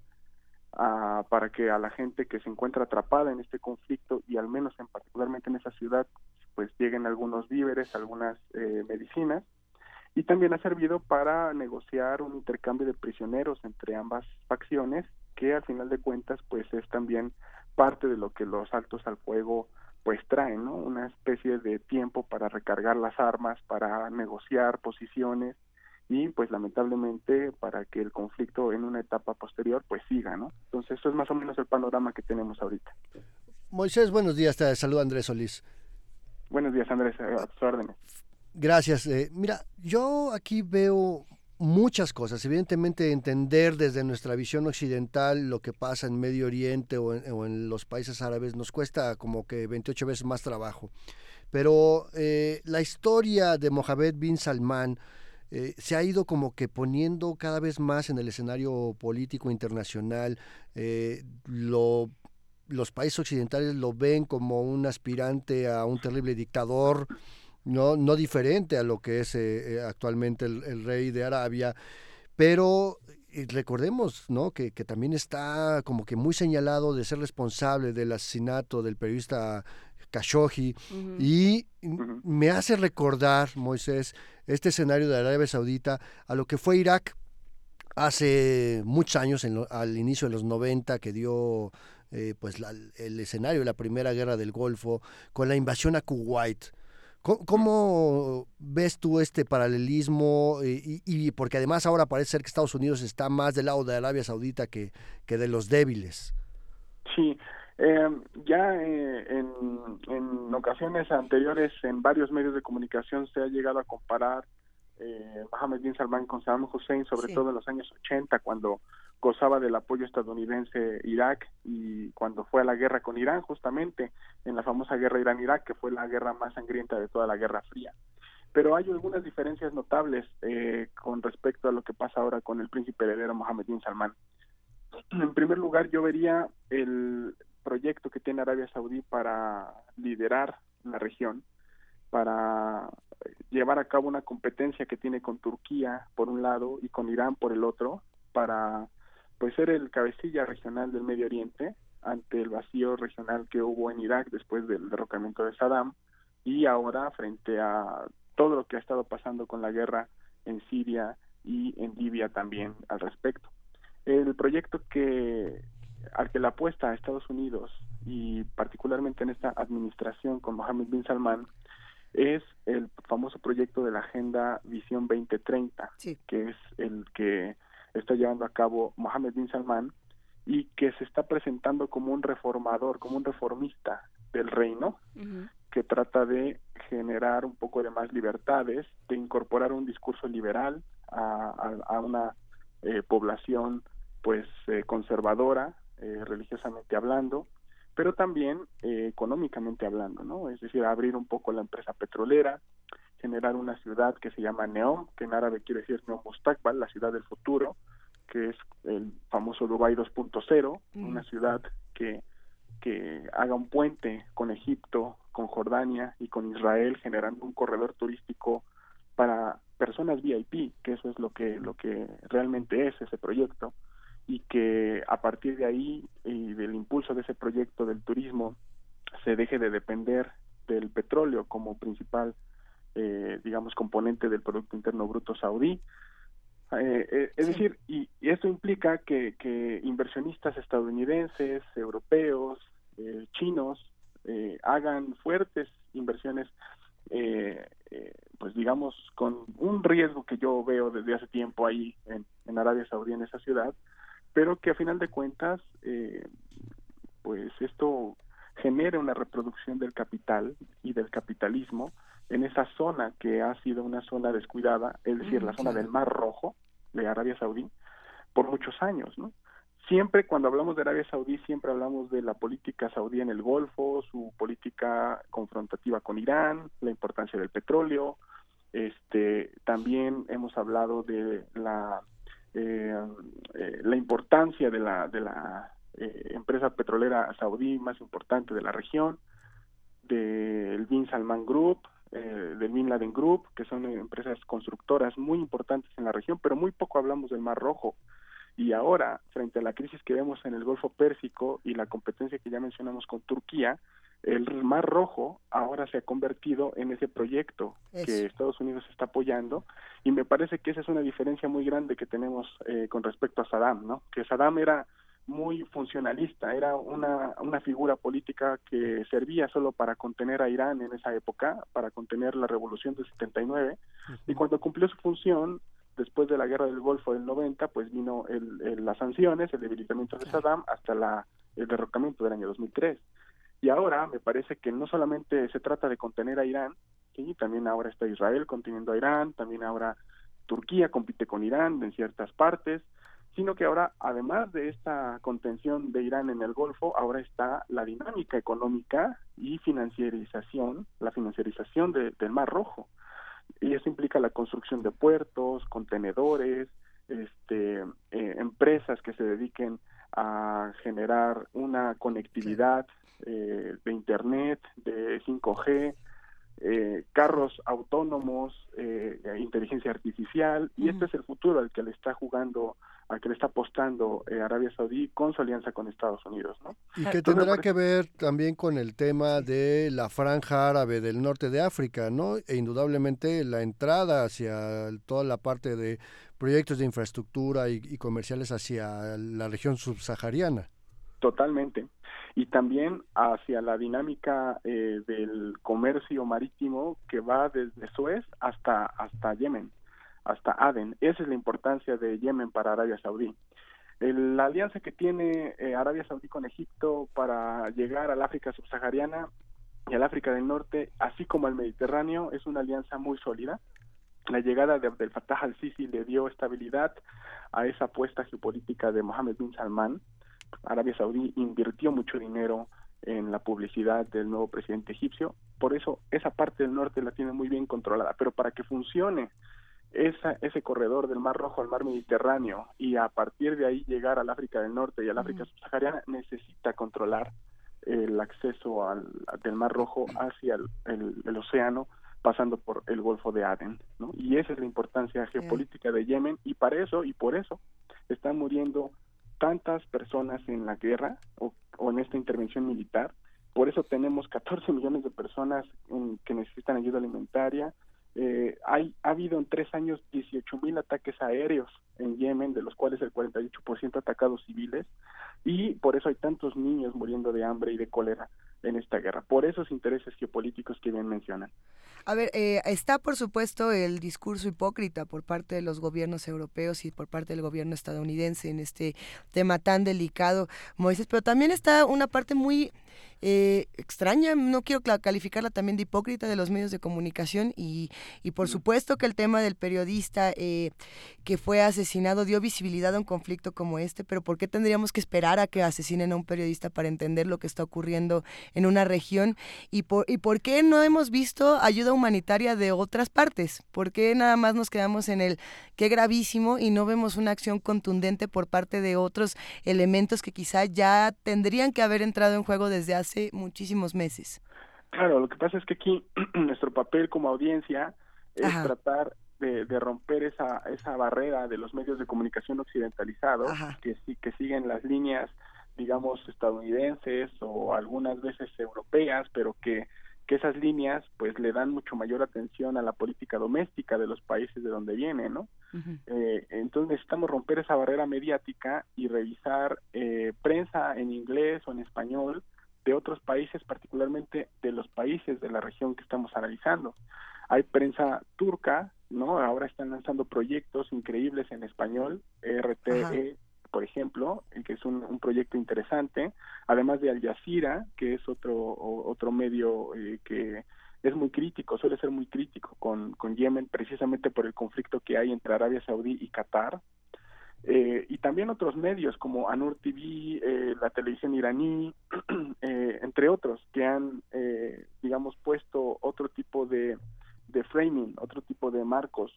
Speaker 21: uh, para que a la gente que se encuentra atrapada en este conflicto y al menos en particularmente en esa ciudad pues lleguen algunos víveres, algunas eh, medicinas y también ha servido para negociar un intercambio de prisioneros entre ambas facciones que al final de cuentas pues es también parte de lo que los altos al fuego pues traen ¿no? una especie de tiempo para recargar las armas, para negociar posiciones y pues lamentablemente para que el conflicto en una etapa posterior pues siga, ¿no? Entonces eso es más o menos el panorama que tenemos ahorita.
Speaker 3: Moisés, buenos días, te saluda Andrés Solís.
Speaker 21: Buenos días Andrés, a tus órdenes.
Speaker 3: Gracias. Eh, mira, yo aquí veo muchas cosas. Evidentemente entender desde nuestra visión occidental lo que pasa en Medio Oriente o en, los países árabes nos cuesta como que 28 veces más trabajo. Pero eh, la historia de Mohammed bin Salman eh, se ha ido como que poniendo cada vez más en el escenario político internacional. Lo, los países occidentales lo ven como un aspirante a un terrible dictador no, no diferente a lo que es eh, actualmente el, el, rey de Arabia, pero recordemos ¿no? Que, que, también está como que muy señalado de ser responsable del asesinato del periodista Khashoggi uh -huh. y me hace recordar, Moisés, este escenario de Arabia Saudita a lo que fue Irak hace muchos años, en lo, al inicio de los 90, que dio eh, pues la, el escenario de la Primera Guerra del Golfo, con la invasión a Kuwait. ¿Cómo, ¿Cómo, ves tú este paralelismo? Y, y, porque además ahora parece ser que Estados Unidos está más del lado de Arabia Saudita que, que de los débiles.
Speaker 21: Sí, eh, ya eh, en, en, ocasiones anteriores en varios medios de comunicación se ha llegado a comparar eh, Mohammed bin Salman con Saddam Hussein, sobre sí. todo en los años 80, cuando gozaba del apoyo estadounidense Irak y cuando fue a la guerra con Irán, justamente en la famosa guerra Irán-Irak, que fue la guerra más sangrienta de toda la Guerra Fría. Pero hay algunas diferencias notables eh, con respecto a lo que pasa ahora con el príncipe heredero Mohammed bin Salman. En primer lugar, yo vería el proyecto que tiene Arabia Saudí para liderar la región, para llevar a cabo una competencia que tiene con Turquía por un lado y con Irán por el otro, para pues ser el cabecilla regional del Medio Oriente ante el vacío regional que hubo en Irak después del derrocamiento de Saddam y ahora frente a todo lo que ha estado pasando con la guerra en Siria y en Libia también al respecto. El proyecto que al que la apuesta a Estados Unidos y particularmente en esta administración con Mohammed bin Salman es el famoso proyecto de la Agenda Visión 2030,
Speaker 1: sí.
Speaker 21: que es el que está llevando a cabo Mohammed bin Salman y que se está presentando como un reformador, como un reformista del reino, uh -huh. que trata de generar un poco de más libertades, de incorporar un discurso liberal a, a, a una eh, población pues eh, conservadora, eh, religiosamente hablando, pero también eh, económicamente hablando, ¿no? Es decir, abrir un poco la empresa petrolera, generar una ciudad que se llama Neom, que en árabe quiere decir Neom Mustakbal, la ciudad del futuro, que es el famoso Dubai 2.0, mm. una ciudad que, que haga un puente con Egipto, con Jordania y con Israel, generando un corredor turístico para personas VIP, que eso es lo que, lo que realmente es ese proyecto y que a partir de ahí y del impulso de ese proyecto del turismo se deje de depender del petróleo como principal eh, digamos componente del producto interno bruto saudí. Eh, eh, es decir, y, y esto implica que, que inversionistas estadounidenses, europeos, eh, chinos, eh, hagan fuertes inversiones, pues digamos, con un riesgo que yo veo desde hace tiempo ahí en, en Arabia Saudí, en esa ciudad, pero que a final de cuentas, pues esto genera una reproducción del capital y del capitalismo en esa zona que ha sido una zona descuidada, es decir, la zona del Mar Rojo de Arabia Saudí, por muchos años, ¿no? Siempre cuando hablamos de Arabia Saudí, siempre hablamos de la política saudí en el Golfo, su política confrontativa con Irán, la importancia del petróleo, este, también hemos hablado de la eh, eh, la importancia de la de la eh, empresa petrolera saudí más importante de la región, del Bin Salman Group, eh, del Bin Laden Group, que son empresas constructoras muy importantes en la región, pero muy poco hablamos del Mar Rojo. Y ahora, frente a la crisis que vemos en el Golfo Pérsico y la competencia que ya mencionamos con Turquía, el Mar Rojo ahora se ha convertido en ese proyecto
Speaker 1: Eso.
Speaker 21: que Estados Unidos está apoyando y me parece que esa es una diferencia muy grande que tenemos eh, con respecto a Saddam, ¿no? Que Saddam era muy funcionalista, era una, una figura política que servía solo para contener a Irán en esa época, para contener la revolución del 79, y cuando cumplió su función, después de la guerra del Golfo del 90, pues vino el, el- las sanciones, el debilitamiento de Saddam, hasta la, el derrocamiento del año 2003. Y ahora me parece que no solamente se trata de contener a Irán, ¿sí? también ahora está Israel conteniendo a Irán, también ahora Turquía compite con Irán en ciertas partes, sino que ahora, además de esta contención de Irán en el Golfo, ahora está la dinámica económica y financiarización, la financiarización de- del Mar Rojo. Y eso implica la construcción de puertos, contenedores, este, eh, empresas que se dediquen a generar una conectividad eh, de Internet, de 5G, eh, carros autónomos, eh, inteligencia artificial, y este es el futuro al que le está jugando, al que le está apostando eh, Arabia Saudí con su alianza con Estados Unidos, ¿no?
Speaker 3: Y que
Speaker 21: Entonces,
Speaker 3: tendrá que ver también con el tema de la franja árabe del norte de África, ¿no? E indudablemente la entrada hacia toda la parte de proyectos de infraestructura y, y comerciales hacia la región subsahariana.
Speaker 21: Totalmente. Y también hacia la dinámica eh, del comercio marítimo que va desde Suez hasta, hasta Yemen, hasta Aden. Esa es la importancia de Yemen para Arabia Saudí. El- la alianza que tiene eh, Arabia Saudí con Egipto para llegar al África subsahariana y al África del Norte, así como al Mediterráneo, es una alianza muy sólida. La llegada de Abdel Fattah al-Sisi le dio estabilidad a esa apuesta geopolítica de Mohammed bin Salman. Arabia Saudí invirtió mucho dinero en la publicidad del nuevo presidente egipcio, por eso esa parte del norte la tiene muy bien controlada, pero para que funcione esa, ese corredor del Mar Rojo al Mar Mediterráneo y a partir de ahí llegar al África del Norte y al África subsahariana necesita controlar el acceso al, del Mar Rojo hacia el, el- el océano pasando por el Golfo de Aden, ¿no? Y esa es la importancia geopolítica de Yemen y para eso y por eso están muriendo tantas personas en la guerra o, o en esta intervención militar. Por eso tenemos 14 millones de personas en- que necesitan ayuda alimentaria. Eh, hay, ha habido en tres años 18 mil ataques aéreos en Yemen, de los cuales el 48% atacados civiles, y por eso hay tantos niños muriendo de hambre y de cólera en esta guerra, por esos intereses geopolíticos que bien mencionan.
Speaker 1: A ver, eh, está por supuesto el discurso hipócrita por parte de los gobiernos europeos y por parte del gobierno estadounidense en este tema tan delicado, Moisés, pero también está una parte muy eh, extraña, no quiero calificarla también de hipócrita de los medios de comunicación y, y por supuesto que el tema del periodista eh, que fue asesinado dio visibilidad a un conflicto como este, pero ¿por qué tendríamos que esperar a que asesinen a un periodista para entender lo que está ocurriendo en una región? ¿Y por, y por qué no hemos visto ayuda humanitaria de otras partes? ¿Por qué nada más nos quedamos en el qué gravísimo y no vemos una acción contundente por parte de otros elementos que quizá ya tendrían que haber entrado en juego desde hace muchísimos meses?
Speaker 21: Claro, lo que pasa es que aquí nuestro papel como audiencia es
Speaker 1: Ajá.
Speaker 21: tratar de, de romper esa, esa barrera de los medios de comunicación occidentalizados que, sí, que siguen las líneas, digamos, estadounidenses o algunas veces europeas, pero que que esas líneas pues le dan mucho mayor atención a la política doméstica de los países de donde viene, ¿no? Eh, entonces necesitamos romper esa barrera mediática y revisar eh, prensa en inglés o en español de otros países, particularmente de los países de la región que estamos analizando. Hay prensa turca, ¿no? Ahora están lanzando proyectos increíbles en español, RTE, por ejemplo, eh, que es un, un, proyecto interesante, además de Al Jazeera, que es otro, otro medio eh, que es muy crítico, suele ser muy crítico con, con Yemen, precisamente por el conflicto que hay entre Arabia Saudí y Qatar. Eh, y también otros medios como Anur TV, eh, la televisión iraní, eh, entre otros, que han, eh, digamos, puesto otro tipo de, de framing, otro tipo de marcos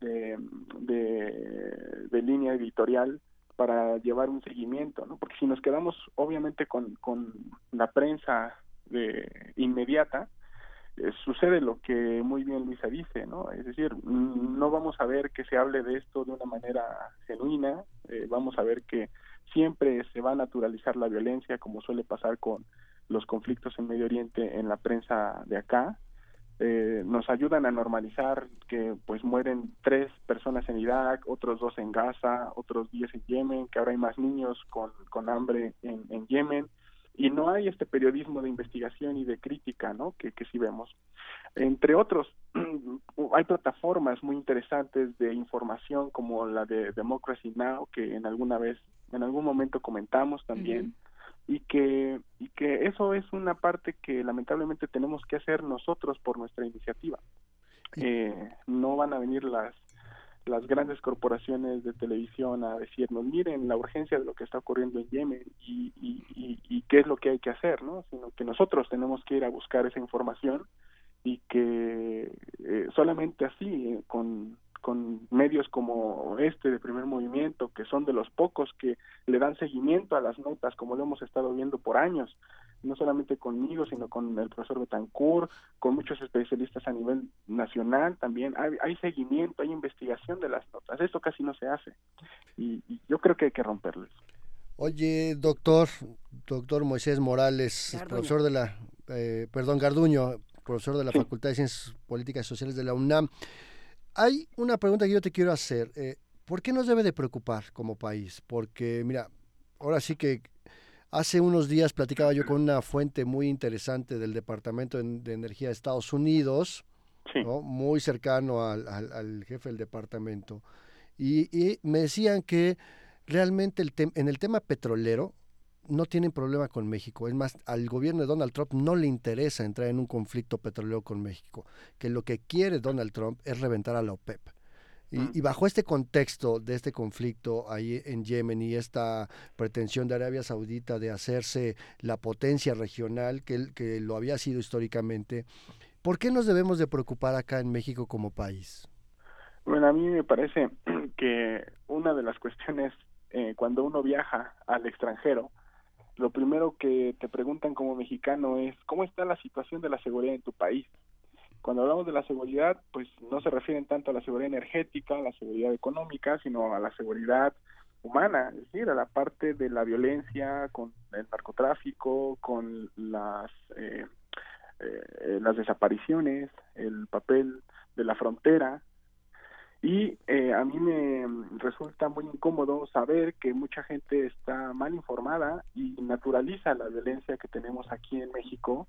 Speaker 21: de, de, de, línea editorial para llevar un seguimiento, ¿no? Porque si nos quedamos obviamente con, con la prensa de inmediata, eh, sucede lo que muy bien Luisa dice, ¿no? Es decir, no vamos a ver que se hable de esto de una manera genuina, eh, vamos a ver que siempre se va a naturalizar la violencia, como suele pasar con los conflictos en Medio Oriente en la prensa de acá, eh, nos ayudan a normalizar que pues mueren tres personas en Irak, otros dos en Gaza, otros diez en Yemen, que ahora hay más niños con, con hambre en, en Yemen y no hay este periodismo de investigación y de crítica, ¿no? Que, que sí vemos. Entre otros, hay plataformas muy interesantes de información como la de Democracy Now, que en alguna vez, en algún momento comentamos también. Y que y que eso es una parte que lamentablemente tenemos que hacer nosotros por nuestra iniciativa. Eh, no van a venir las las grandes corporaciones de televisión a decirnos miren la urgencia de lo que está ocurriendo en Yemen y, y, y, y qué es lo que hay que hacer no sino que nosotros tenemos que ir a buscar esa información y que eh, solamente así eh, con con medios como este de primer movimiento, que son de los pocos que le dan seguimiento a las notas, como lo hemos estado viendo por años, no solamente conmigo, sino con el profesor Betancourt, con muchos especialistas a nivel nacional también. Hay, hay seguimiento, hay investigación de las notas. Esto casi no se hace. Y, y yo creo que hay que romperlo.
Speaker 3: Oye, doctor, doctor Moisés Morales, Garduño. profesor de la, eh, perdón, Garduño, profesor de la sí. Facultad de Ciencias Políticas y Sociales de la UNAM hay una pregunta que yo te quiero hacer. Eh, ¿Por qué nos debe de preocupar como país? Porque, mira, ahora sí que hace unos días platicaba yo con una fuente muy interesante del Departamento de Energía de Estados Unidos, sí. ¿no? muy cercano al, al, al, jefe del departamento, y, y me decían que realmente el en el tema petrolero no tienen problema con México. Es más, al gobierno de Donald Trump no le interesa entrar en un conflicto petrolero con México, que lo que quiere Donald Trump es reventar a la OPEP. Y, mm. y, bajo este contexto de este conflicto ahí en Yemen y esta pretensión de Arabia Saudita de hacerse la potencia regional que, que lo había sido históricamente, ¿por qué nos debemos de preocupar acá en México como país?
Speaker 21: Bueno, a mí me parece que una de las cuestiones eh, cuando uno viaja al extranjero, lo primero que te preguntan como mexicano es cómo está la situación de la seguridad en tu país. Cuando hablamos de la seguridad, pues no se refieren tanto a la seguridad energética, a la seguridad económica, sino a la seguridad humana, es decir, a la parte de la violencia con el narcotráfico, con las eh, eh, las desapariciones, el papel de la frontera, y eh, a mí me resulta muy incómodo saber que mucha gente está mal informada y naturaliza la violencia que tenemos aquí en México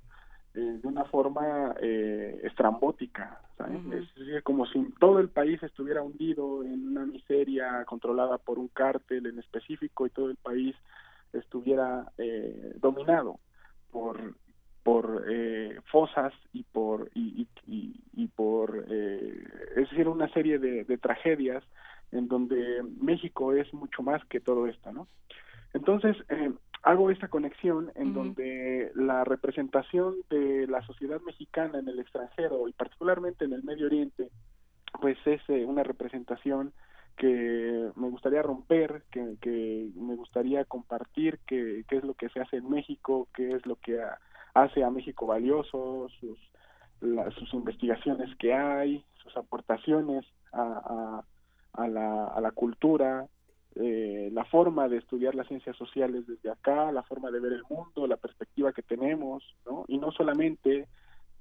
Speaker 21: eh, de una forma eh, estrambótica, ¿sabes? Uh -huh. es decir, como si todo el país estuviera hundido en una miseria controlada por un cártel en específico y todo el país estuviera eh, dominado por por eh, fosas y por y, y, y por eh, es decir una serie de, de, tragedias en donde México es mucho más que todo esto no entonces eh, hago esta conexión en uh -huh. donde la representación de la sociedad mexicana en el extranjero y particularmente en el Medio Oriente pues es eh, una representación que me gustaría romper, que, que me gustaría compartir qué es lo que se hace en México, qué es lo que ha, hace a México valioso, sus, la, sus investigaciones que hay, sus aportaciones a, a, a, la, a la cultura, eh, la forma de estudiar las ciencias sociales desde acá, la forma de ver el mundo, la perspectiva que tenemos, ¿no? Y no solamente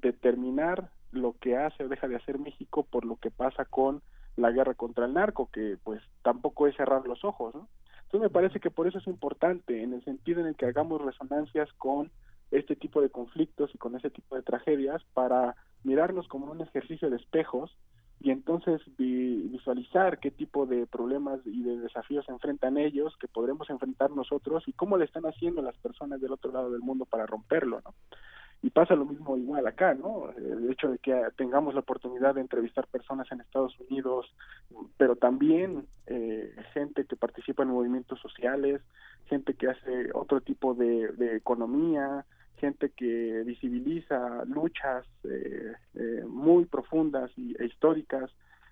Speaker 21: determinar lo que hace o deja de hacer México por lo que pasa con la guerra contra el narco, que pues tampoco es cerrar los ojos, ¿no? Entonces me parece que por eso es importante, en el sentido en el que hagamos resonancias con este tipo de conflictos y con ese tipo de tragedias para mirarnos como un ejercicio de espejos y entonces visualizar qué tipo de problemas y de desafíos enfrentan ellos, que podremos enfrentar nosotros y cómo le están haciendo las personas del otro lado del mundo para romperlo, ¿no? Y pasa lo mismo igual acá, ¿no? El hecho de que tengamos la oportunidad de entrevistar personas en Estados Unidos, pero también eh, gente que participa en movimientos sociales, gente que hace otro tipo de economía, gente que visibiliza luchas eh, eh, muy profundas y, e históricas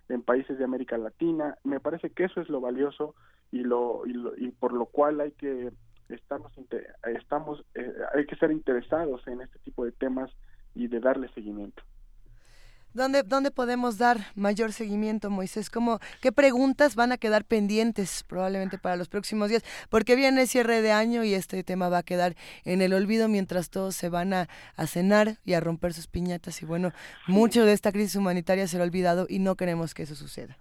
Speaker 21: en países de América Latina. Me parece que eso es lo valioso y lo y, lo, y por lo cual hay que estamos estamos eh, hay que estar interesados en este tipo de temas y de darle seguimiento.
Speaker 1: ¿Dónde, ¿Dónde podemos dar mayor seguimiento, Moisés? ¿Cómo, ¿Qué preguntas van a quedar pendientes probablemente para los próximos días? Porque viene el cierre de año y este tema va a quedar en el olvido mientras todos se van a, a cenar y a romper sus piñatas. Y bueno, mucho de esta crisis humanitaria será olvidado y no queremos que eso suceda.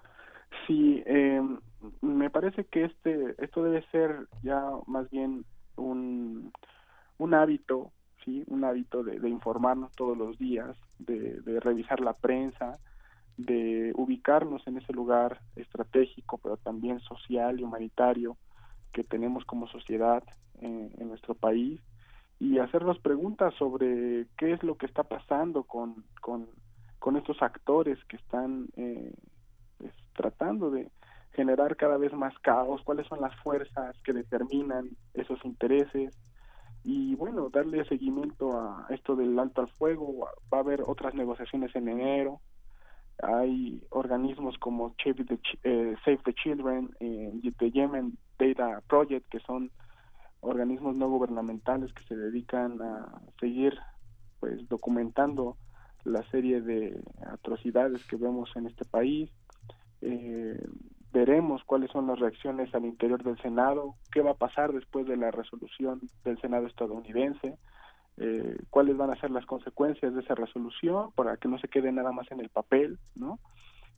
Speaker 21: Sí, eh, me parece que este esto debe ser ya más bien un, un hábito un hábito de, informarnos todos los días, de, revisar la prensa, de ubicarnos en ese lugar estratégico, pero también social y humanitario que tenemos como sociedad en, nuestro país y hacernos preguntas sobre qué es lo que está pasando con, con, con estos actores que están eh, pues, tratando de generar cada vez más caos, cuáles son las fuerzas que determinan esos intereses, y bueno, darle seguimiento a esto del alto al fuego. Va a haber otras negociaciones en enero. Hay organismos como Save the, eh, Children eh, The Yemen Data Project, que son organismos no gubernamentales que se dedican a seguir pues documentando la serie de atrocidades que vemos en este país. Eh, veremos cuáles son las reacciones al interior del Senado, qué va a pasar después de la resolución del Senado estadounidense, eh, cuáles van a ser las consecuencias de esa resolución para que no se quede nada más en el papel, ¿no?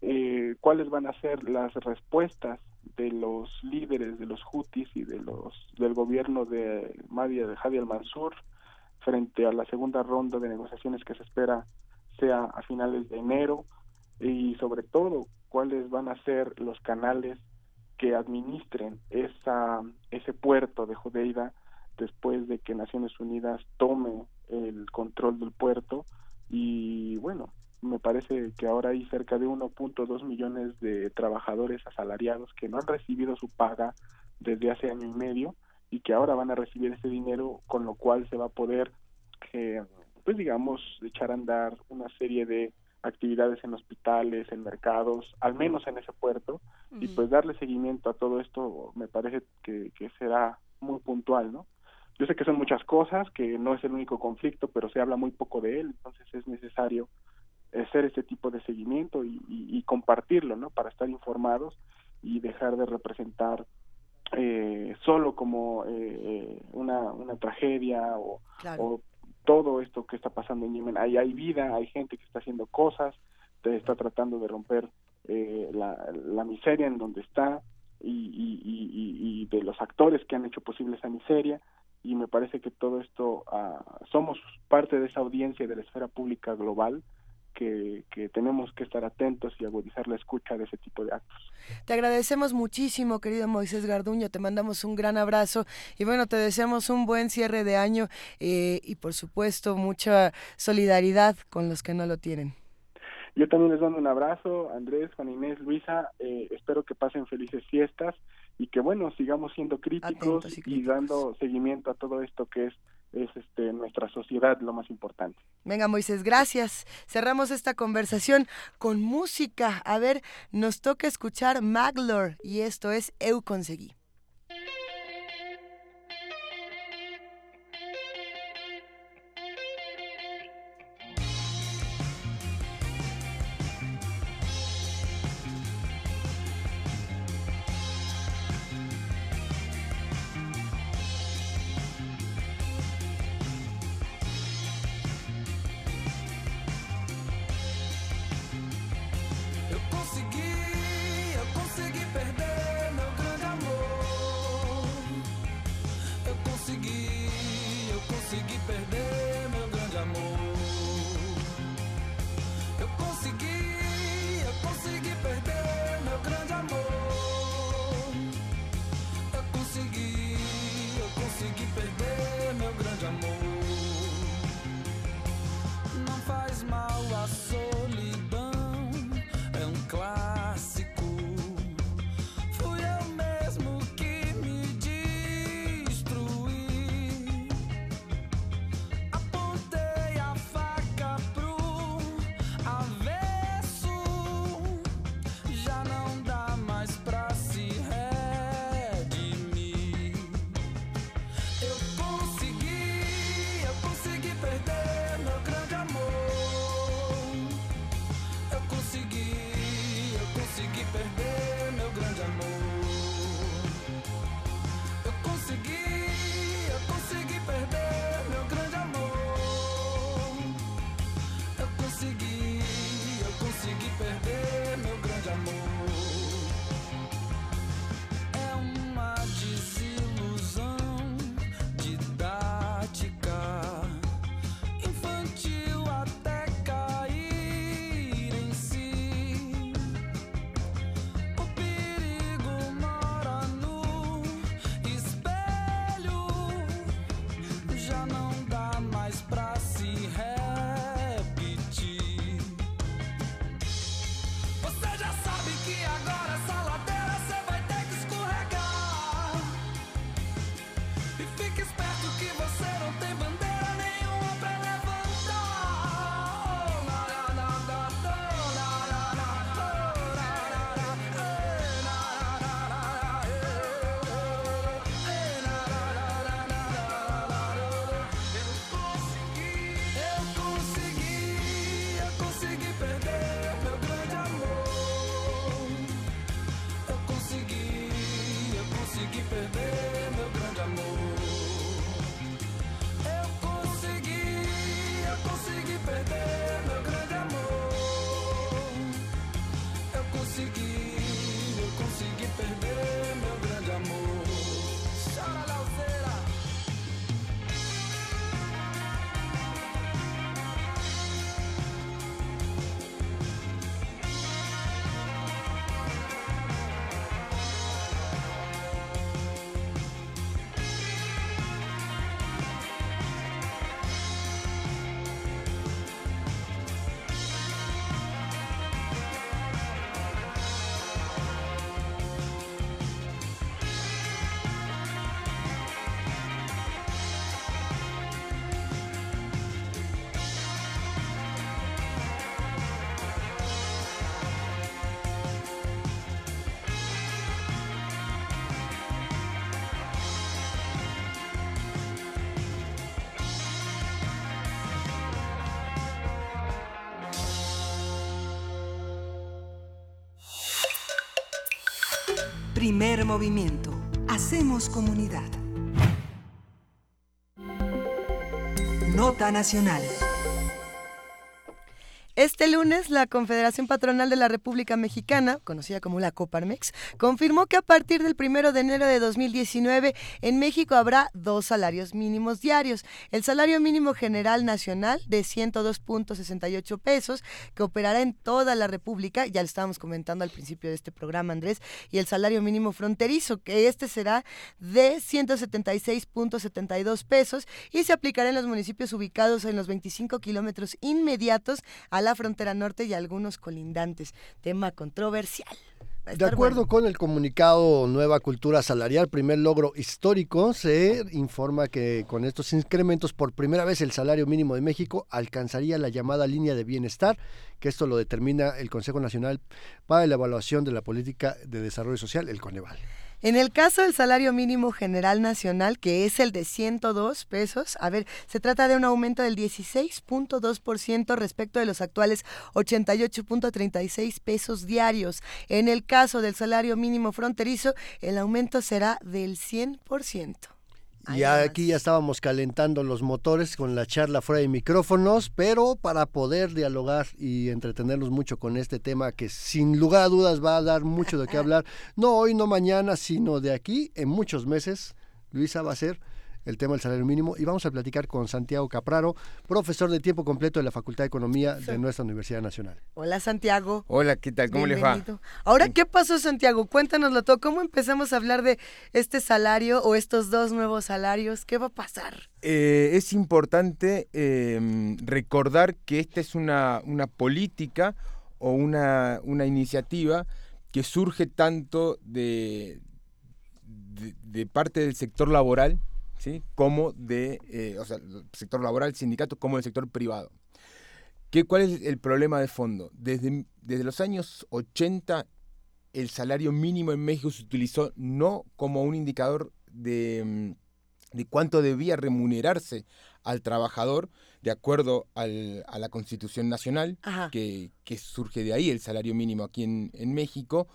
Speaker 21: Eh, cuáles van a ser las respuestas de los líderes de los Houthis y de los del gobierno de de Hadi al-Mansur frente a la segunda ronda de negociaciones que se espera sea a finales de enero y sobre todo cuáles van a ser los canales que administren esa, ese puerto de Jodeida después de que Naciones Unidas tome el control del puerto. Y bueno, me parece que ahora hay cerca de 1.2 millones de trabajadores asalariados que no han recibido su paga desde hace año y medio y que ahora van a recibir ese dinero con lo cual se va a poder eh, pues digamos echar a andar una serie de actividades en hospitales, en mercados, al menos en ese puerto, y pues darle seguimiento a todo esto me parece que, que será muy puntual, ¿no? Yo sé que son muchas cosas, que no es el único conflicto, pero se habla muy poco de él, entonces es necesario hacer este tipo de seguimiento y, y, y compartirlo, ¿no? Para estar informados y dejar de representar eh, solo como eh, eh una, una tragedia o, claro. o todo esto que está pasando en Yemen. Ahí hay vida, hay gente que está haciendo cosas, está tratando de romper eh, la, la, miseria en donde está y, y, de los actores que han hecho posible esa miseria. Y me parece que todo esto, uh, somos parte de esa audiencia de la esfera pública global que, que, tenemos que estar atentos y agudizar la escucha de ese tipo de actos.
Speaker 1: Te agradecemos muchísimo, querido Moisés Garduño, te mandamos un gran abrazo y bueno, te deseamos un buen cierre de año eh, y por supuesto mucha solidaridad con los que no lo tienen.
Speaker 21: Yo también les mando un abrazo, Andrés, Juan Inés, Luisa, eh, espero que pasen felices fiestas y que bueno, sigamos siendo críticos, y, críticos. y dando seguimiento a todo esto que es es este nuestra sociedad lo más importante.
Speaker 1: Venga, Moisés, gracias. Cerramos esta conversación con música. A ver, nos toca escuchar Maglor y esto es Eu Conseguí.
Speaker 5: Movimiento. Hacemos comunidad. Nota Nacional.
Speaker 1: Este lunes, la Confederación Patronal de la República Mexicana, conocida como la Coparmex, confirmó que a partir del 1 de enero de 2019 en México habrá dos salarios mínimos diarios. El salario mínimo general nacional de 102.68 pesos, que operará en toda la República, ya lo estábamos comentando al principio de este programa, Andrés, y el salario mínimo fronterizo, que este será de 176.72 pesos y se aplicará en los municipios ubicados en los 25 kilómetros inmediatos a la frontera norte y algunos colindantes. Tema controversial.
Speaker 3: De acuerdo
Speaker 1: bueno.
Speaker 3: con el comunicado Nueva Cultura Salarial, primer logro histórico, se informa que con estos incrementos por primera vez el salario mínimo de México alcanzaría la llamada línea de bienestar, que esto lo determina el Consejo Nacional para la Evaluación de la Política de Desarrollo Social, el Coneval.
Speaker 1: En el caso del salario mínimo general nacional, que es el de 102 pesos, a ver, se trata de un aumento del 16.2% respecto de los actuales 88.36 pesos diarios. En el caso del salario mínimo fronterizo, el aumento será del 100%.
Speaker 3: Y aquí ya estábamos calentando los motores con la charla fuera de micrófonos, pero para poder dialogar y entretenernos mucho con este tema que sin lugar a dudas va a dar mucho de qué hablar, no hoy, no mañana, sino de aquí en muchos meses, Luisa va a ser el tema del salario mínimo y vamos a platicar con Santiago Capraro, profesor de tiempo completo de la Facultad de Economía de nuestra Universidad Nacional.
Speaker 1: Hola Santiago.
Speaker 22: Hola, ¿qué tal? ¿Cómo les va?
Speaker 1: Bienvenido. Ahora, ¿qué pasó Santiago? Cuéntanoslo todo. ¿Cómo empezamos a hablar de este salario o estos dos nuevos salarios? ¿Qué va a pasar?
Speaker 22: Eh, es importante eh, recordar que esta es una, una política o una, una iniciativa que surge tanto de, de, de parte del sector laboral, ¿sí? como de, eh, o sea, el sector laboral, sindicatos, como del sector privado. ¿Qué, ¿Cuál es el problema de fondo? Desde, desde los años 80 el salario mínimo en México se utilizó no como un indicador de, mm, de cuánto debía remunerarse al trabajador de acuerdo al- a la Constitución Nacional, que, que surge de ahí el salario mínimo aquí en, en México,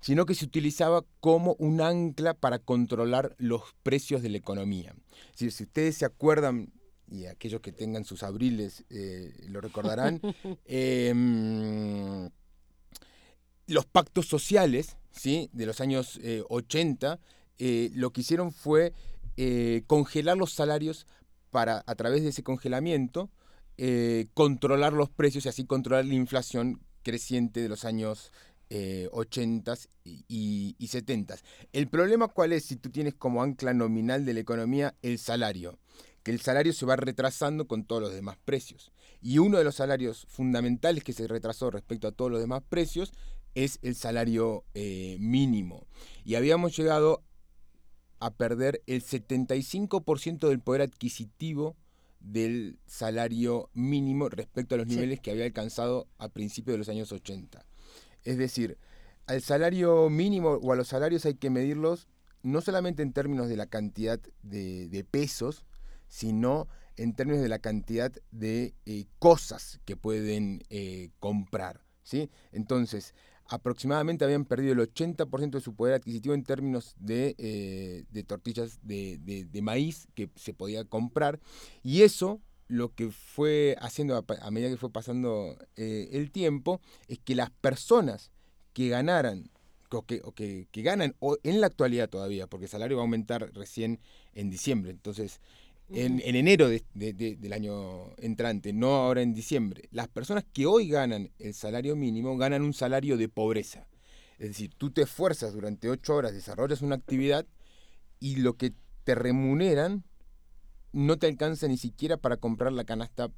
Speaker 22: sino que se utilizaba como un ancla para controlar los precios de la economía. Es decir, si ustedes se acuerdan, y aquellos que tengan sus abriles eh, lo recordarán, em, los pactos sociales ¿sí? de los años eh, 80 eh, lo que hicieron fue eh, congelar los salarios para, a través de ese congelamiento, eh, controlar los precios y así controlar la inflación creciente de los años eh, 80 y, y, y 70. El problema cuál es si tú tienes como ancla nominal de la economía el salario, que el salario se va retrasando con todos los demás precios. Y uno de los salarios fundamentales que se retrasó respecto a todos los demás precios es el salario eh, mínimo. Y habíamos llegado a perder el 75% del poder adquisitivo del salario mínimo respecto a los
Speaker 23: Sí.
Speaker 22: niveles que había alcanzado a principios de los años 80. Es decir, al salario mínimo o a los salarios hay que medirlos no solamente en términos de la cantidad de, de pesos, sino en términos de la cantidad de eh, cosas que pueden eh, comprar. ¿sí? Entonces, aproximadamente habían perdido el 80% de su poder adquisitivo en términos de, eh, tortillas de maíz que se podía comprar. Y eso lo que fue haciendo a, a medida que fue pasando eh, el tiempo es que las personas que ganaran o que, o que, que ganan o en la actualidad todavía, porque el salario va a aumentar recién en diciembre, entonces en, enero de- de- de- del año entrante, no ahora en diciembre, las personas que hoy ganan el salario mínimo ganan un salario de pobreza. Es decir, tú te esfuerzas durante ocho horas, desarrollas una actividad y lo que te remuneran no te alcanza ni siquiera para comprar la canasta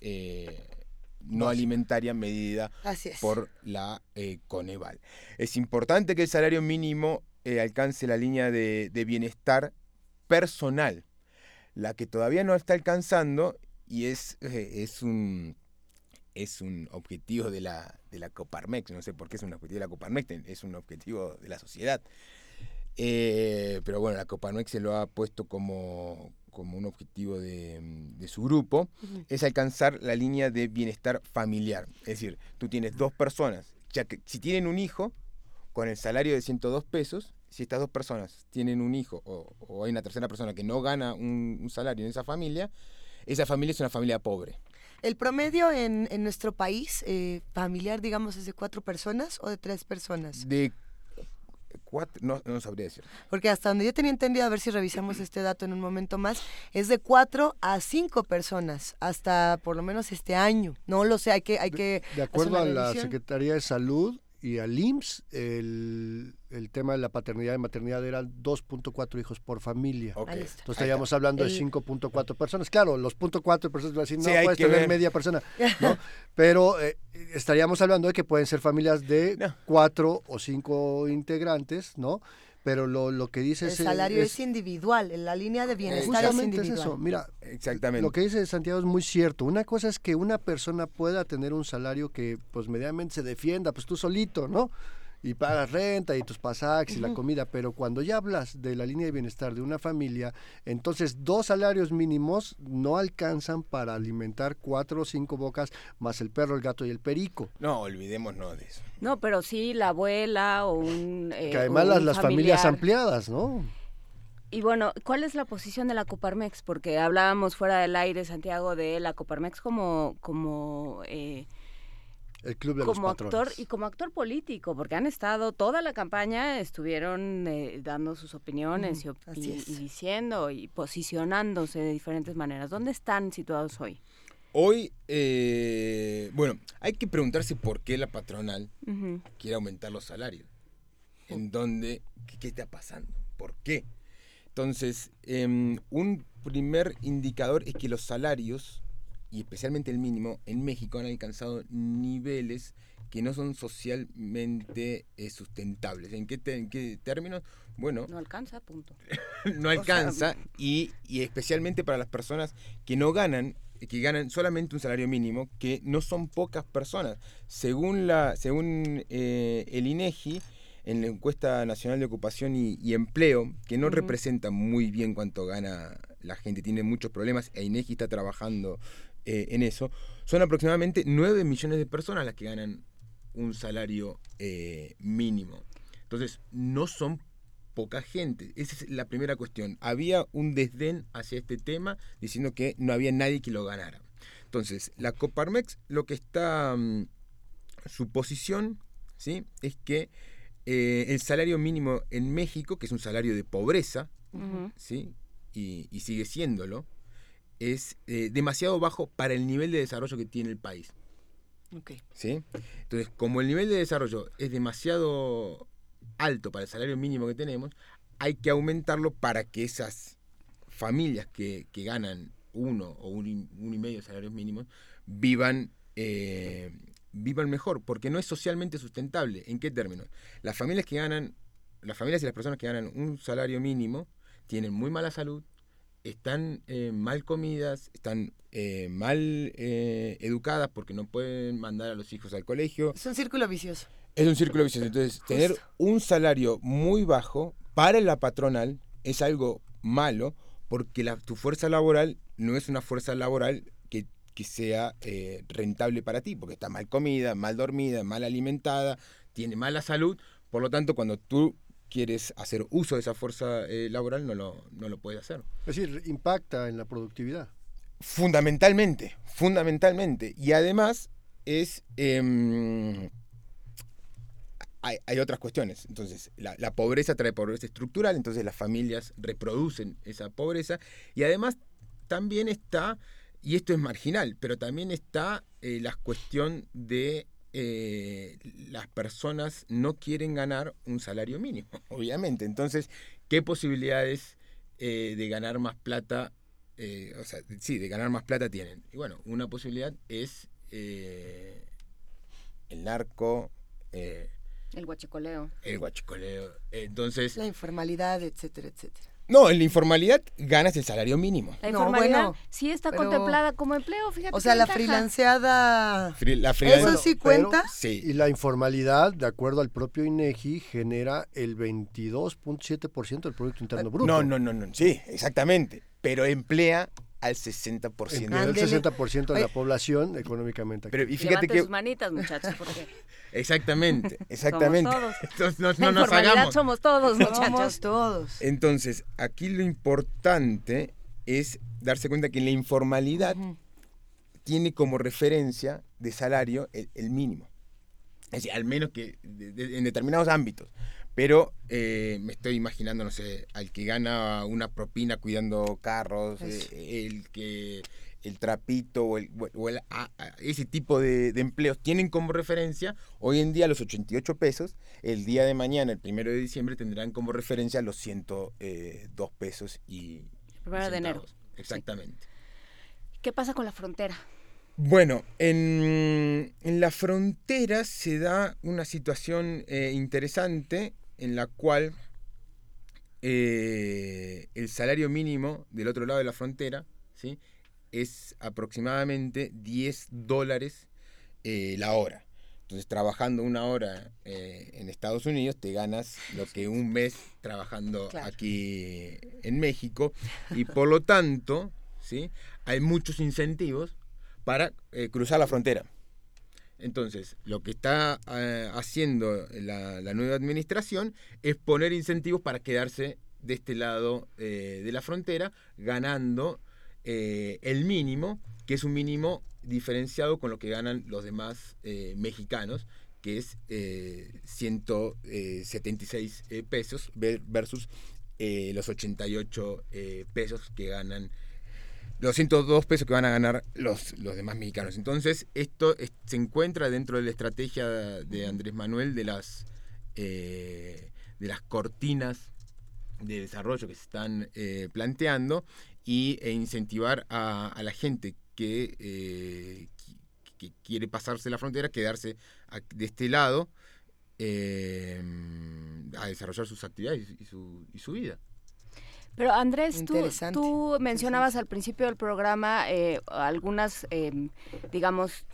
Speaker 22: eh, no alimentaria medida por la eh, Coneval. Es importante que el salario mínimo eh, alcance la línea de, de bienestar personal, la que todavía no está alcanzando y es, es un es un objetivo de la, de la Coparmex, no sé por qué es un objetivo de la Coparmex, es un objetivo de la sociedad. Eh, pero bueno, la Coparmex se lo ha puesto como, como un objetivo de, de su grupo, es alcanzar la línea de bienestar familiar. Es decir, tú tienes dos personas, ya que si tienen un hijo, con el salario de 102 pesos, si estas dos personas tienen un hijo o, o hay una tercera persona que no gana un, un salario en esa familia, esa familia es una familia pobre.
Speaker 1: El promedio en, en nuestro país eh, familiar, digamos, es de cuatro personas o de tres personas.
Speaker 22: De cuatro, no, no sabría decir.
Speaker 1: Porque hasta donde yo tenía entendido, a ver si revisamos este dato en un momento más, es de cuatro a cinco personas hasta por lo menos este año. No lo sé, hay que, hay que
Speaker 3: De acuerdo a la. Secretaría de Salud y al IMSS, el, el tema de la paternidad y maternidad era 2.4 hijos por familia.
Speaker 22: Ok. Ahí
Speaker 3: Entonces estaríamos hablando de
Speaker 22: El-
Speaker 3: 5.4 personas. Claro, los .4 personas van a decir, no
Speaker 22: Sí,
Speaker 3: puedes tener
Speaker 22: ver.
Speaker 3: media persona, ¿no? Pero eh, estaríamos hablando de que pueden ser familias de cuatro o cinco integrantes, ¿no? Pero lo, lo que dice
Speaker 1: El salario es, individual, en la línea de bienestar es
Speaker 3: Justamente es
Speaker 1: individual.
Speaker 3: eso. Mira,
Speaker 22: Exactamente.
Speaker 3: lo que dice Santiago es muy cierto. Una cosa es que una persona pueda tener un salario que pues medianamente se defienda, pues tú solito, ¿no? Y pagas renta y tus pasajes y la comida, pero cuando ya hablas de la línea de bienestar de una familia, entonces dos salarios mínimos no alcanzan para alimentar cuatro o cinco bocas más el perro, el gato y el perico.
Speaker 22: No, olvidémonos de eso.
Speaker 2: No, pero sí la abuela o un. eh,
Speaker 3: Que además las, las familias ampliadas, ¿no?
Speaker 2: Y bueno, ¿cuál es la posición de la Coparmex? Porque hablábamos fuera del aire, Santiago, de la Coparmex como, como, eh,
Speaker 3: El club de
Speaker 2: como
Speaker 3: los
Speaker 2: actor y como actor político, porque han estado toda la campaña, estuvieron eh, dando sus opiniones y, op-
Speaker 1: así
Speaker 2: y-
Speaker 1: es.
Speaker 2: y diciendo y posicionándose de diferentes maneras. ¿Dónde están situados hoy?
Speaker 22: Hoy, eh, bueno, hay que preguntarse por qué la patronal quiere aumentar los salarios. ¿En dónde? ¿Qué, qué está pasando? ¿Por qué? Entonces, em, un primer indicador es que los salarios, y especialmente el mínimo, en México han alcanzado niveles que no son socialmente eh, sustentables. ¿En qué, te- en qué términos? Bueno,
Speaker 2: No alcanza, punto.
Speaker 22: no alcanza y, y especialmente para las personas que no ganan que ganan solamente un salario mínimo que no son pocas personas según la según eh, el INEGI en la encuesta nacional de ocupación y, y empleo que no representa muy bien cuánto gana la gente tiene muchos problemas e INEGI está trabajando eh, en eso son aproximadamente 9 millones de personas las que ganan un salario eh, mínimo entonces no son poca gente. Esa es la primera cuestión. Había un desdén hacia este tema diciendo que no había nadie que lo ganara. Entonces, la Coparmex lo que está, mm, su posición, ¿sí? Es que eh, el salario mínimo en México, que es un salario de pobreza. ¿sí? Y, y sigue siéndolo, es eh, demasiado bajo para el nivel de desarrollo que tiene el país.
Speaker 1: Ok.
Speaker 22: ¿sí? Entonces, como el nivel de desarrollo es demasiado alto para el salario mínimo que tenemos, hay que aumentarlo para que esas familias que, que ganan uno o un y, uno y medio salarios mínimos vivan, eh, vivan mejor, porque no es socialmente sustentable. ¿En qué términos? Las familias que ganan, las familias y las personas que ganan un salario mínimo tienen muy mala salud, están eh, mal comidas, están eh, mal eh, educadas porque no pueden mandar a los hijos al colegio.
Speaker 1: Es un círculo vicioso.
Speaker 22: Es un círculo vicioso. Entonces, tener un salario muy bajo para la patronal es algo malo porque la, tu fuerza laboral no es una fuerza laboral que, que sea eh, rentable para ti, porque está mal comida, mal dormida, mal alimentada, tiene mala salud, por lo tanto, cuando tú quieres hacer uso de esa fuerza eh, laboral, no lo, no lo puedes hacer.
Speaker 3: Es decir, impacta en la productividad.
Speaker 22: Fundamentalmente, fundamentalmente. Y además es... em, hay, hay otras cuestiones. Entonces, la, la pobreza trae pobreza estructural, entonces las familias reproducen esa pobreza. Y además también está, y esto es marginal, pero también está eh, la cuestión de eh, las personas no quieren ganar un salario mínimo, obviamente. Entonces, ¿qué posibilidades eh, de ganar más plata, eh, o sea, sí, de ganar más plata tienen? Y bueno, una posibilidad es eh, el narco, eh,
Speaker 2: El guachicoleo.
Speaker 22: el guachicoleo. Entonces,
Speaker 1: La informalidad, etcétera, etcétera.
Speaker 22: No, en la informalidad ganas el salario mínimo.
Speaker 2: La
Speaker 1: No,
Speaker 2: informalidad
Speaker 1: bueno,
Speaker 2: sí está
Speaker 1: pero-
Speaker 2: contemplada como empleo, fíjate.
Speaker 1: O sea, la freelanceada...
Speaker 22: Fri- la
Speaker 1: ¿Eso sí
Speaker 3: Pero-
Speaker 1: cuenta?
Speaker 22: Sí.
Speaker 3: Y la informalidad, de acuerdo al propio INEGI, genera el 22.7% del Producto Interno Bruto.
Speaker 22: No, no, no, no, sí, exactamente. Pero emplea al 60%.
Speaker 3: Emplea el 60% de la población económicamente
Speaker 22: Pero y fíjate
Speaker 2: Levanten
Speaker 22: que
Speaker 2: sus manitas, muchachos, porque
Speaker 22: exactamente, exactamente.
Speaker 2: todos.
Speaker 22: Entonces, no, no nos hagamos.
Speaker 2: somos todos, muchachos.
Speaker 1: Somos todos.
Speaker 22: Entonces, aquí lo importante es darse cuenta que la informalidad tiene como referencia de salario el, el mínimo. Es decir, al menos que de- de- en determinados ámbitos. Pero eh, me estoy imaginando, no sé, al que gana una propina cuidando carros, eh, el que el trapito o, el, o el- a- a- ese tipo de, de empleos tienen como referencia hoy en día los 88 pesos, el día de mañana, el primero de diciembre, tendrán como referencia los 102 pesos y...
Speaker 2: Primero de enero.
Speaker 22: Exactamente.
Speaker 2: ¿Qué pasa con la frontera?
Speaker 22: Bueno, en, en la frontera se da una situación eh, interesante en la cual eh, el salario mínimo del otro lado de la frontera ¿sí? es aproximadamente 10 dólares eh, la hora. Entonces, trabajando una hora eh, en Estados Unidos, te ganas lo que un mes trabajando
Speaker 1: Claro.
Speaker 22: aquí en México. Y por lo tanto, ¿sí? hay muchos incentivos para cruzar la frontera. Entonces, lo que está eh, haciendo la, nueva administración es poner incentivos para quedarse de este lado eh, de la frontera, ganando eh, el mínimo, que es un mínimo diferenciado con lo que ganan los demás mexicanos, que es eh, 176 eh, pesos ver- versus los 88 eh, pesos que ganan los 102 pesos que van a ganar los, los demás mexicanos. Entonces, esto es- se encuentra dentro de la estrategia de Andrés Manuel de las, eh, de las cortinas de desarrollo que se están eh, planteando y, e incentivar a, la gente que, eh, que quiere pasarse la frontera, quedarse de este lado eh, a desarrollar sus actividades y su, y su vida.
Speaker 2: Pero Andrés, tú, tú mencionabas al principio del programa eh, algunas, eh, digamos,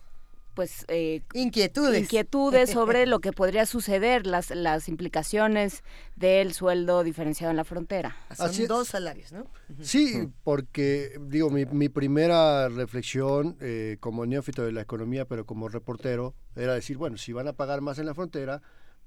Speaker 2: pues eh,
Speaker 1: Inquietudes.
Speaker 2: inquietudes sobre lo que podría suceder, las, las implicaciones del sueldo diferenciado en la frontera.
Speaker 1: Son
Speaker 3: Así es.
Speaker 1: dos salarios, ¿no?
Speaker 3: Sí, porque digo, mi, mi primera reflexión eh, como neófito de la economía, pero como reportero, era decir, bueno, si van a pagar más en la frontera,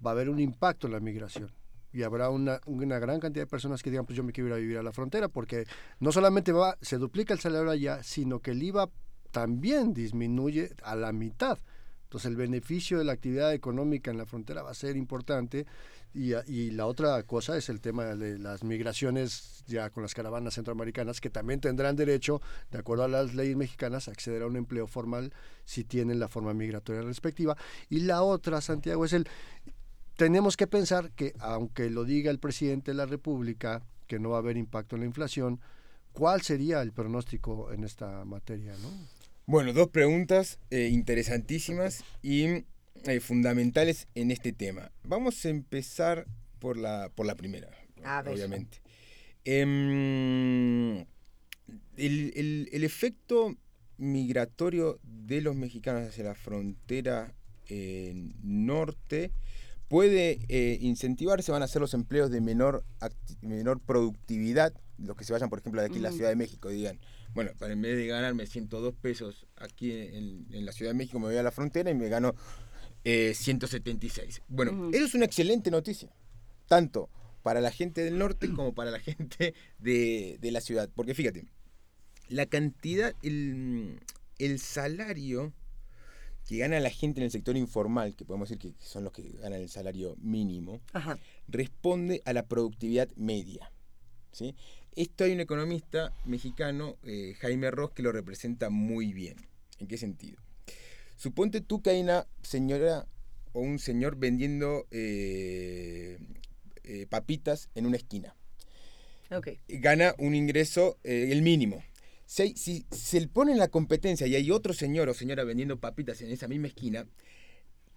Speaker 3: va a haber un impacto en la migración. Y habrá una, una gran cantidad de personas que digan, pues yo me quiero ir a vivir a la frontera, porque no solamente se duplica el salario allá, sino que el IVA también disminuye a la mitad. Entonces el beneficio de la actividad económica en la frontera va a ser importante y, y la otra cosa es el tema de las migraciones ya con las caravanas centroamericanas que también tendrán derecho, de acuerdo a las leyes mexicanas, a acceder a un empleo formal si tienen la forma migratoria respectiva. Y la otra, Santiago, es el... Tenemos que pensar que aunque lo diga el presidente de la República, que no va a haber impacto en la inflación, ¿cuál sería el pronóstico en esta materia? ¿no?
Speaker 22: Bueno, dos preguntas eh, interesantísimas y eh, fundamentales en este tema. Vamos a empezar por la, por la primera,
Speaker 1: A ver.
Speaker 22: obviamente. Em, el, el- el efecto migratorio de los mexicanos hacia la frontera eh, norte puede eh, incentivarse, van a ser los empleos de menor, menor productividad, los que se vayan, por ejemplo, de aquí a la. Ciudad de México, digan, bueno, para en vez de ganarme 102 pesos aquí en, en la Ciudad de México, me voy a la frontera y me gano eh, 176. Bueno,
Speaker 2: Ujú.
Speaker 22: eso es una excelente noticia, tanto para la gente del norte como para la gente de, de la ciudad. Porque fíjate, la cantidad, el, el salario que gana la gente en el sector informal, que podemos decir que son los que ganan el salario mínimo,
Speaker 1: Ajá.
Speaker 22: responde a la productividad media. ¿sí? Esto hay un economista mexicano, eh, Jaime Ross, que lo representa muy bien. ¿En qué sentido? Suponte tú que hay una señora o un señor vendiendo eh, eh, papitas en una esquina. Gana un ingreso, el mínimo. Si, hay- si se le pone en la competencia y hay otro señor o señora vendiendo papitas en esa misma esquina,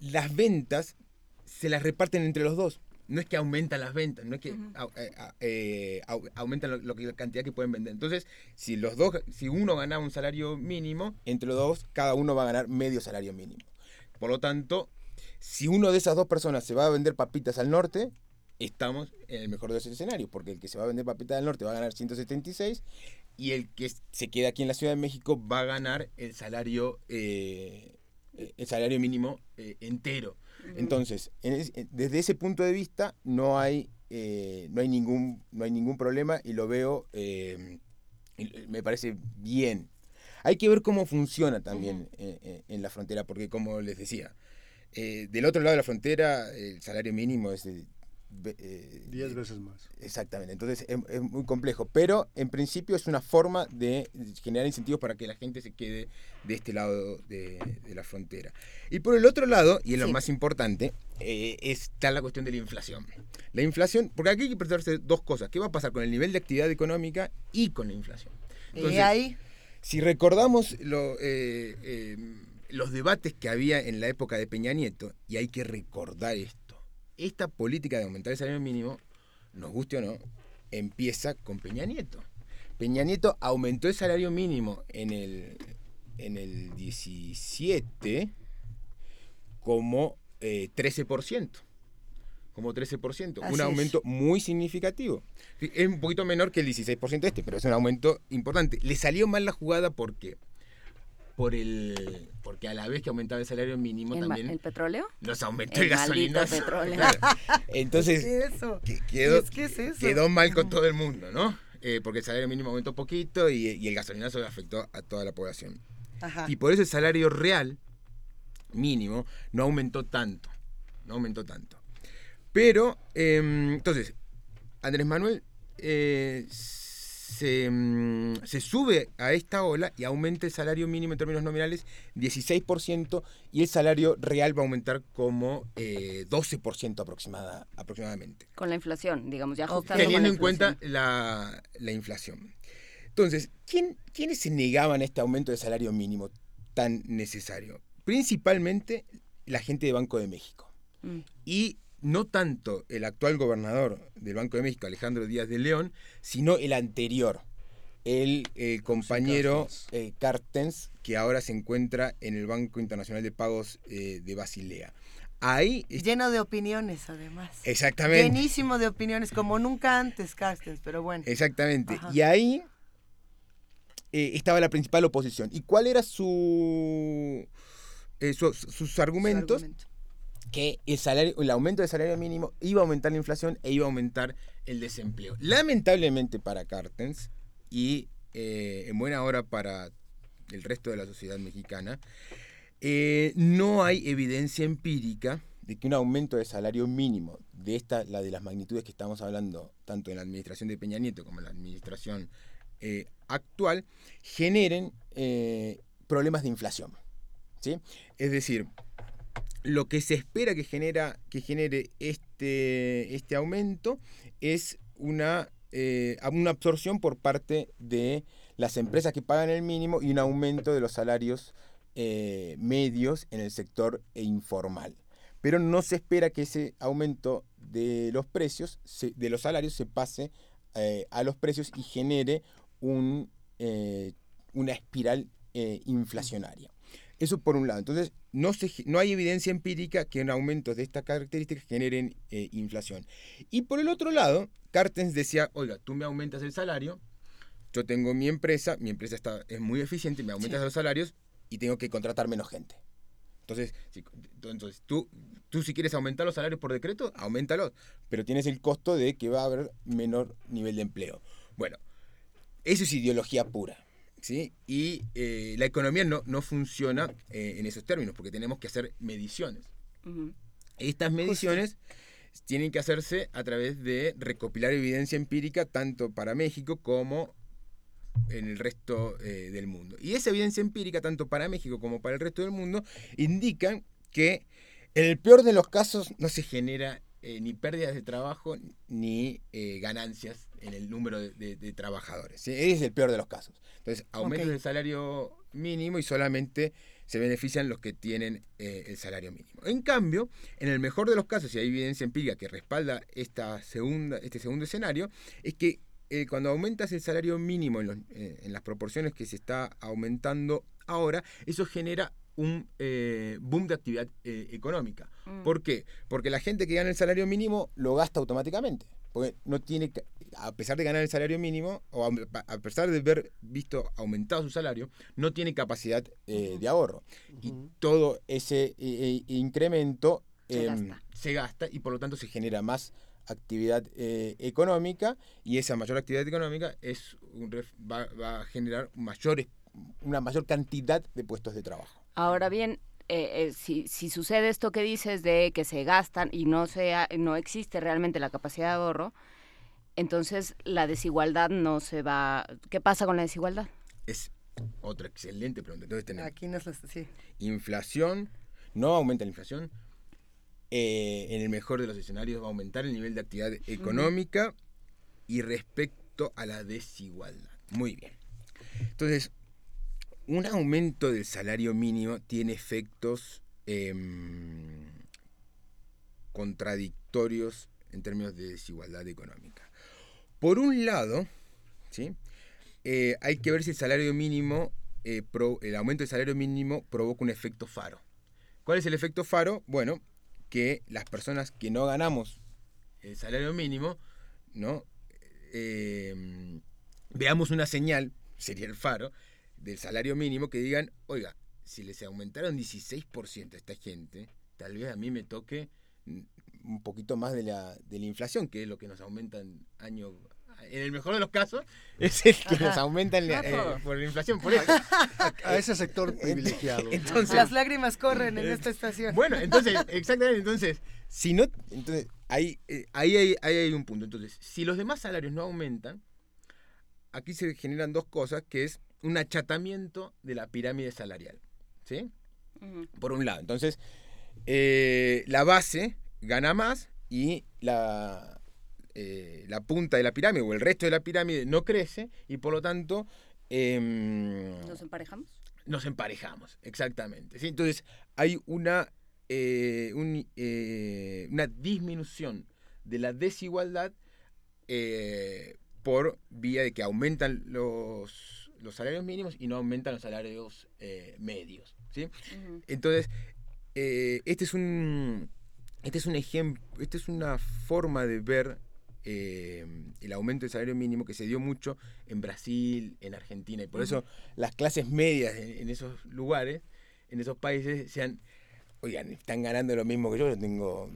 Speaker 22: las ventas se las reparten entre los dos. No es que aumentan las ventas, no es que a- eh, au- aumentan lo- lo que- la cantidad que pueden vender. Entonces, si los dos, si uno gana un salario mínimo, entre los dos, cada uno va a ganar medio salario mínimo. Por lo tanto, si uno de esas dos personas se va a vender papitas al norte, estamos en el mejor de los escenarios, porque el que se va a vender papitas al norte va a ganar 176 y el que se queda aquí en la Ciudad de México va a ganar el salario eh, eh, el salario mínimo eh, entero. Entonces, en es- en- desde ese punto de vista no hay eh, no hay ningún no hay ningún problema y lo veo eh, y me parece bien. Hay que ver cómo funciona también eh, eh, en la frontera, porque como les decía, eh, del otro lado de la frontera el salario mínimo es de eh,
Speaker 3: Diez veces más.
Speaker 22: Exactamente, entonces es, es muy complejo, pero en principio es una forma de generar incentivos para que la gente se quede de este lado de, de la frontera. Y por el otro lado, y es lo más importante, eh, está la cuestión de la inflación. La inflación, porque aquí hay que preguntarse dos cosas, ¿qué va a pasar con el nivel de actividad económica y con la inflación?
Speaker 1: y ahí,
Speaker 22: Si recordamos lo, eh, eh, los debates que había en la época de Peña Nieto, y hay que recordar esto, esta política de aumentar el salario mínimo, nos guste o no, empieza con Peña Nieto. Peña Nieto aumentó el salario mínimo en el, en el 17 como eh, 13%. Como 13%.
Speaker 1: Así
Speaker 22: un
Speaker 1: es.
Speaker 22: aumento muy significativo. Es un poquito menor que el 16% este, pero es un aumento importante. Le salió mal la jugada porque por el porque a la vez que aumentaba el salario mínimo
Speaker 2: ¿El,
Speaker 22: también
Speaker 2: el petróleo?
Speaker 22: nos aumentó
Speaker 2: El
Speaker 22: el, gasolinazo.
Speaker 2: petróleo.
Speaker 22: Claro. Entonces
Speaker 1: ¿qué es eso?
Speaker 22: que- quedó,
Speaker 1: Es que es eso.
Speaker 22: quedó mal con todo el mundo, ¿no? Eh, porque el salario mínimo aumentó poquito y, y el gasolinazo afectó a toda la población.
Speaker 1: Ajá.
Speaker 22: Y por eso el salario real mínimo no aumentó tanto. No aumentó tanto. Pero, em, entonces, Andrés Manuel eh, se, mm, se sube a esta ola y aumenta el salario mínimo en términos nominales 16% y el salario real va a aumentar como eh, 12% aproximada, aproximadamente
Speaker 2: Con la inflación, digamos, ya ajustando
Speaker 22: teniendo
Speaker 2: la
Speaker 22: en cuenta la, la inflación. Entonces, ¿quién, ¿quiénes se negaban a este aumento de salario mínimo tan necesario? Principalmente la gente de Banco de México.
Speaker 2: Mm.
Speaker 22: Y no tanto el actual gobernador del Banco de México, Alejandro Díaz de León, sino el anterior, el, eh, compañero eh, Cartens, que ahora se encuentra en el Banco Internacional de Pagos eh, de Basilea. Ahí
Speaker 1: Lleno de opiniones, además.
Speaker 22: Exactamente.
Speaker 1: Llenísimo de opiniones, como nunca antes, Carstens, pero bueno.
Speaker 22: Exactamente.
Speaker 1: Ajá.
Speaker 22: Y ahí eh, estaba la principal oposición. ¿Y cuál era su, eh, su- sus argumentos?
Speaker 1: argumento.
Speaker 22: Que el, salario, el aumento del salario mínimo iba a aumentar la inflación e iba a aumentar el desempleo. Lamentablemente para Cartens y eh, en buena hora para el resto de la sociedad mexicana, eh, no hay evidencia empírica de que un aumento de salario mínimo de esta, la de las magnitudes que estamos hablando, tanto en la administración de Peña Nieto como en la administración eh, actual, generen problemas de inflación. ¿sí? Es decir, lo que se espera que, genere este, este aumento es una, eh, una absorción por parte de las empresas que pagan el mínimo y un aumento de los salarios eh, medios en el sector informal. Pero no se espera que ese aumento de los precios, de los salarios, se pase eh, a los precios y genere un, una espiral inflacionaria. Eso por un lado. Entonces, no, se, no hay evidencia empírica que en aumentos de estas características generen eh, inflación. Y por el otro lado, Cartens decía, oiga, tú me aumentas el salario, yo tengo mi empresa, mi empresa está, es muy eficiente, me aumentas
Speaker 1: Sí.
Speaker 22: los salarios y tengo que contratar menos gente. Entonces, si, entonces tú, tú si quieres aumentar los salarios por decreto, aumentalos, pero tienes el costo de que va a haber menor nivel de empleo. Bueno, eso es ideología pura. ¿Sí? Y eh, la economía no, no funciona eh, en esos términos, porque tenemos que hacer mediciones. Estas mediciones tienen que hacerse a través de recopilar evidencia empírica tanto para México como en el resto eh, del mundo. Y esa evidencia empírica, tanto para México como para el resto del mundo, indican que en el peor de los casos no se genera eh, ni pérdidas de trabajo ni eh, ganancias en el número de, de- de trabajadores. Ese es el peor de los casos. Entonces, aumentas
Speaker 24: Ok.
Speaker 22: el salario mínimo y solamente se benefician los que tienen eh, el salario mínimo. En cambio, en el mejor de los casos, y hay evidencia empírica que respalda esta segunda, este segundo escenario, es que cuando aumentas el salario mínimo en, los- en las proporciones que se está aumentando ahora, eso genera un eh, boom de actividad eh, económica.
Speaker 24: Mm.
Speaker 22: ¿Por qué? Porque la gente que gana el salario mínimo lo gasta automáticamente. Porque no tiene, que- a pesar de ganar el salario mínimo, o a, a pesar de haber visto aumentado su salario, no tiene capacidad eh, de ahorro. Y todo ese eh, eh, incremento
Speaker 24: Se
Speaker 22: em,
Speaker 24: gasta.
Speaker 22: se gasta y por lo tanto se genera más actividad eh, económica y esa mayor actividad económica es un ref- va, va a generar mayores, una mayor cantidad de puestos de trabajo.
Speaker 2: Ahora bien, eh, eh, si, si sucede esto que dices de que se gastan y no, sea, no existe realmente la capacidad de ahorro, entonces la desigualdad no se va... ¿Qué pasa con la desigualdad?
Speaker 22: Es otra excelente pregunta. Entonces tenemos
Speaker 1: Aquí nos las... Sí.
Speaker 22: inflación, no aumenta la inflación. eh, en el mejor de los escenarios va a aumentar el nivel de actividad económica y respecto a la desigualdad. Muy bien. Entonces, un aumento del salario mínimo tiene efectos em, contradictorios en términos de desigualdad económica. Por un lado, ¿sí? Eh, hay que ver si el salario mínimo, eh, el aumento del salario mínimo provoca un efecto faro. ¿Cuál es el efecto faro? Bueno, que las personas que no ganamos el salario mínimo, ¿no? Eh, veamos una señal, sería el faro, del salario mínimo que digan, oiga, si les aumentaron 16% a esta gente, tal vez a mí me toque un poquito más de la, de la inflación, que es lo que nos aumentan año... En el mejor de los casos, es el que nos aumentan eh, por la inflación, por eso.
Speaker 3: A ese sector privilegiado.
Speaker 22: Entonces,
Speaker 1: Las lágrimas corren en esta estación.
Speaker 22: bueno, entonces, exactamente, entonces, si no, entonces, ahí, eh, ahí, hay, ahí hay un punto. Entonces, si los demás salarios no aumentan, aquí se generan dos cosas, que es un achatamiento de la pirámide salarial, ¿sí? Por un lado, entonces, eh, la base gana más y la, eh, la punta de la pirámide o el resto de la pirámide no crece y por lo tanto... em,
Speaker 2: ¿Nos emparejamos?
Speaker 22: nos emparejamos, exactamente. ¿sí? Entonces hay una, eh, un, una disminución de la desigualdad por vía de que aumentan los, los salarios mínimos y no aumentan los salarios eh, medios. ¿sí? Entonces, eh, este es un este es un ejemplo, esta es una forma de ver eh, el aumento del salario mínimo que se dio mucho en Brasil, en Argentina, y por eso las clases medias en, en esos lugares, en esos países, decían, oigan, están ganando lo mismo que yo, yo tengo,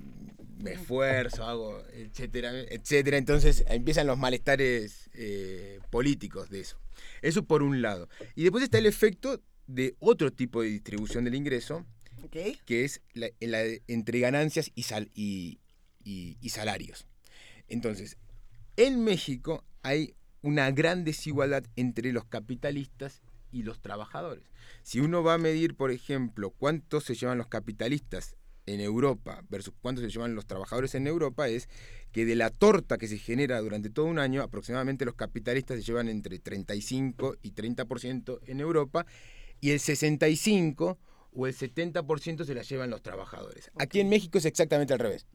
Speaker 22: me esfuerzo, hago, etcétera, etcétera. Entonces empiezan los malestares eh, políticos de eso. Eso por un lado. Y después está el efecto de otro tipo de distribución del ingreso, que es la, entre ganancias y, sal- y, y- y salarios. Entonces, en México hay una gran desigualdad entre los capitalistas y los trabajadores. Si uno va a medir, por ejemplo, cuánto se llevan los capitalistas en Europa versus cuánto se llevan los trabajadores en Europa, es que de la torta que se genera durante todo un año, aproximadamente los capitalistas se llevan entre 35 y 30% en Europa y el 65 o el 70% se la llevan los trabajadores. Aquí en México es exactamente al revés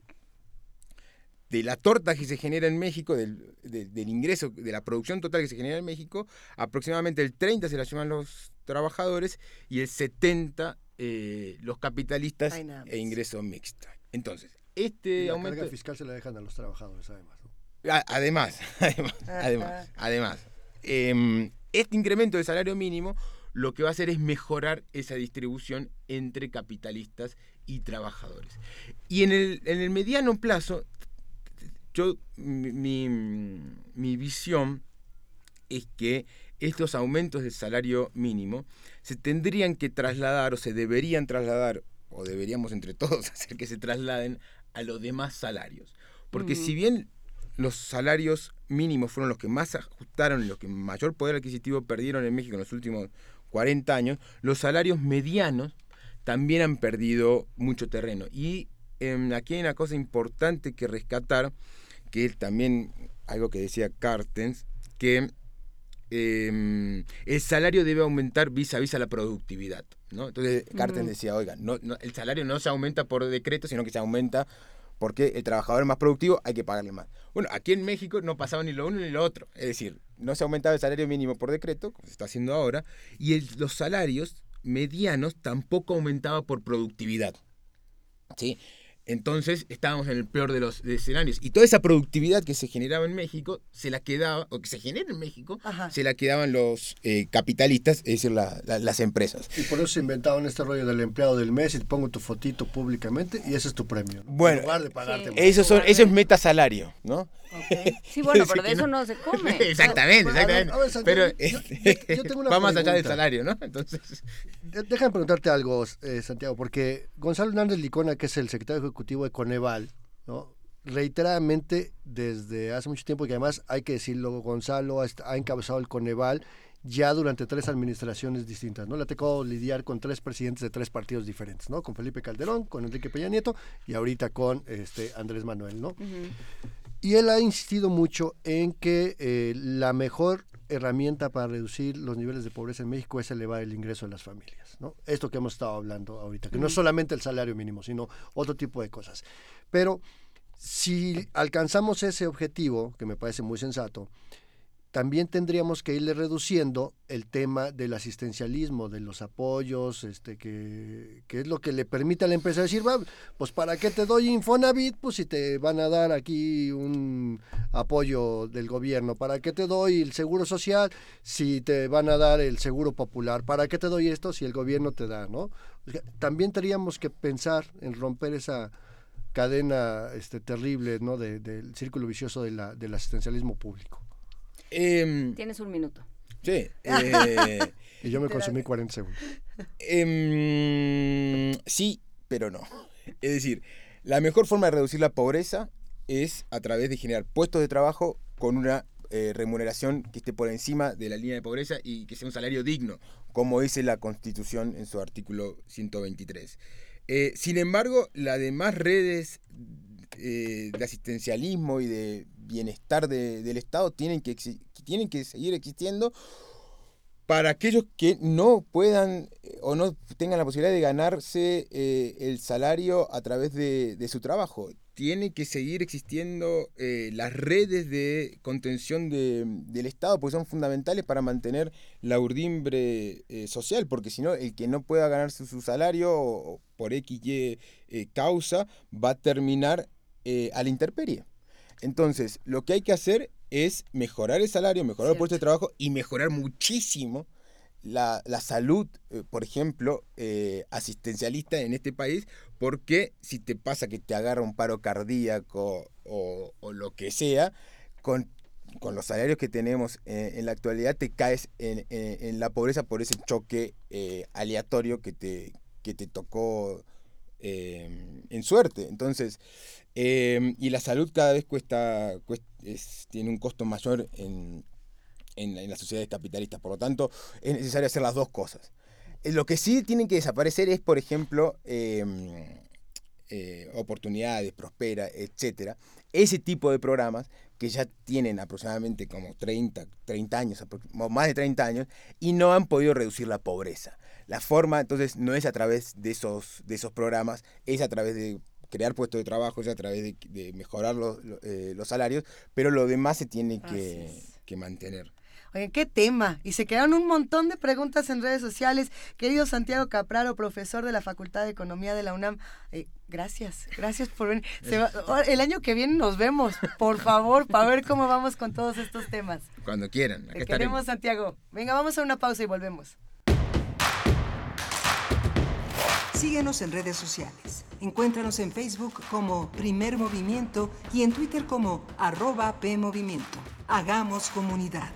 Speaker 22: de la torta que se genera en México, del, de- del ingreso, de la producción total que se genera en México, aproximadamente el 30 se la llevan los trabajadores y el 70 eh, los capitalistas
Speaker 3: nada
Speaker 22: e ingreso mixto. Entonces, este
Speaker 3: Y la
Speaker 22: aumento...
Speaker 3: carga fiscal se la dejan a los trabajadores, además. ¿no?
Speaker 22: A- Además, además,
Speaker 3: Ajá.
Speaker 22: además, además. em, este incremento del salario mínimo lo que va a hacer es mejorar esa distribución entre capitalistas y trabajadores. Y en el, en el mediano plazo, yo, mi, mi- mi visión es que estos aumentos del salario mínimo se tendrían que trasladar o se deberían trasladar, o deberíamos entre todos hacer que se trasladen a los demás salarios. Porque
Speaker 24: Ujú.
Speaker 22: si bien los salarios mínimos fueron los que más ajustaron y los que mayor poder adquisitivo perdieron en México en los últimos 40 años, los salarios medianos también han perdido mucho terreno. Y em, aquí hay una cosa importante que rescatar, que es también algo que decía Cartens, que em, el salario debe aumentar vis a vis a la productividad. ¿no? Entonces Cartens
Speaker 24: Ujú.
Speaker 22: decía, oiga, no, no, el salario no se aumenta por decreto, sino que se aumenta porque el trabajador es más productivo, hay que pagarle más. Bueno, aquí en México no pasaba ni lo uno ni lo otro. Es decir, no se aumentaba el salario mínimo por decreto, como se está haciendo ahora, y el- los salarios medianos tampoco aumentaba por productividad. ¿sí? Entonces estábamos en el peor de los de escenarios. Y toda esa productividad que se generaba en México, se la quedaba, o que se genera en México, se la quedaban los eh, capitalistas, es decir, la- la- las empresas.
Speaker 3: Y por eso se inventaron este rollo del empleado del mes y te pongo tu fotito públicamente y ese es tu premio. ¿no?
Speaker 22: Bueno,
Speaker 3: en lugar de pagarte
Speaker 22: eso, son, eso es metasalario, ¿no?
Speaker 2: Sí, bueno, pero de eso
Speaker 22: no-
Speaker 2: no se come.
Speaker 22: Exactamente,
Speaker 3: A ver,
Speaker 22: exactamente.
Speaker 3: a ver, Santiago,
Speaker 22: Pero
Speaker 3: yo-
Speaker 22: este,
Speaker 3: yo- yo tengo una
Speaker 22: va más allá del salario, ¿no? Entonces,
Speaker 3: De- Déjame preguntarte algo, eh, Santiago, porque Gonzalo Hernández Licona, que es el secretario ejecutivo de Coneval, ¿no? reiteradamente desde hace mucho tiempo, que además hay que decirlo, Gonzalo ha encabezado el Coneval ya durante tres administraciones distintas, ¿no? Le ha tocado lidiar con tres presidentes de tres partidos diferentes, ¿no? Con Felipe Calderón, con Enrique Peña Nieto y ahorita con este Andrés Manuel, ¿no? Y él ha insistido mucho en que eh, la mejor herramienta para reducir los niveles de pobreza en México es elevar el ingreso de las familias. ¿no? Esto que hemos estado hablando ahorita, que no es solamente el salario mínimo, sino otro tipo de cosas. Pero si alcanzamos ese objetivo, que me parece muy sensato, también tendríamos que irle reduciendo el tema del asistencialismo, de los apoyos, este, que, es lo que le permite a la empresa decir, "Va, pues para qué te doy Infonavit, pues si te van a dar aquí un apoyo del gobierno, para qué te doy el seguro social si te van a dar el seguro popular, para qué te doy esto si el gobierno te da, ¿no? También tendríamos que pensar en romper esa cadena este, terrible, ¿no? De- del círculo vicioso del asistencialismo público.
Speaker 22: Em,
Speaker 2: Tienes un minuto.
Speaker 22: sí. eh,
Speaker 3: Y yo me consumí 40 segundos.
Speaker 22: Em, sí, pero no. Es decir, la mejor forma de reducir la pobreza es a través de generar puestos de trabajo con una eh, remuneración que esté por encima de la línea de pobreza y que sea un salario digno, como dice la Constitución en su artículo 123. Eh, sin embargo, las demás redes eh, de asistencialismo y de bienestar de- del Estado tienen que, tienen que seguir existiendo para aquellos que no puedan eh, o no tengan la posibilidad de ganarse eh, el salario a través de, de su trabajo. Tiene que seguir existiendo eh, las redes de contención de- del Estado, porque son fundamentales para mantener la urdimbre eh, social, porque si no, el que no pueda ganarse su salario por X, Y causa va a terminar a la intemperie. Entonces, lo que hay que hacer es mejorar el salario, mejorar el puesto de trabajo y mejorar muchísimo la, la salud, eh, por ejemplo, eh, asistencialista en este país, porque si te pasa que te agarra un paro cardíaco o, o lo que sea, con, con los salarios que tenemos eh, en la actualidad, te caes en, en- en la pobreza por ese choque eh, aleatorio que te, que te tocó eh, en suerte. Entonces, eh, y la salud cada vez cuesta, cuest- es- tiene un costo mayor en, en, en las sociedades capitalistas. Por lo tanto, es necesario hacer las dos cosas. Eh, Lo que sí tienen que desaparecer es, por ejemplo, eh, eh, oportunidades, prospera, etcétera. Ese tipo de programas que ya tienen aproximadamente como 30, 30 años, más de 30 años, y no han podido reducir la pobreza. La forma, entonces, no es a través de esos, de esos programas, es a través de crear puestos de trabajo, es a través de, de mejorar los, lo- eh, los salarios, pero lo demás se tiene que, que mantener.
Speaker 1: Oye, qué tema. Y se quedaron un montón de preguntas en redes sociales. Querido Santiago Capraro, profesor de la Facultad de Economía de la UNAM, eh, gracias, gracias por venir. Se va- el año que viene nos vemos, por favor, para ver cómo vamos con todos estos temas.
Speaker 22: Cuando quieran.
Speaker 1: Te queremos, Santiago. Venga, vamos a una pausa y volvemos.
Speaker 5: Síguenos en redes sociales. Encuéntranos en Facebook como Primer Movimiento y en Twitter como arroba PMovimiento. Hagamos comunidad.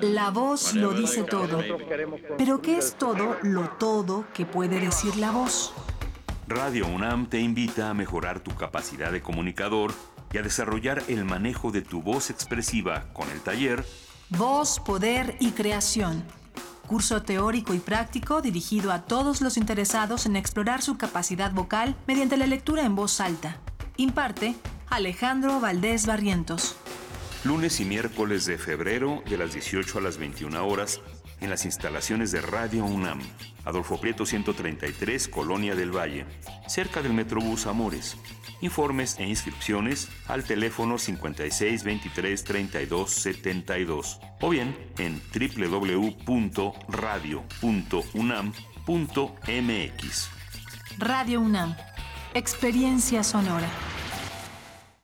Speaker 18: La voz lo dice todo. Pero ¿qué es todo lo todo que puede decir la voz?
Speaker 17: Radio UNAM te invita a mejorar tu capacidad de comunicador y a desarrollar el manejo de tu voz expresiva con el taller
Speaker 18: Voz, poder y creación. Curso teórico y práctico dirigido a todos los interesados en explorar su capacidad vocal mediante la lectura en voz alta. Imparte Alejandro Valdés Barrientos.
Speaker 17: lunes y miércoles de febrero de las 18 a las 21 horas en las instalaciones de Radio UNAM, Adolfo Prieto 133, Colonia del Valle, cerca del Metrobús Amores. Informes e inscripciones al teléfono 56 23 32 72 o bien en www.radio.unam.mx.
Speaker 18: Radio UNAM. Experiencia sonora.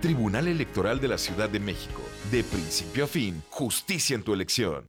Speaker 25: Tribunal Electoral de la Ciudad de México. De principio a fin, justicia en tu elección.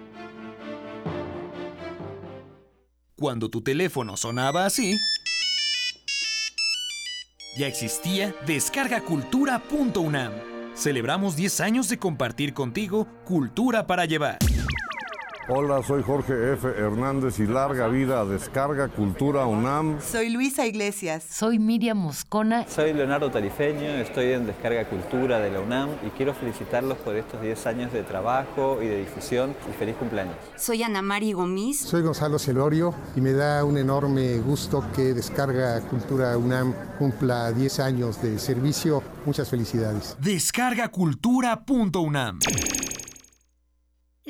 Speaker 12: Cuando tu teléfono sonaba así, ya existía descargacultura.unam. Celebramos 10 años de compartir contigo cultura para llevar.
Speaker 23: Hola, soy Jorge F. Hernández y larga vida a Descarga Cultura UNAM.
Speaker 1: Soy Luisa Iglesias.
Speaker 10: Soy Miriam Moscona.
Speaker 26: Soy Leonardo Tarifeño, estoy en Descarga Cultura de la UNAM y quiero felicitarlos por estos 10 años de trabajo y de difusión y feliz cumpleaños.
Speaker 27: Soy Ana Mari Gomis.
Speaker 28: Soy Gonzalo Celorio y me da un enorme gusto que Descarga Cultura UNAM cumpla 10 años de servicio. Muchas felicidades.
Speaker 12: Descargacultura.unam.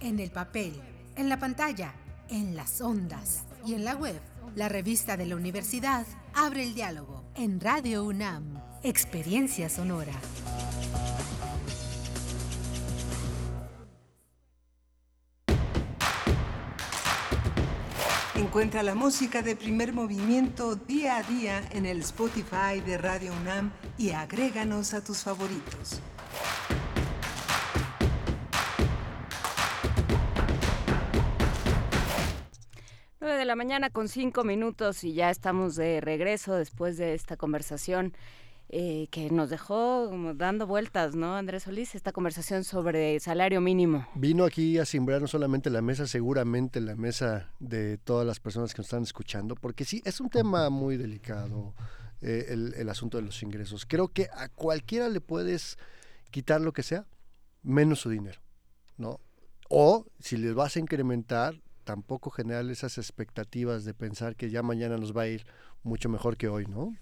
Speaker 29: En el papel, en la pantalla, en las ondas y en la web. La revista de la universidad abre el diálogo en Radio UNAM. Experiencia sonora.
Speaker 5: Encuentra la música de primer movimiento día a día en el Spotify de Radio UNAM y agréganos a tus favoritos.
Speaker 2: 9 de la mañana con 5 minutos y ya estamos de regreso después de esta conversación eh, que nos dejó dando vueltas, ¿no, Andrés Solís? Esta conversación sobre salario mínimo.
Speaker 3: Vino aquí a simbrar no solamente la mesa, seguramente la mesa de todas las personas que nos están escuchando, porque sí, es un tema muy delicado eh, el, el asunto de los ingresos. Creo que a cualquiera le puedes quitar lo que sea, menos su dinero, ¿no? O si les vas a incrementar, tampoco generar esas expectativas de pensar que ya mañana nos va a ir mucho mejor que hoy, ¿no?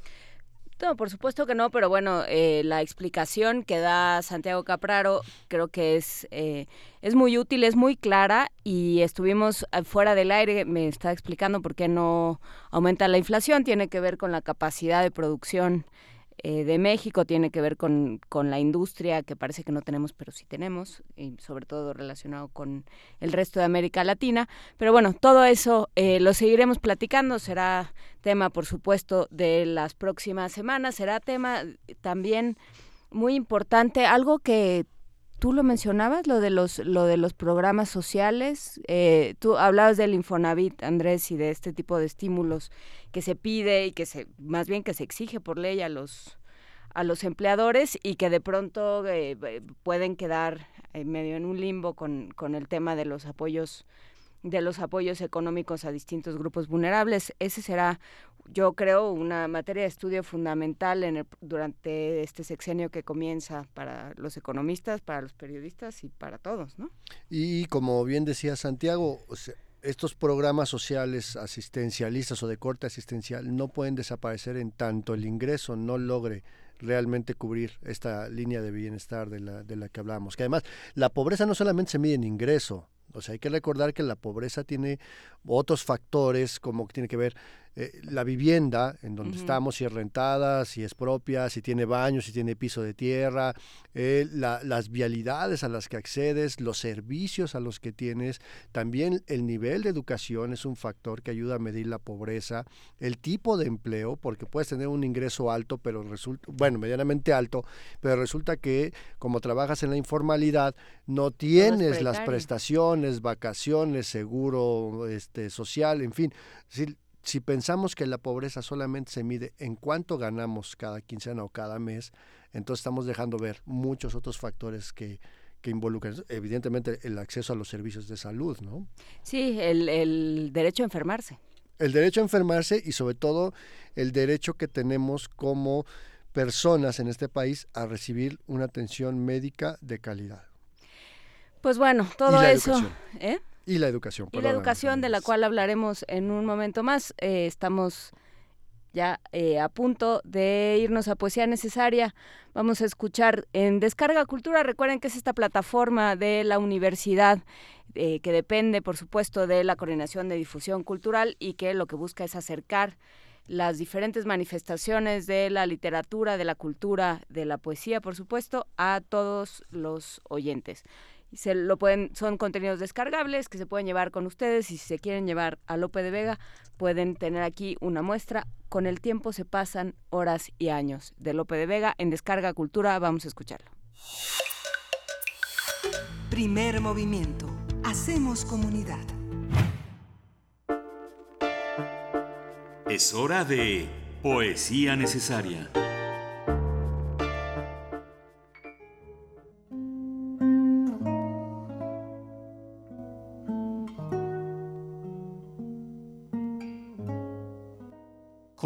Speaker 2: No, por supuesto que no, pero bueno, eh, la explicación que da Santiago Capraro creo que es, eh, es muy útil, es muy clara y estuvimos eh, fuera del aire, me está explicando por qué no aumenta la inflación, tiene que ver con la capacidad de producción eh, de México, tiene que ver con, con, la industria que parece que no tenemos, pero sí tenemos, y sobre todo relacionado con el resto de América Latina. Pero bueno, todo eso eh, lo seguiremos platicando, será tema, por supuesto, de las próximas semanas, será tema también muy importante, algo que tú lo mencionabas, lo de los, lo de los programas sociales. Eh, tú hablabas del Infonavit, Andrés, y de este tipo de estímulos que se pide y que se, más bien que se exige por ley a los a los empleadores y que de pronto eh, pueden quedar medio en un limbo con, con el tema de los apoyos de los apoyos económicos a distintos grupos vulnerables. Ese será yo creo, una materia de estudio fundamental en el, durante este sexenio que comienza para los economistas, para los periodistas y para todos, ¿no?
Speaker 3: Y como bien decía Santiago, estos programas sociales asistencialistas o de corte asistencial no pueden desaparecer en tanto el ingreso no logre realmente cubrir esta línea de bienestar de la, de la que hablamos. Que además, la pobreza no solamente se mide en ingreso, o sea, hay que recordar que la pobreza tiene otros factores como que tiene que ver eh, la vivienda en donde uh -huh. estamos, si es rentada, si es propia, si tiene baño, si tiene piso de tierra, eh, la, las vialidades a las que accedes, los servicios a los que tienes, también el nivel de educación es un factor que ayuda a medir la pobreza, el tipo de empleo, porque puedes tener un ingreso alto, pero resulta, bueno, medianamente alto, pero resulta que como trabajas en la informalidad, no tienes las prestaciones, vacaciones, seguro este, social, en fin. Si, si pensamos que la pobreza solamente se mide en cuánto ganamos cada quincena o cada mes, entonces estamos dejando ver muchos otros factores que, que involucran, evidentemente, el acceso a los servicios de salud, ¿no?
Speaker 2: Sí, el, el derecho a enfermarse.
Speaker 3: El derecho a enfermarse y sobre todo el derecho que tenemos como personas en este país a recibir una atención médica de calidad.
Speaker 2: Pues bueno, todo eso. ¿eh?
Speaker 3: Y la educación.
Speaker 2: Y la educación, de la cual hablaremos en un momento más. Eh, estamos ya eh, a punto de irnos a Poesía Necesaria. Vamos a escuchar en Descarga Cultura. Recuerden que es esta plataforma de la universidad eh, que depende, por supuesto, de la Coordinación de Difusión Cultural y que lo que busca es acercar las diferentes manifestaciones de la literatura, de la cultura, de la poesía, por supuesto, a todos los oyentes se lo pueden son contenidos descargables que se pueden llevar con ustedes y si se quieren llevar a Lope de Vega pueden tener aquí una muestra. Con el tiempo se pasan horas y años de Lope de Vega en Descarga Cultura. Vamos a escucharlo.
Speaker 5: Primer movimiento. Hacemos comunidad.
Speaker 17: Es hora de poesía necesaria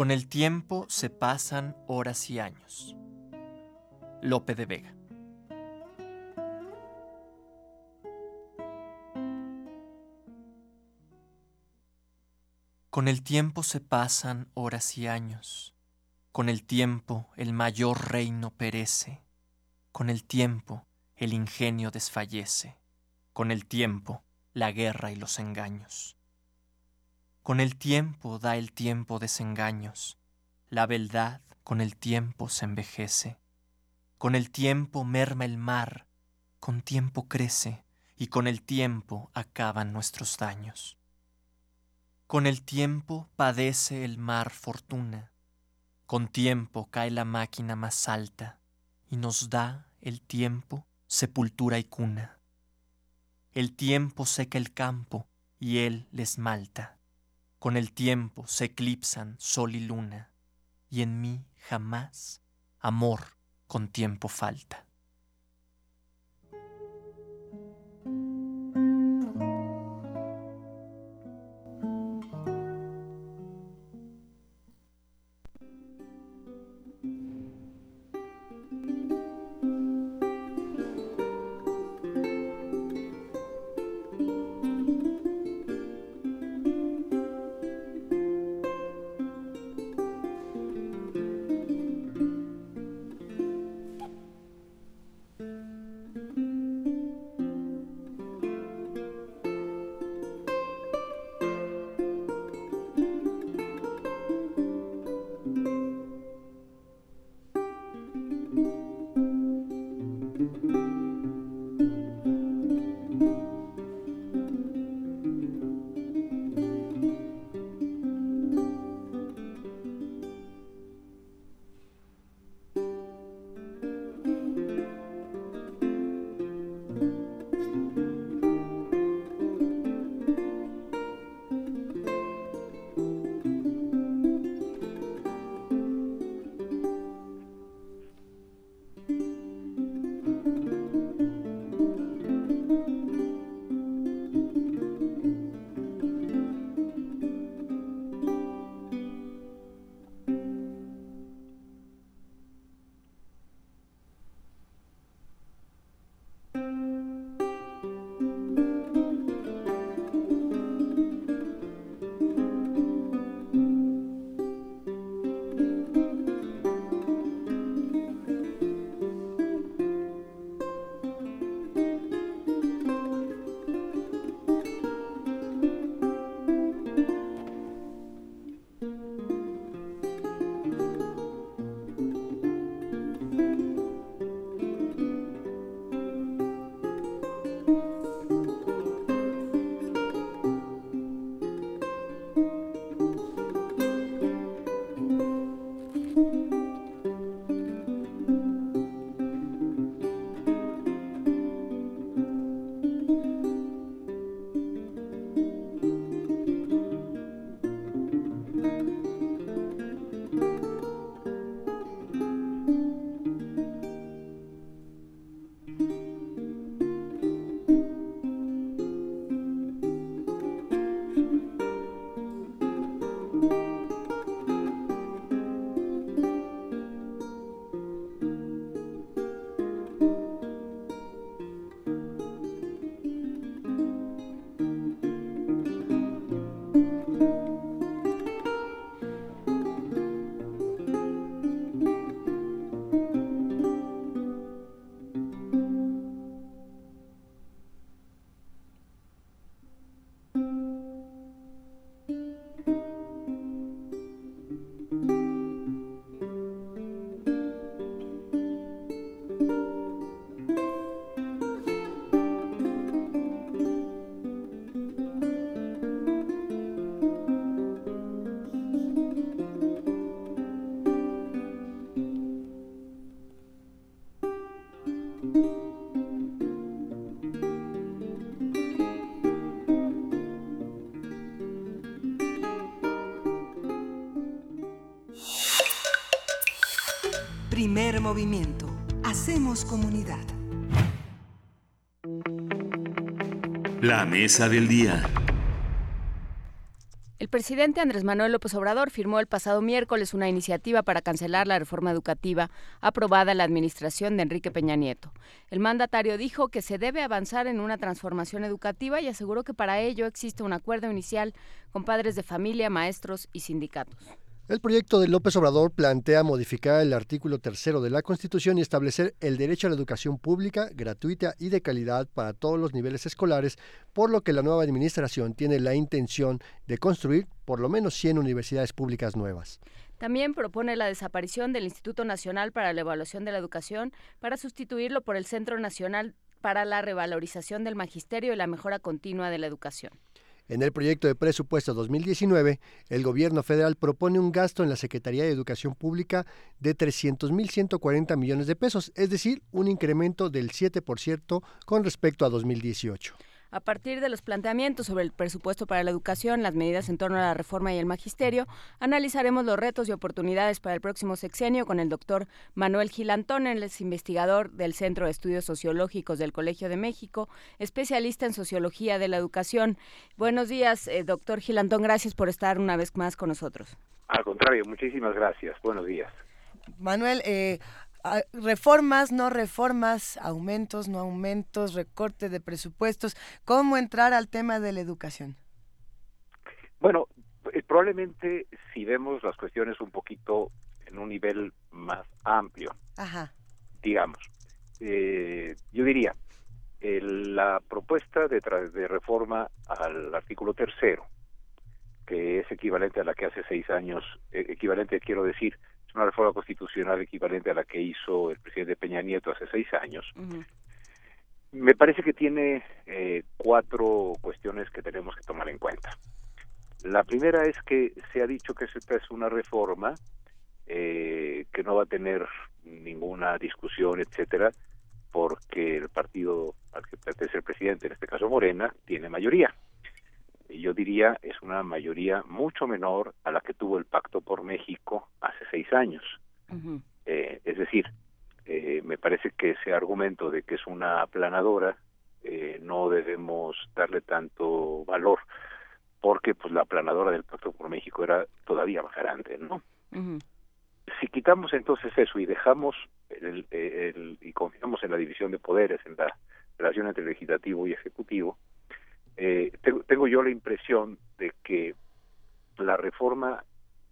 Speaker 30: Con el tiempo se pasan horas y años. Lope de Vega. Con el tiempo se pasan horas y años. Con el tiempo el mayor reino perece. Con el tiempo el ingenio desfallece. Con el tiempo la guerra y los engaños. Con el tiempo da el tiempo desengaños, la beldad con el tiempo se envejece, con el tiempo merma el mar, con tiempo crece y con el tiempo acaban nuestros daños. Con el tiempo padece el mar fortuna, con tiempo cae la máquina más alta y nos da el tiempo sepultura y cuna. El tiempo seca el campo y él les malta con el tiempo se eclipsan sol y luna, y en mí jamás amor con tiempo falta.
Speaker 5: Movimiento. Hacemos comunidad.
Speaker 31: La mesa del día.
Speaker 2: El presidente Andrés Manuel López Obrador firmó el pasado miércoles una iniciativa para cancelar la reforma educativa aprobada en la administración de Enrique Peña Nieto. El mandatario dijo que se debe avanzar en una transformación educativa y aseguró que para ello existe un acuerdo inicial con padres de familia, maestros y sindicatos.
Speaker 3: El proyecto de López Obrador plantea modificar el artículo tercero de la Constitución y establecer el derecho a la educación pública, gratuita y de calidad para todos los niveles escolares, por lo que la nueva administración tiene la intención de construir por lo menos 100 universidades públicas nuevas.
Speaker 2: También propone la desaparición del Instituto Nacional para la Evaluación de la Educación para sustituirlo por el Centro Nacional para la Revalorización del Magisterio y la Mejora Continua de la Educación.
Speaker 3: En el proyecto de presupuesto 2019, el gobierno federal propone un gasto en la Secretaría de Educación Pública de 300.140 millones de pesos, es decir, un incremento del 7% con respecto a 2018.
Speaker 2: A partir de los planteamientos sobre el presupuesto para la educación, las medidas en torno a la reforma y el magisterio, analizaremos los retos y oportunidades para el próximo sexenio con el doctor Manuel Gilantón, él es investigador del Centro de Estudios Sociológicos del Colegio de México, especialista en sociología de la educación. Buenos días, eh, doctor Gilantón, gracias por estar una vez más con nosotros.
Speaker 32: Al contrario, muchísimas gracias. Buenos días.
Speaker 1: Manuel, eh, reformas, no reformas, aumentos, no aumentos, recorte de presupuestos. ¿Cómo entrar al tema de la educación?
Speaker 32: Bueno, eh, probablemente si vemos las cuestiones un poquito en un nivel más amplio,
Speaker 1: Ajá.
Speaker 32: digamos, eh, yo diría, la propuesta de, tra- de reforma al artículo tercero, que es equivalente a la que hace seis años, eh, equivalente quiero decir, es una reforma constitucional equivalente a la que hizo el presidente Peña Nieto hace seis años, me parece que tiene eh, cuatro cuestiones que tenemos que tomar en cuenta. La primera es que se ha dicho que esta es una reforma eh, que no va a tener ninguna discusión, etcétera, porque el partido al que pertenece el presidente, en este caso Morena, tiene mayoría. Yo diría es una mayoría mucho menor a la que tuvo el Pacto por México hace seis años. Eh, es decir, eh, me parece que ese argumento de que es una aplanadora eh, no debemos darle tanto valor porque pues la aplanadora del Pacto por México era todavía más grande, ¿no? Si quitamos entonces eso y dejamos el, el- y confiamos en la división de poderes, en la relación entre legislativo y ejecutivo, eh, tengo, tengo yo la impresión de que la reforma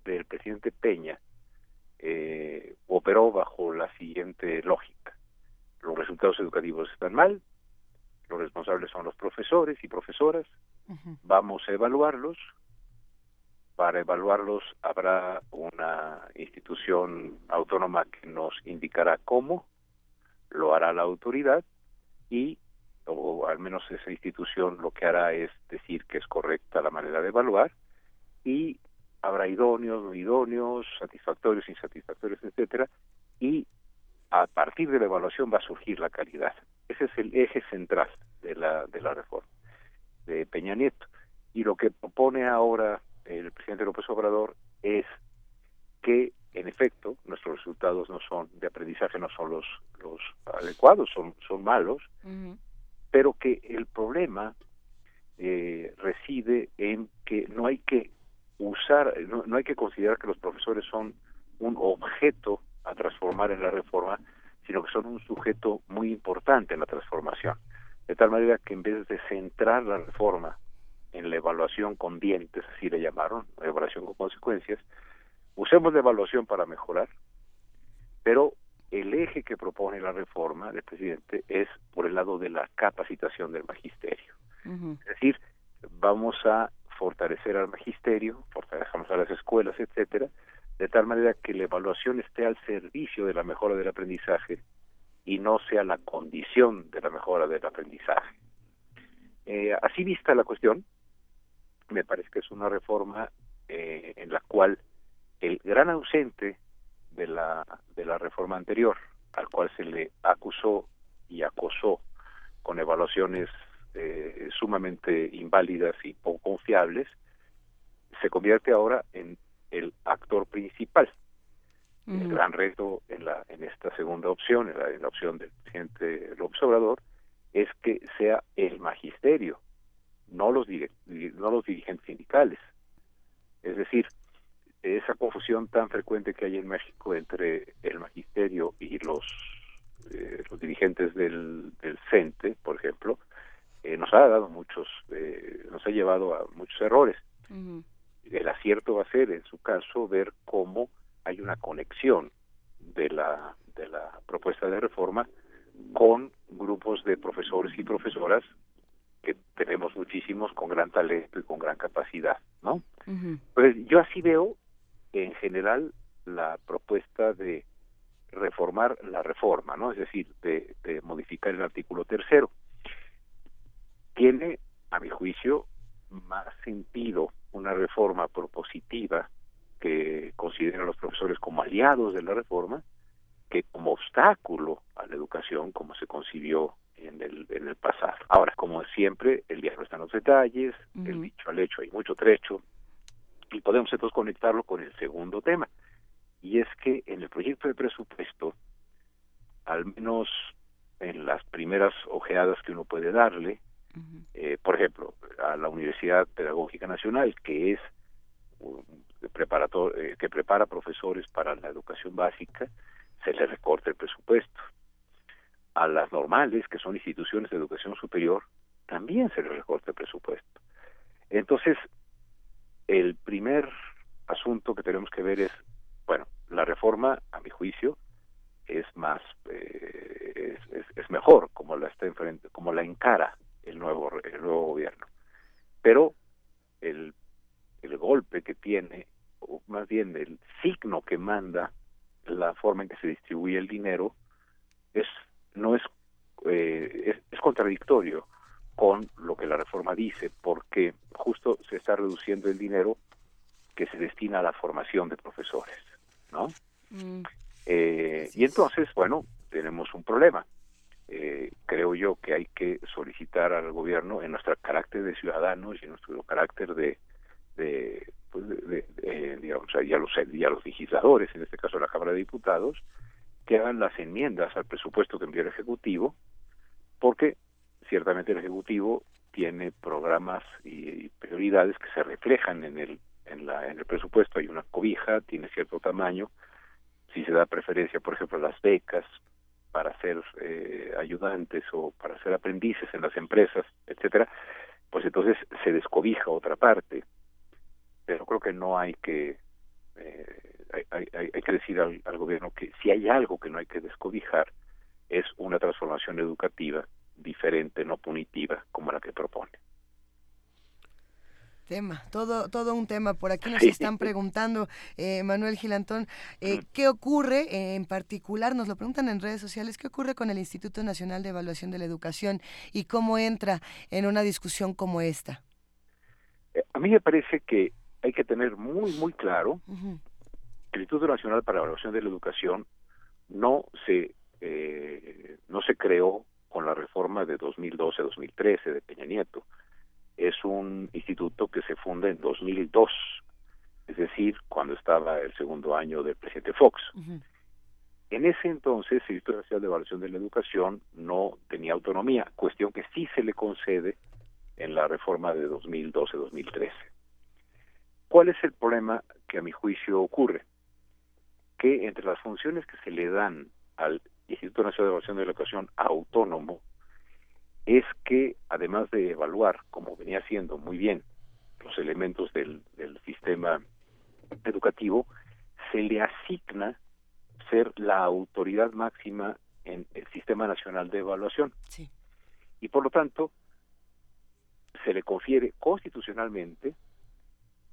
Speaker 32: del presidente Peña eh, operó bajo la siguiente lógica. Los resultados educativos están mal, los responsables son los profesores y profesoras, vamos a evaluarlos, para evaluarlos habrá una institución autónoma que nos indicará cómo, lo hará la autoridad y o al menos esa institución lo que hará es decir que es correcta la manera de evaluar y habrá idóneos, no idóneos, satisfactorios, insatisfactorios, etcétera, y a partir de la evaluación va a surgir la calidad. Ese es el eje central de la de la reforma de Peña Nieto. Y lo que propone ahora el presidente López Obrador es que, en efecto, nuestros resultados no son de aprendizaje, no son los, los adecuados, son, son malos, pero que el problema eh, reside en que no hay que usar, no, no hay que considerar que los profesores son un objeto a transformar en la reforma, sino que son un sujeto muy importante en la transformación. De tal manera que en vez de centrar la reforma en la evaluación con dientes, así le llamaron, evaluación con consecuencias, usemos la evaluación para mejorar, pero el eje que propone la reforma del presidente es por el lado de la capacitación del magisterio. Es decir, vamos a fortalecer al magisterio, fortalecemos a las escuelas, etcétera, de tal manera que la evaluación esté al servicio de la mejora del aprendizaje y no sea la condición de la mejora del aprendizaje. Eh, así vista la cuestión, me parece que es una reforma eh, en la cual el gran ausente de la de la reforma anterior, al cual se le acusó y acosó con evaluaciones eh, sumamente inválidas y poco confiables, se convierte ahora en el actor principal. El gran reto en, la, en esta segunda opción, en la, en la opción del presidente López Obrador, es que sea el magisterio, no los, no los dirigentes sindicales. Es decir, esa confusión tan frecuente que hay en México entre el magisterio y los, eh, los dirigentes del, del CENTE, por ejemplo, eh, nos ha dado muchos, eh, nos ha llevado a muchos errores. El acierto va a ser, en su caso, ver cómo hay una conexión de la, de la propuesta de reforma con grupos de profesores y profesoras que tenemos muchísimos con gran talento y con gran capacidad, ¿no? Pues yo así veo en general la propuesta de reformar la reforma, ¿no? Es decir, de, de modificar el artículo tercero. Tiene, a mi juicio, más sentido una reforma propositiva que considera a los profesores como aliados de la reforma que como obstáculo a la educación como se concibió en el, en el pasado. Ahora, como siempre, el diablo está en los detalles, el dicho al hecho hay mucho trecho, y podemos entonces conectarlo con el segundo tema, y es que en el proyecto de presupuesto, al menos en las primeras ojeadas que uno puede darle, eh, por ejemplo, a la Universidad Pedagógica Nacional, que es preparator, eh, que prepara profesores para la educación básica, se le recorta el presupuesto. A las normales, que son instituciones de educación superior, también se le recorta el presupuesto. Entonces, el primer asunto que tenemos que ver es, bueno, la reforma, a mi juicio, es más, eh, es, mejor como la está enfrente, como la encara el nuevo, el nuevo gobierno. Pero el, el golpe que tiene, o más bien el signo que manda la forma en que se distribuye el dinero, es no es, eh, es, es contradictorio con lo que la reforma dice, porque justo se está reduciendo el dinero que se destina a la formación de profesores, ¿no? Eh, y entonces, bueno, tenemos un problema. Eh, creo yo que hay que solicitar al gobierno en nuestro carácter de ciudadanos y en nuestro carácter de, de, pues, de- de- de, digamos, y a los, y a los legisladores, en este caso la Cámara de Diputados, que hagan las enmiendas al presupuesto que envía el Ejecutivo, porque ciertamente el Ejecutivo tiene programas y, prioridades que se reflejan en el, en, la, en el presupuesto. Hay una cobija, tiene cierto tamaño, si se da preferencia, por ejemplo, a las becas para ser eh, ayudantes o para ser aprendices en las empresas, etcétera, pues entonces se descobija otra parte. Pero creo que no hay que eh, hay, hay- hay- que decir al gobierno que si hay algo que no hay que descobijar es una transformación educativa diferente, no punitiva, como la que propone.
Speaker 1: Tema, todo, todo un tema. Por aquí nos
Speaker 32: Sí.
Speaker 1: están preguntando, eh, Manuel Gilantón, eh, ¿qué ocurre eh, en particular? Nos lo preguntan en redes sociales, ¿qué ocurre con el Instituto Nacional de Evaluación de la Educación y cómo entra en una discusión como esta?
Speaker 32: A mí me parece que hay que tener muy, muy claro que el Instituto Nacional para la Evaluación de la Educación no se no se creó con la reforma de 2012-2013 de Peña Nieto. Es un instituto que se funda en 2002, es decir, cuando estaba el segundo año del presidente Fox. En ese entonces, el Instituto Nacional de Evaluación de la Educación no tenía autonomía, cuestión que sí se le concede en la reforma de 2012-2013. ¿Cuál es el problema que a mi juicio ocurre? Que entre las funciones que se le dan al Instituto Nacional de Evaluación de la Educación autónomo es que, además de evaluar, como venía haciendo muy bien, los elementos del, del sistema educativo, se le asigna ser la autoridad máxima en el Sistema Nacional de Evaluación. Y por lo tanto, se le confiere constitucionalmente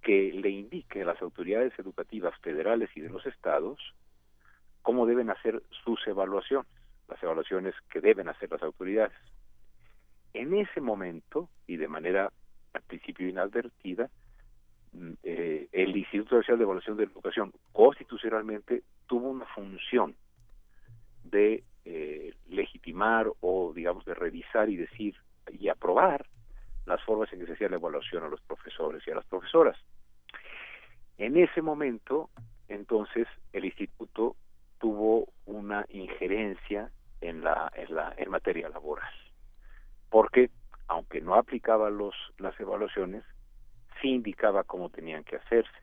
Speaker 32: que le indique a las autoridades educativas federales y de los estados cómo deben hacer sus evaluaciones, las evaluaciones que deben hacer las autoridades. En ese momento, y de manera al principio inadvertida, mm, eh, el Instituto Nacional de Evaluación de Educación constitucionalmente tuvo una función de eh, legitimar o, digamos, de revisar y decir y aprobar las formas en que se hacía la evaluación a los profesores y a las profesoras. En ese momento, entonces el instituto tuvo una injerencia en la en la en materia laboral. Porque aunque no aplicaba los las evaluaciones sí indicaba cómo tenían que hacerse.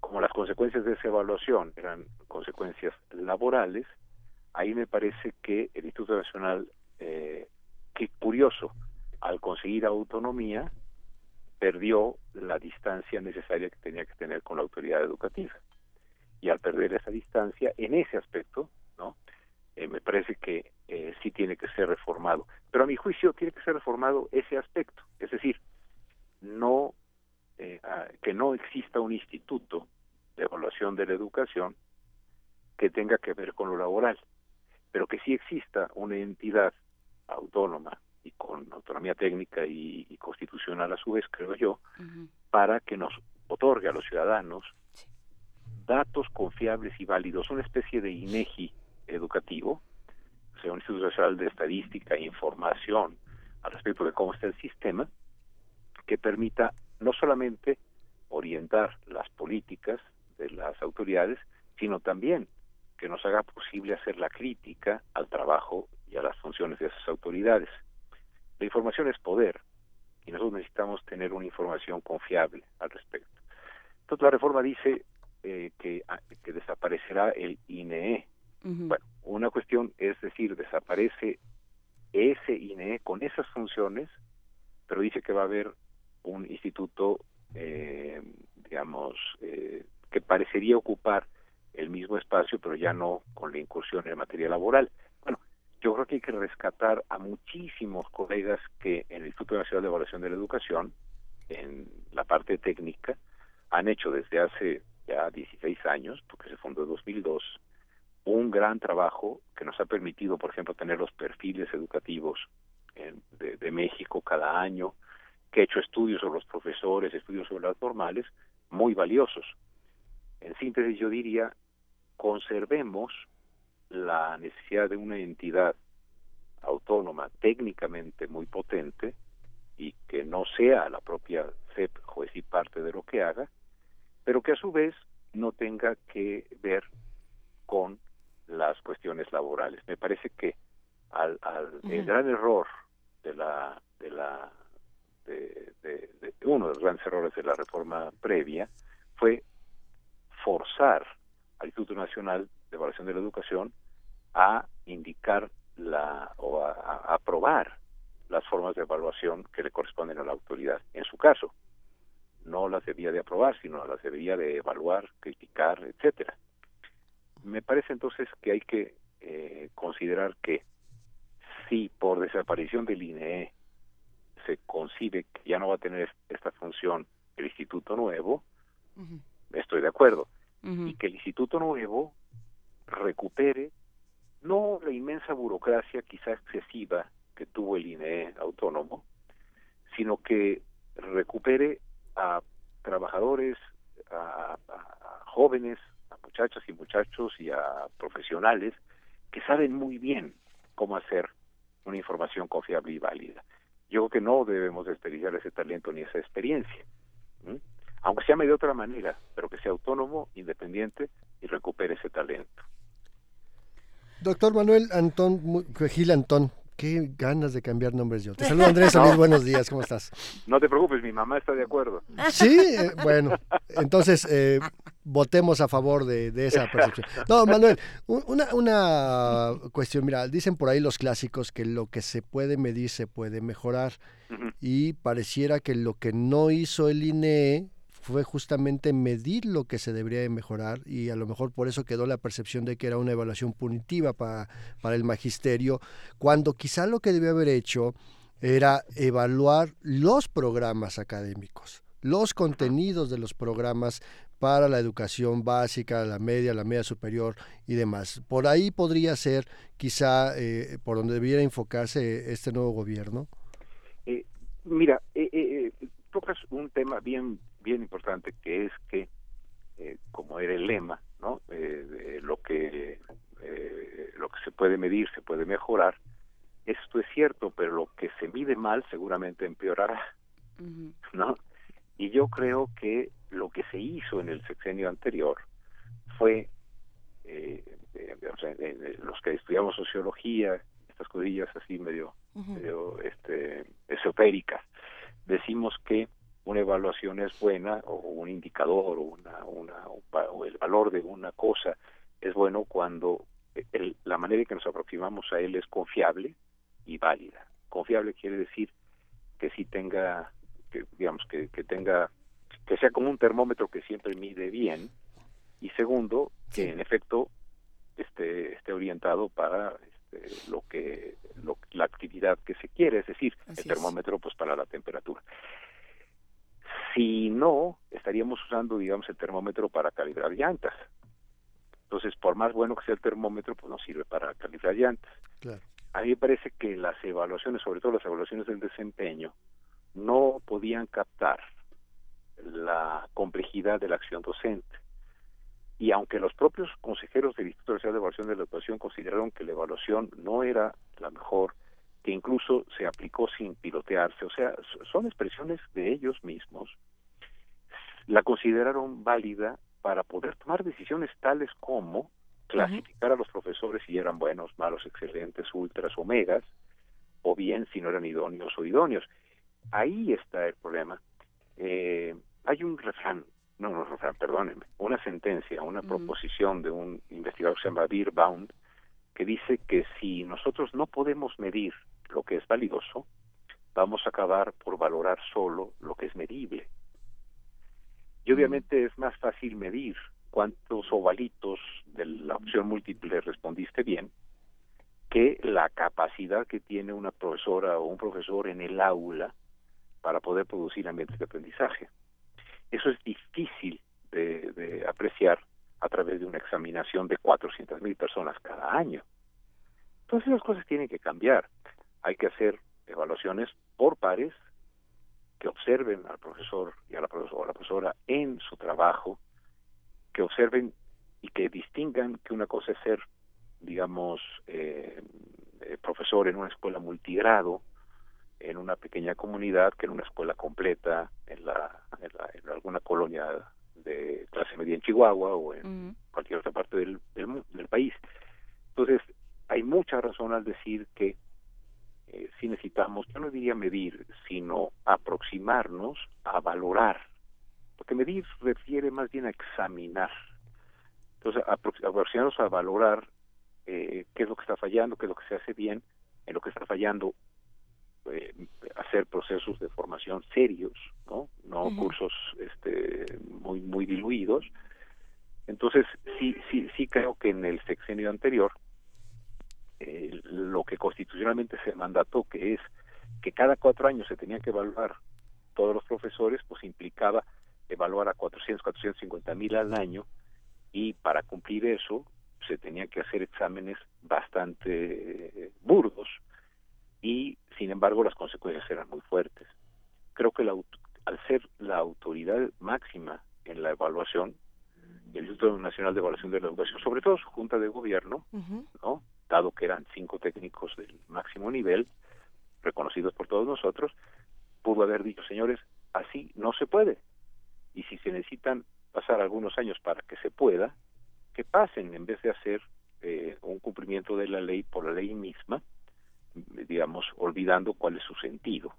Speaker 32: Como las consecuencias de esa evaluación eran consecuencias laborales ahí me parece que el Instituto Nacional eh, qué curioso al conseguir autonomía perdió la distancia necesaria que tenía que tener con la autoridad educativa y al perder esa distancia en ese aspecto no Eh, me parece que eh, sí tiene que ser reformado. Pero a mi juicio tiene que ser reformado ese aspecto. Es decir no eh, ah, que no exista un instituto de evaluación de la educación que tenga que ver con lo laboral pero que sí exista una entidad autónoma y con autonomía técnica y, y constitucional a su vez creo yo para que nos otorgue a los ciudadanos datos confiables y válidos, una especie de INEGI educativo, o sea, un Instituto Nacional de Estadística e Información al respecto de cómo está el sistema, que permita no solamente orientar las políticas de las autoridades, sino también que nos haga posible hacer la crítica al trabajo y a las funciones de esas autoridades. La información es poder y nosotros necesitamos tener una información confiable al respecto. Entonces la reforma dice eh, que, ah, que desaparecerá el INE. Bueno, una cuestión es decir, desaparece ese INE con esas funciones, pero dice que va a haber un instituto, eh, digamos, eh, que parecería ocupar el mismo espacio, pero ya no con la incursión en materia laboral. Bueno, yo creo que hay que rescatar a muchísimos colegas que en el Instituto Nacional de Evaluación de la Educación, en la parte técnica, han hecho desde hace ya 16 años, porque se fundó en 2002, un gran trabajo que nos ha permitido, por ejemplo, tener los perfiles educativos en- de, México cada año, que ha hecho estudios sobre los profesores, estudios sobre las normales, muy valiosos. En síntesis, yo diría, conservemos la necesidad de una entidad autónoma, técnicamente muy potente, y que no sea la propia CEP juez y parte de lo que haga, pero que a su vez no tenga que ver con las cuestiones laborales. Me parece que al, al- el gran error de la de la de, de- de- uno de los grandes errores de la reforma previa fue forzar al Instituto Nacional de Evaluación de la Educación a indicar la o a, a aprobar las formas de evaluación que le corresponden a la autoridad. En su caso, no las debía de aprobar, sino las debería de evaluar, criticar, etcétera. Me parece entonces que hay que eh, considerar que si por desaparición del INE se concibe que ya no va a tener esta función el instituto nuevo, estoy de acuerdo, y que el instituto nuevo recupere no la inmensa burocracia quizá excesiva que tuvo el INE autónomo, sino que recupere a trabajadores, a, jóvenes, a muchachas y muchachos y a profesionales que saben muy bien cómo hacer una información confiable y válida. Yo creo que no debemos desperdiciar ese talento ni esa experiencia, aunque se llame de otra manera, pero que sea autónomo, independiente y recupere ese talento.
Speaker 3: Doctor Manuel Antón, Gil Antón, qué ganas de cambiar nombres yo. Te saludo Andrés Solís, buenos días, ¿cómo estás?
Speaker 32: No te preocupes, mi mamá está de acuerdo.
Speaker 3: Sí, eh, bueno, entonces eh, votemos a favor de, de esa percepción. No, Manuel, una, una cuestión, mira, dicen por ahí los clásicos que lo que se puede medir se puede mejorar y pareciera que lo que no hizo el INE fue justamente medir lo que se debería de mejorar y a lo mejor por eso quedó la percepción de que era una evaluación punitiva para, para el magisterio, cuando quizá lo que debió haber hecho era evaluar los programas académicos, los contenidos de los programas para la educación básica, la media, la media superior y demás. Por ahí podría ser quizá eh, por donde debiera enfocarse este nuevo gobierno.
Speaker 32: Eh, mira, eh, eh, eh, tocas un tema bien bien importante que es que, eh, como era el lema, ¿no? Eh, de lo que eh, lo que se puede medir se puede mejorar. Esto es cierto, pero lo que se mide mal seguramente empeorará, ¿no? Y yo creo que lo que se hizo en el sexenio anterior fue, eh, eh, o sea, los que estudiamos sociología, estas codillas así medio, medio este, esotéricas, decimos que una evaluación es buena o un indicador o, una, una, o el valor de una cosa es bueno cuando el- la manera en que nos aproximamos a él es confiable y válida. Confiable quiere decir que sí tenga, que, digamos, que, que tenga, que sea como un termómetro que siempre mide bien y segundo, que en efecto esté, esté orientado para este, lo que lo- la actividad que se quiere, es decir,
Speaker 33: Así
Speaker 32: el
Speaker 33: es.
Speaker 32: termómetro pues para la temperatura. Si no, estaríamos usando, digamos, el termómetro para calibrar llantas. Entonces, por más bueno que sea el termómetro, pues no sirve para calibrar llantas.
Speaker 3: Claro.
Speaker 32: A mí me parece que las evaluaciones, sobre todo las evaluaciones del desempeño, no podían captar la complejidad de la acción docente. Y aunque los propios consejeros del Instituto Nacional de Evaluación de la Educación consideraron que la evaluación no era la mejor, que incluso se aplicó sin pilotearse, o sea, son expresiones de ellos mismos, la consideraron válida para poder tomar decisiones tales como clasificar a los profesores si eran buenos, malos, excelentes, ultras, omegas, o bien si no eran idóneos o idóneos. Ahí está el problema. Eh, hay un refrán, no, no refrán, perdónenme, una sentencia, una proposición de un investigador que se llama que dice que si nosotros no podemos medir lo que es validoso, vamos a acabar por valorar solo lo que es medible. Y obviamente es más fácil medir cuántos ovalitos de la opción múltiple respondiste bien que la capacidad que tiene una profesora o un profesor en el aula para poder producir ambientes de aprendizaje. Eso es difícil de, de apreciar a través de una examinación de 400 mil personas cada año. Entonces las cosas tienen que cambiar. Hay que hacer evaluaciones por pares que observen al profesor y a la profesora, a la profesora en su trabajo, que observen y que distingan que una cosa es ser, digamos, eh, eh, profesor en una escuela multigrado, en una pequeña comunidad, que en una escuela completa, en, la, en, la- en alguna colonia de clase media en Chihuahua o en cualquier otra parte del, del, del país. Entonces, hay mucha razón al decir que eh, si necesitamos, yo no diría medir, sino aproximarnos a valorar, porque medir refiere más bien a examinar. Entonces, aprox- aproximarnos a valorar eh, qué es lo que está fallando, qué es lo que se hace bien, en lo que está fallando, eh, hacer procesos de formación serios, ¿no? No cursos este, muy muy diluidos. Entonces, sí, sí, sí creo que en el sexenio anterior eh, lo que constitucionalmente se mandató, que es que cada cuatro años se tenían que evaluar todos los profesores, pues implicaba evaluar a 400, 450 mil al año y para cumplir eso se tenían que hacer exámenes bastante eh, burdos y sin embargo las consecuencias eran muy fuertes. Creo que la al ser la autoridad máxima en la evaluación, el Instituto Nacional de Evaluación de la Educación, sobre todo su Junta de Gobierno, ¿no? Dado que eran cinco técnicos del máximo nivel, reconocidos por todos nosotros, pudo haber dicho, señores, así no se puede. Y si se necesitan pasar algunos años para que se pueda, que pasen en vez de hacer eh, un cumplimiento de la ley por la ley misma, digamos, olvidando cuál es su sentido.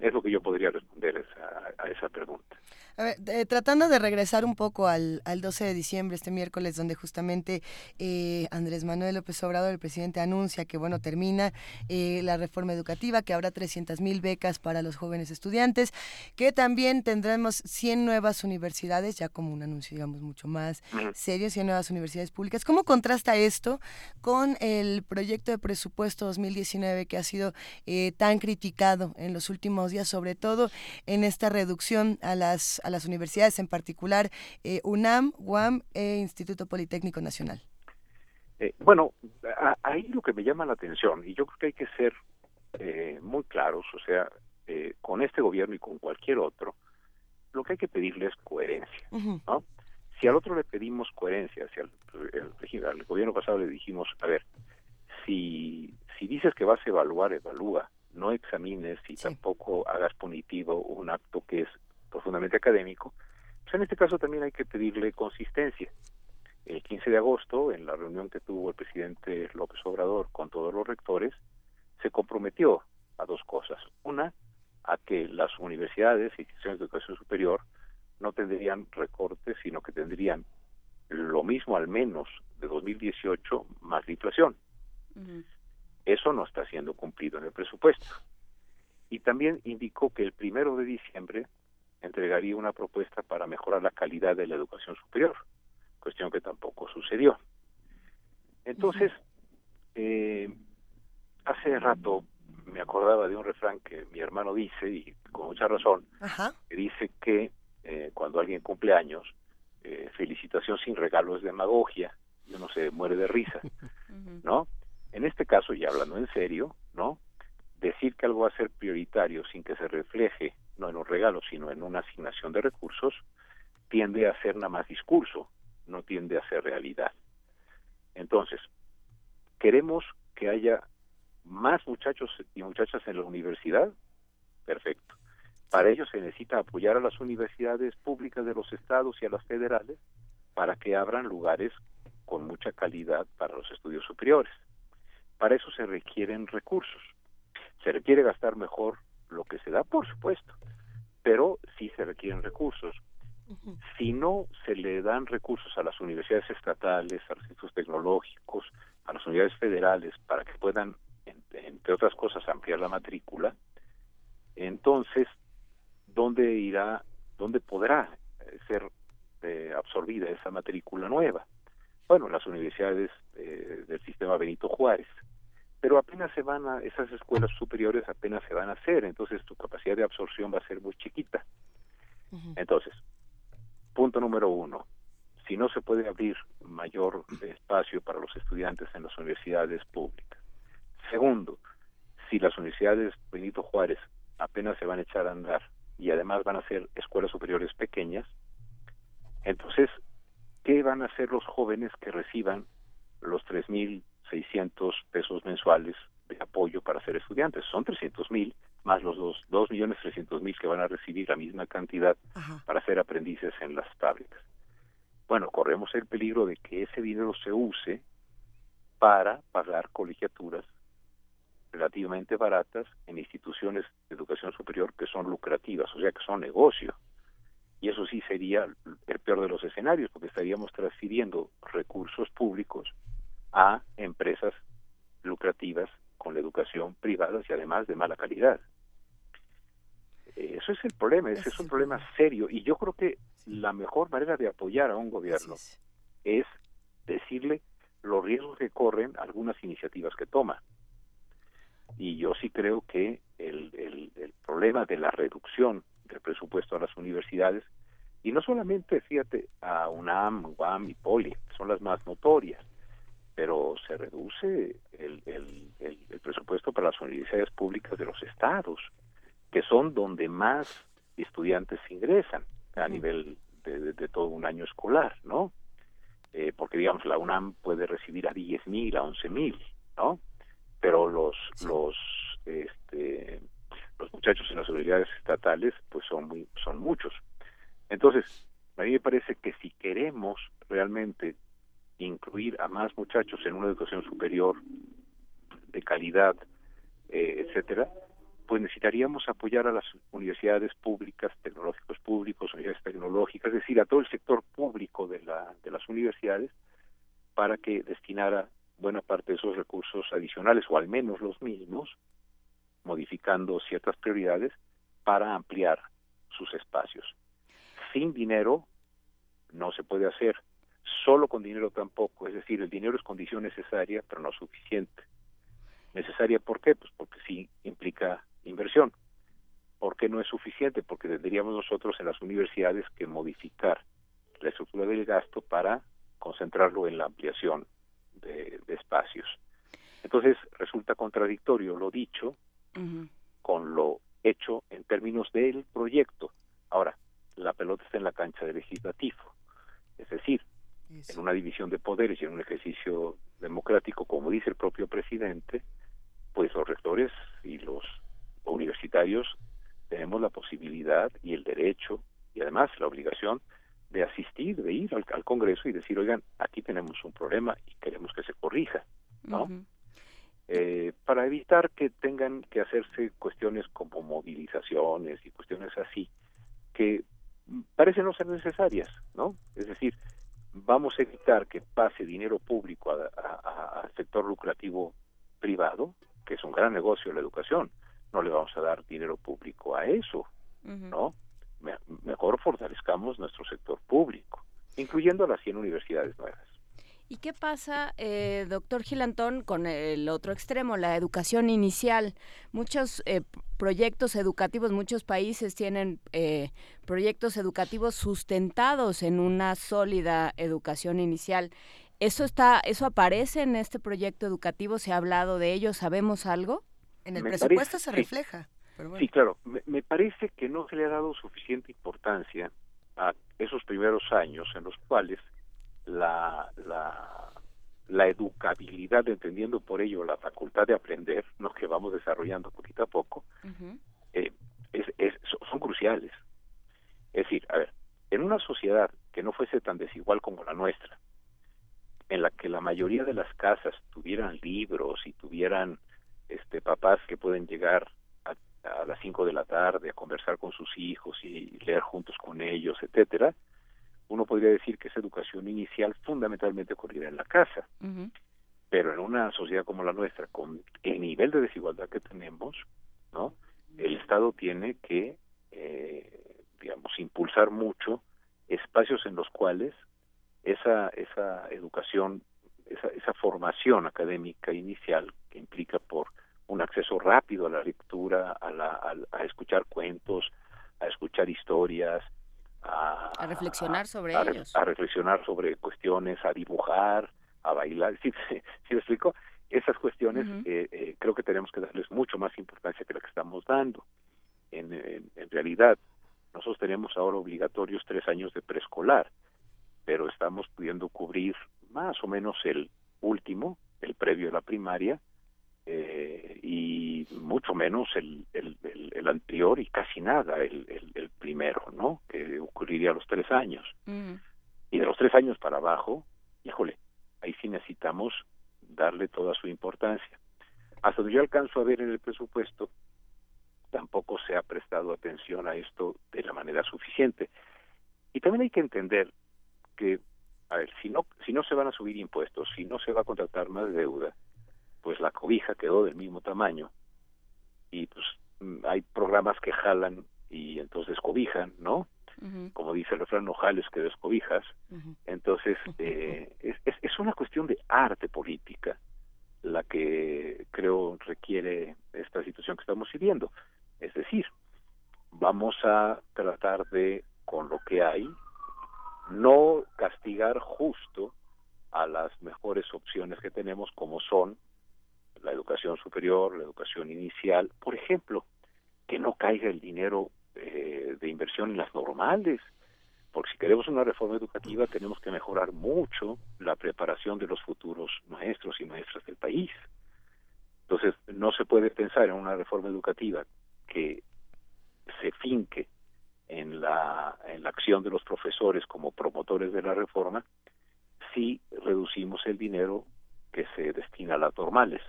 Speaker 32: Es lo que yo podría responder a, a esa pregunta.
Speaker 1: A ver, eh, tratando de regresar un poco al, al 12 de diciembre, este miércoles, donde justamente eh, Andrés Manuel López Obrador, el presidente, anuncia que, bueno, termina eh, la reforma educativa, que habrá 300 mil becas para los jóvenes estudiantes, que también tendremos 100 nuevas universidades, ya como un anuncio, digamos, mucho más serio, 100 nuevas universidades públicas. ¿Cómo contrasta esto con el proyecto de presupuesto 2019 que ha sido eh, tan criticado en los últimos días, sobre todo en esta reducción a las, a las universidades, en particular eh, UNAM, UAM e Instituto Politécnico Nacional?
Speaker 32: Eh, bueno, a- ahí lo que me llama la atención, y yo creo que hay que ser eh, muy claros, o sea, eh, con este gobierno y con cualquier otro, lo que hay que pedirle es coherencia, ¿no? Si al otro le pedimos coherencia, si al, el al gobierno pasado le dijimos, a ver, si, si dices que vas a evaluar, evalúa, no examines y tampoco hagas punitivo un acto que es profundamente académico, pues en este caso también hay que pedirle consistencia. El 15 de agosto, en la reunión que tuvo el presidente López Obrador con todos los rectores, se comprometió a dos cosas. Una, a que las universidades y instituciones de educación superior no tendrían recortes, sino que tendrían lo mismo al menos de 2018 más la inflación. Eso no está siendo cumplido en el presupuesto. Y también indicó que el primero de diciembre entregaría una propuesta para mejorar la calidad de la educación superior, cuestión que tampoco sucedió. Entonces, eh, hace rato me acordaba de un refrán que mi hermano dice, y con mucha razón, que dice que eh, cuando alguien cumple años, eh, felicitación sin regalo es demagogia, y uno se muere de risa, ¿no? En este caso, y hablando en serio, ¿no? Decir que algo va a ser prioritario sin que se refleje, no en un regalo, sino en una asignación de recursos, tiende a ser nada más discurso, no tiende a ser realidad. Entonces, queremos que haya más muchachos y muchachas en la universidad, perfecto. Para ello se necesita apoyar a las universidades públicas de los estados y a las federales para que abran lugares con mucha calidad para los estudios superiores. Para eso se requieren recursos. Se requiere gastar mejor lo que se da, por supuesto, pero sí se requieren recursos. Si no se le dan recursos a las universidades estatales, a los institutos tecnológicos, a las universidades federales para que puedan, entre otras cosas, ampliar la matrícula, entonces, ¿dónde irá, dónde podrá eh, ser eh, absorbida esa matrícula nueva? Bueno, las universidades eh, del sistema Benito Juárez, pero apenas se van a, esas escuelas superiores apenas se van a hacer, entonces tu capacidad de absorción va a ser muy chiquita. Entonces, punto número uno, si no se puede abrir mayor espacio para los estudiantes en las universidades públicas. Segundo, si las universidades Benito Juárez apenas se van a echar a andar y además van a ser escuelas superiores pequeñas, entonces, ¿qué van a hacer los jóvenes que reciban los 3.600 pesos mensuales de apoyo para ser estudiantes? Son 300.000 más los dos, dos millones trescientos mil que van a recibir la misma cantidad para ser aprendices en las fábricas. Bueno, corremos el peligro de que ese dinero se use para pagar colegiaturas relativamente baratas en instituciones de educación superior que son lucrativas, o sea, que son negocio. Y eso sí sería el peor de los escenarios, porque estaríamos transfiriendo recursos públicos a empresas lucrativas con la educación privada y además de mala calidad. Eso es el problema, ese es un problema serio y yo creo que la mejor manera de apoyar a un gobierno es decirle los riesgos que corren algunas iniciativas que toma. Y yo sí creo que el, el, el problema de la reducción del presupuesto a las universidades, y no solamente, fíjate, a UNAM, UAM y POLI, son las más notorias, pero se reduce el, el, el, el presupuesto para las universidades públicas de los estados, que son donde más estudiantes ingresan a nivel de, de, de, todo un año escolar, ¿no? Eh, porque, digamos, la UNAM puede recibir a 10 mil, a 11 mil, ¿no? Pero los, los, este, los muchachos en las universidades estatales, pues son, muy, son muchos. Entonces, a mí me parece que si queremos realmente incluir a más muchachos en una educación superior de calidad, eh, etcétera, pues necesitaríamos apoyar a las universidades públicas, tecnológicos públicos, universidades tecnológicas, es decir, a todo el sector público de, la, de las universidades, para que destinara buena parte de esos recursos adicionales, o al menos los mismos, modificando ciertas prioridades, para ampliar sus espacios. Sin dinero no se puede hacer, solo con dinero tampoco, es decir, el dinero es condición necesaria, pero no suficiente. Necesaria, ¿por qué? Pues porque sí implica inversión. ¿Por qué no es suficiente? Porque tendríamos nosotros en las universidades que modificar la estructura del gasto para concentrarlo en la ampliación de, de espacios. Entonces resulta contradictorio lo dicho uh -huh. con lo hecho en términos del proyecto. Ahora, la pelota está en la cancha del legislativo. Es en una división de poderes y en un ejercicio democrático, como dice el propio presidente, pues los rectores y los universitarios tenemos la posibilidad y el derecho y además la obligación de asistir, de ir al, al Congreso y decir, oigan, aquí tenemos un problema y queremos que se corrija, ¿no? Eh, para evitar que tengan que hacerse cuestiones como movilizaciones y cuestiones así, que parecen no ser necesarias, ¿no? Es decir, vamos a evitar que pase dinero público a- a- a- al sector lucrativo privado, que es un gran negocio la educación. No le vamos a dar dinero público a eso, ¿no? Me- mejor fortalezcamos nuestro sector público, incluyendo las 100 universidades nuevas.
Speaker 2: ¿Y qué pasa, eh, doctor Gilantón, con el otro extremo, la educación inicial? Muchos eh, proyectos educativos, muchos países tienen eh, proyectos educativos sustentados en una sólida educación inicial. ¿Eso, está, ¿Eso aparece en este proyecto educativo? ¿Se ha hablado de ello? ¿Sabemos algo?
Speaker 1: En el
Speaker 32: Me
Speaker 1: presupuesto
Speaker 32: parece-
Speaker 1: se
Speaker 32: sí.
Speaker 1: refleja. Pero bueno.
Speaker 32: Sí, claro. Me, me parece que no se le ha dado suficiente importancia a esos primeros años en los cuales la, la, la educabilidad, entendiendo por ello la facultad de aprender, que vamos desarrollando poquito a poco, eh, es, es- son- son cruciales. Es decir, a ver, en una sociedad que no fuese tan desigual como la nuestra, en la que la mayoría de las casas tuvieran libros y tuvieran este papás que pueden llegar a, a las 5 de la tarde a conversar con sus hijos y leer juntos con ellos, etcétera, uno podría decir que esa educación inicial fundamentalmente ocurrirá en la casa. Pero en una sociedad como la nuestra, con el nivel de desigualdad que tenemos, ¿no? El Estado tiene que, eh, digamos, impulsar mucho espacios en los cuales esa, esa educación, esa, esa formación académica inicial que implica por un acceso rápido a la lectura, a, la, a, a escuchar cuentos, a escuchar historias, a,
Speaker 2: A reflexionar sobre
Speaker 32: a,
Speaker 2: ellos.
Speaker 32: a reflexionar sobre cuestiones, a dibujar, a bailar. ¿Sí, sí, sí me explico? Esas cuestiones eh, eh, creo que tenemos que darles mucho más importancia que la que estamos dando. En, en, en realidad, nosotros tenemos ahora obligatorios tres años de preescolar, pero estamos pudiendo cubrir más o menos el último, el previo a la primaria, eh, y mucho menos el, el, el- el anterior y casi nada el, el- el primero, ¿no? Que ocurriría a los tres años. Y de los tres años para abajo, híjole, ahí sí necesitamos darle toda su importancia. Hasta donde yo alcanzo a ver en el presupuesto, tampoco se ha prestado atención a esto de la manera suficiente. Y también hay que entender que, a ver, si no, si no se van a subir impuestos, si no se va a contratar más deuda, pues la cobija quedó del mismo tamaño. Y pues mm, hay programas que jalan y entonces cobijan, ¿no? Como dice el refrán, no jales que descobijas. Entonces, eh, es, es, es una cuestión de arte política la que creo requiere esta situación que estamos viviendo. Es decir, vamos a tratar de, con lo que hay, no castigar justo a las mejores opciones que tenemos como son la educación superior, la educación inicial, por ejemplo, que no caiga el dinero eh, de inversión en las normales, porque si queremos una reforma educativa tenemos que mejorar mucho la preparación de los futuros maestros y maestras del país. Entonces, no se puede pensar en una reforma educativa que se finque en la, en la acción de los profesores como promotores de la reforma si reducimos el dinero que se destina a las normales.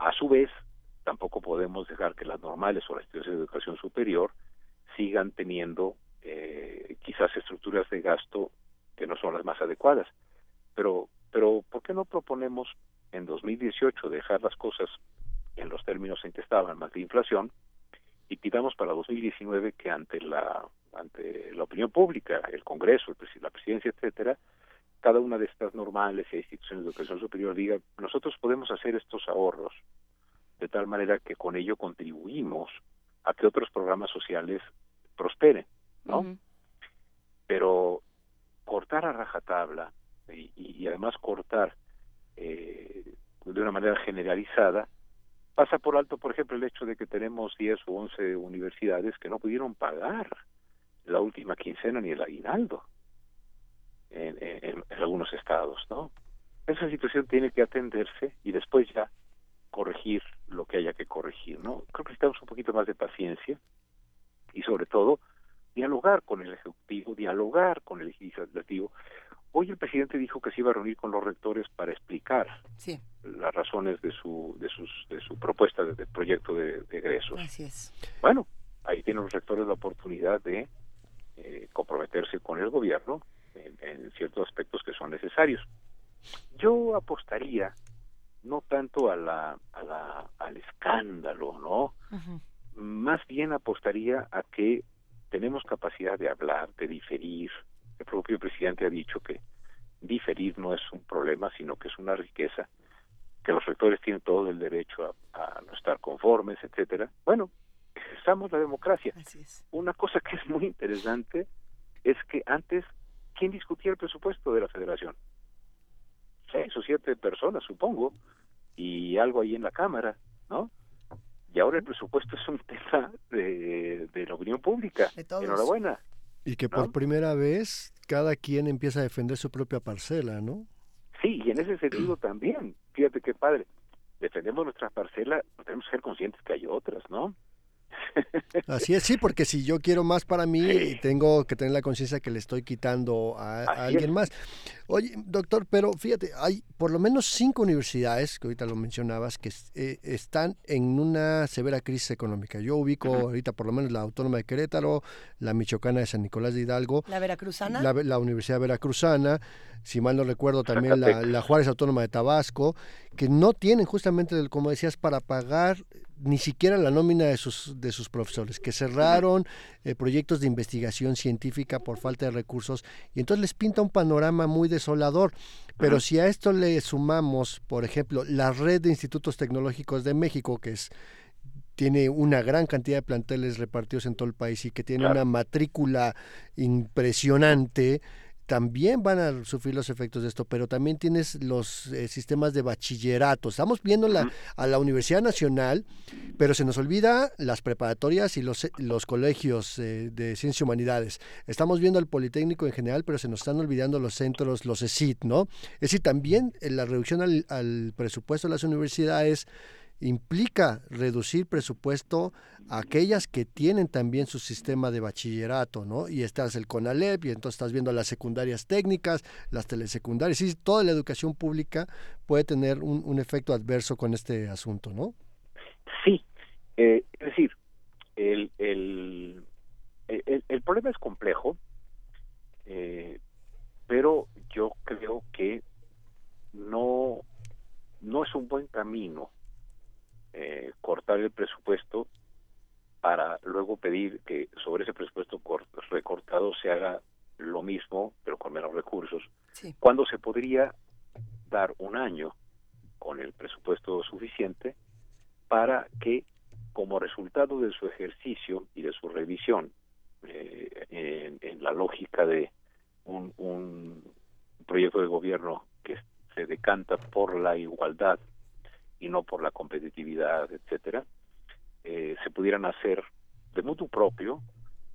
Speaker 32: A su vez, tampoco podemos dejar que las normales o las instituciones de educación superior sigan teniendo eh, quizás estructuras de gasto que no son las más adecuadas. Pero, pero ¿por qué no proponemos en 2018 dejar las cosas en los términos en que estaban, más de inflación, y pidamos para 2019 que ante la ante la opinión pública, el Congreso, la presidencia, etcétera, cada una de estas normales e instituciones de educación superior diga, nosotros podemos hacer estos ahorros de tal manera que con ello contribuimos a que otros programas sociales prosperen, ¿no? Pero cortar a rajatabla y, y además cortar eh, de una manera generalizada pasa por alto, por ejemplo, el hecho de que tenemos 10 o 11 universidades que no pudieron pagar la última quincena ni el aguinaldo en, en- en algunos estados, ¿no? Esa situación tiene que atenderse y después ya corregir lo que haya que corregir, ¿no? Creo que necesitamos un poquito más de paciencia y sobre todo dialogar con el Ejecutivo, dialogar con el Legislativo. Hoy el presidente dijo que se iba a reunir con los rectores para explicar
Speaker 1: Sí.
Speaker 32: las razones de su de sus de su propuesta de, de proyecto de, de egresos.
Speaker 1: Así es.
Speaker 32: Bueno, ahí tienen los rectores la oportunidad de eh, comprometerse con el gobierno en, en ciertos aspectos que son necesarios. Yo apostaría no tanto a la, a la al escándalo, ¿no? Más bien apostaría a que tenemos capacidad de hablar, de diferir. El propio presidente ha dicho que diferir no es un problema, sino que es una riqueza, que los rectores tienen todo el derecho a, a no estar conformes, etcétera. Bueno, ejercitamos la democracia. Una cosa que es muy interesante es que antes, ¿quién discutía el presupuesto de la federación? Seis o siete personas, supongo, y algo ahí en la Cámara, ¿no? Y ahora el presupuesto es un tema de, de la opinión pública.
Speaker 1: todos.
Speaker 32: Enhorabuena.
Speaker 3: Y que por primera vez cada quien empieza a defender su propia parcela, ¿no?
Speaker 32: Sí, y en ese sentido también, fíjate qué padre, defendemos nuestra parcela, pero tenemos que ser conscientes que hay otras, ¿no?
Speaker 3: Así es, sí, porque si yo quiero más para mí, tengo que tener la conciencia que le estoy quitando a, alguien
Speaker 32: es.
Speaker 3: más. Oye, doctor, pero fíjate, hay por lo menos cinco universidades, que ahorita lo mencionabas, que eh, están en una severa crisis económica. Yo ubico ahorita por lo menos la Autónoma de Querétaro, la Michoacana de San Nicolás de Hidalgo,
Speaker 1: La Veracruzana.
Speaker 3: la, la Universidad Veracruzana, si mal no recuerdo también la, la Juárez Autónoma de Tabasco, que no tienen justamente, como decías, para pagar ni siquiera la nómina de sus, de sus profesores, que cerraron eh, proyectos de investigación científica por falta de recursos y entonces les pinta un panorama muy desolador. Pero si a esto le sumamos, por ejemplo, la red de institutos tecnológicos de México, que es tiene una gran cantidad de planteles repartidos en todo el país y que tiene una matrícula impresionante, también van a sufrir los efectos de esto, pero también tienes los eh, sistemas de bachillerato. Estamos viendo la, a la Universidad Nacional, pero se nos olvida las preparatorias y los, los colegios eh, de ciencias y humanidades. Estamos viendo al Politécnico en general, pero se nos están olvidando los centros, los ESIT, ¿no? Es decir, también eh, la reducción al, al presupuesto de las universidades implica reducir presupuesto a aquellas que tienen también su sistema de bachillerato, ¿no? Y estás el CONALEP y entonces estás viendo las secundarias técnicas, las telesecundarias, y toda la educación pública puede tener un, efecto adverso con este asunto, ¿no?
Speaker 32: Sí, eh, es decir, el, el, el, el problema es complejo, eh, pero yo creo que no, no es un buen camino eh, cortar el presupuesto para luego pedir que sobre ese presupuesto cor- recortado se haga lo mismo, pero con menos recursos, cuando se podría dar un año con el presupuesto suficiente para que como resultado de su ejercicio y de su revisión eh, en, en la lógica de un, un proyecto de gobierno que se decanta por la igualdad y no por la competitividad, etcétera, eh, se pudieran hacer de mutuo propio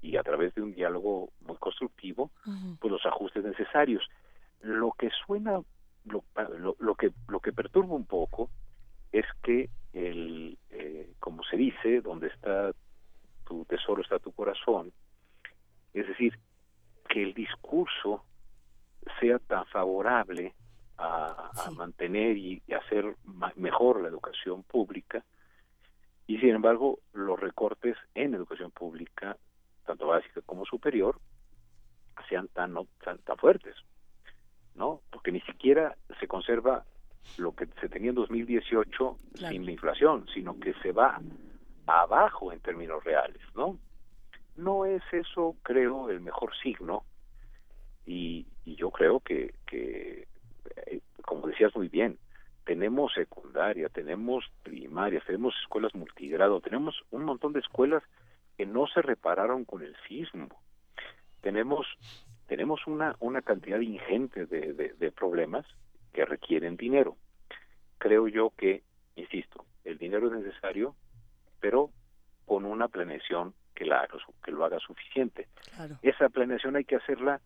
Speaker 32: y a través de un diálogo muy constructivo, pues los ajustes necesarios. Lo que suena, lo, lo, lo que lo que perturba un poco es que el, eh, como se dice, donde está tu tesoro está tu corazón, es decir, que el discurso sea tan favorable a, a mantener y, y hacer mejor la educación pública. Y sin embargo los recortes en educación pública tanto básica como superior sean tan no- tan, tan fuertes no porque ni siquiera se conserva lo que se tenía en 2018
Speaker 1: Claro.
Speaker 32: sin la inflación sino que se va abajo en términos reales no no es eso creo el mejor signo. Y, y yo creo que, que eh, como decías muy bien tenemos secundaria, tenemos primarias, tenemos escuelas multigrado, tenemos un montón de escuelas que no se repararon con el sismo. Tenemos tenemos una una cantidad ingente de, de, de problemas que requieren dinero. Creo yo que, insisto, el dinero es necesario, pero con una planeación que la haga, que lo haga suficiente.
Speaker 1: Claro.
Speaker 32: Esa planeación hay que hacerla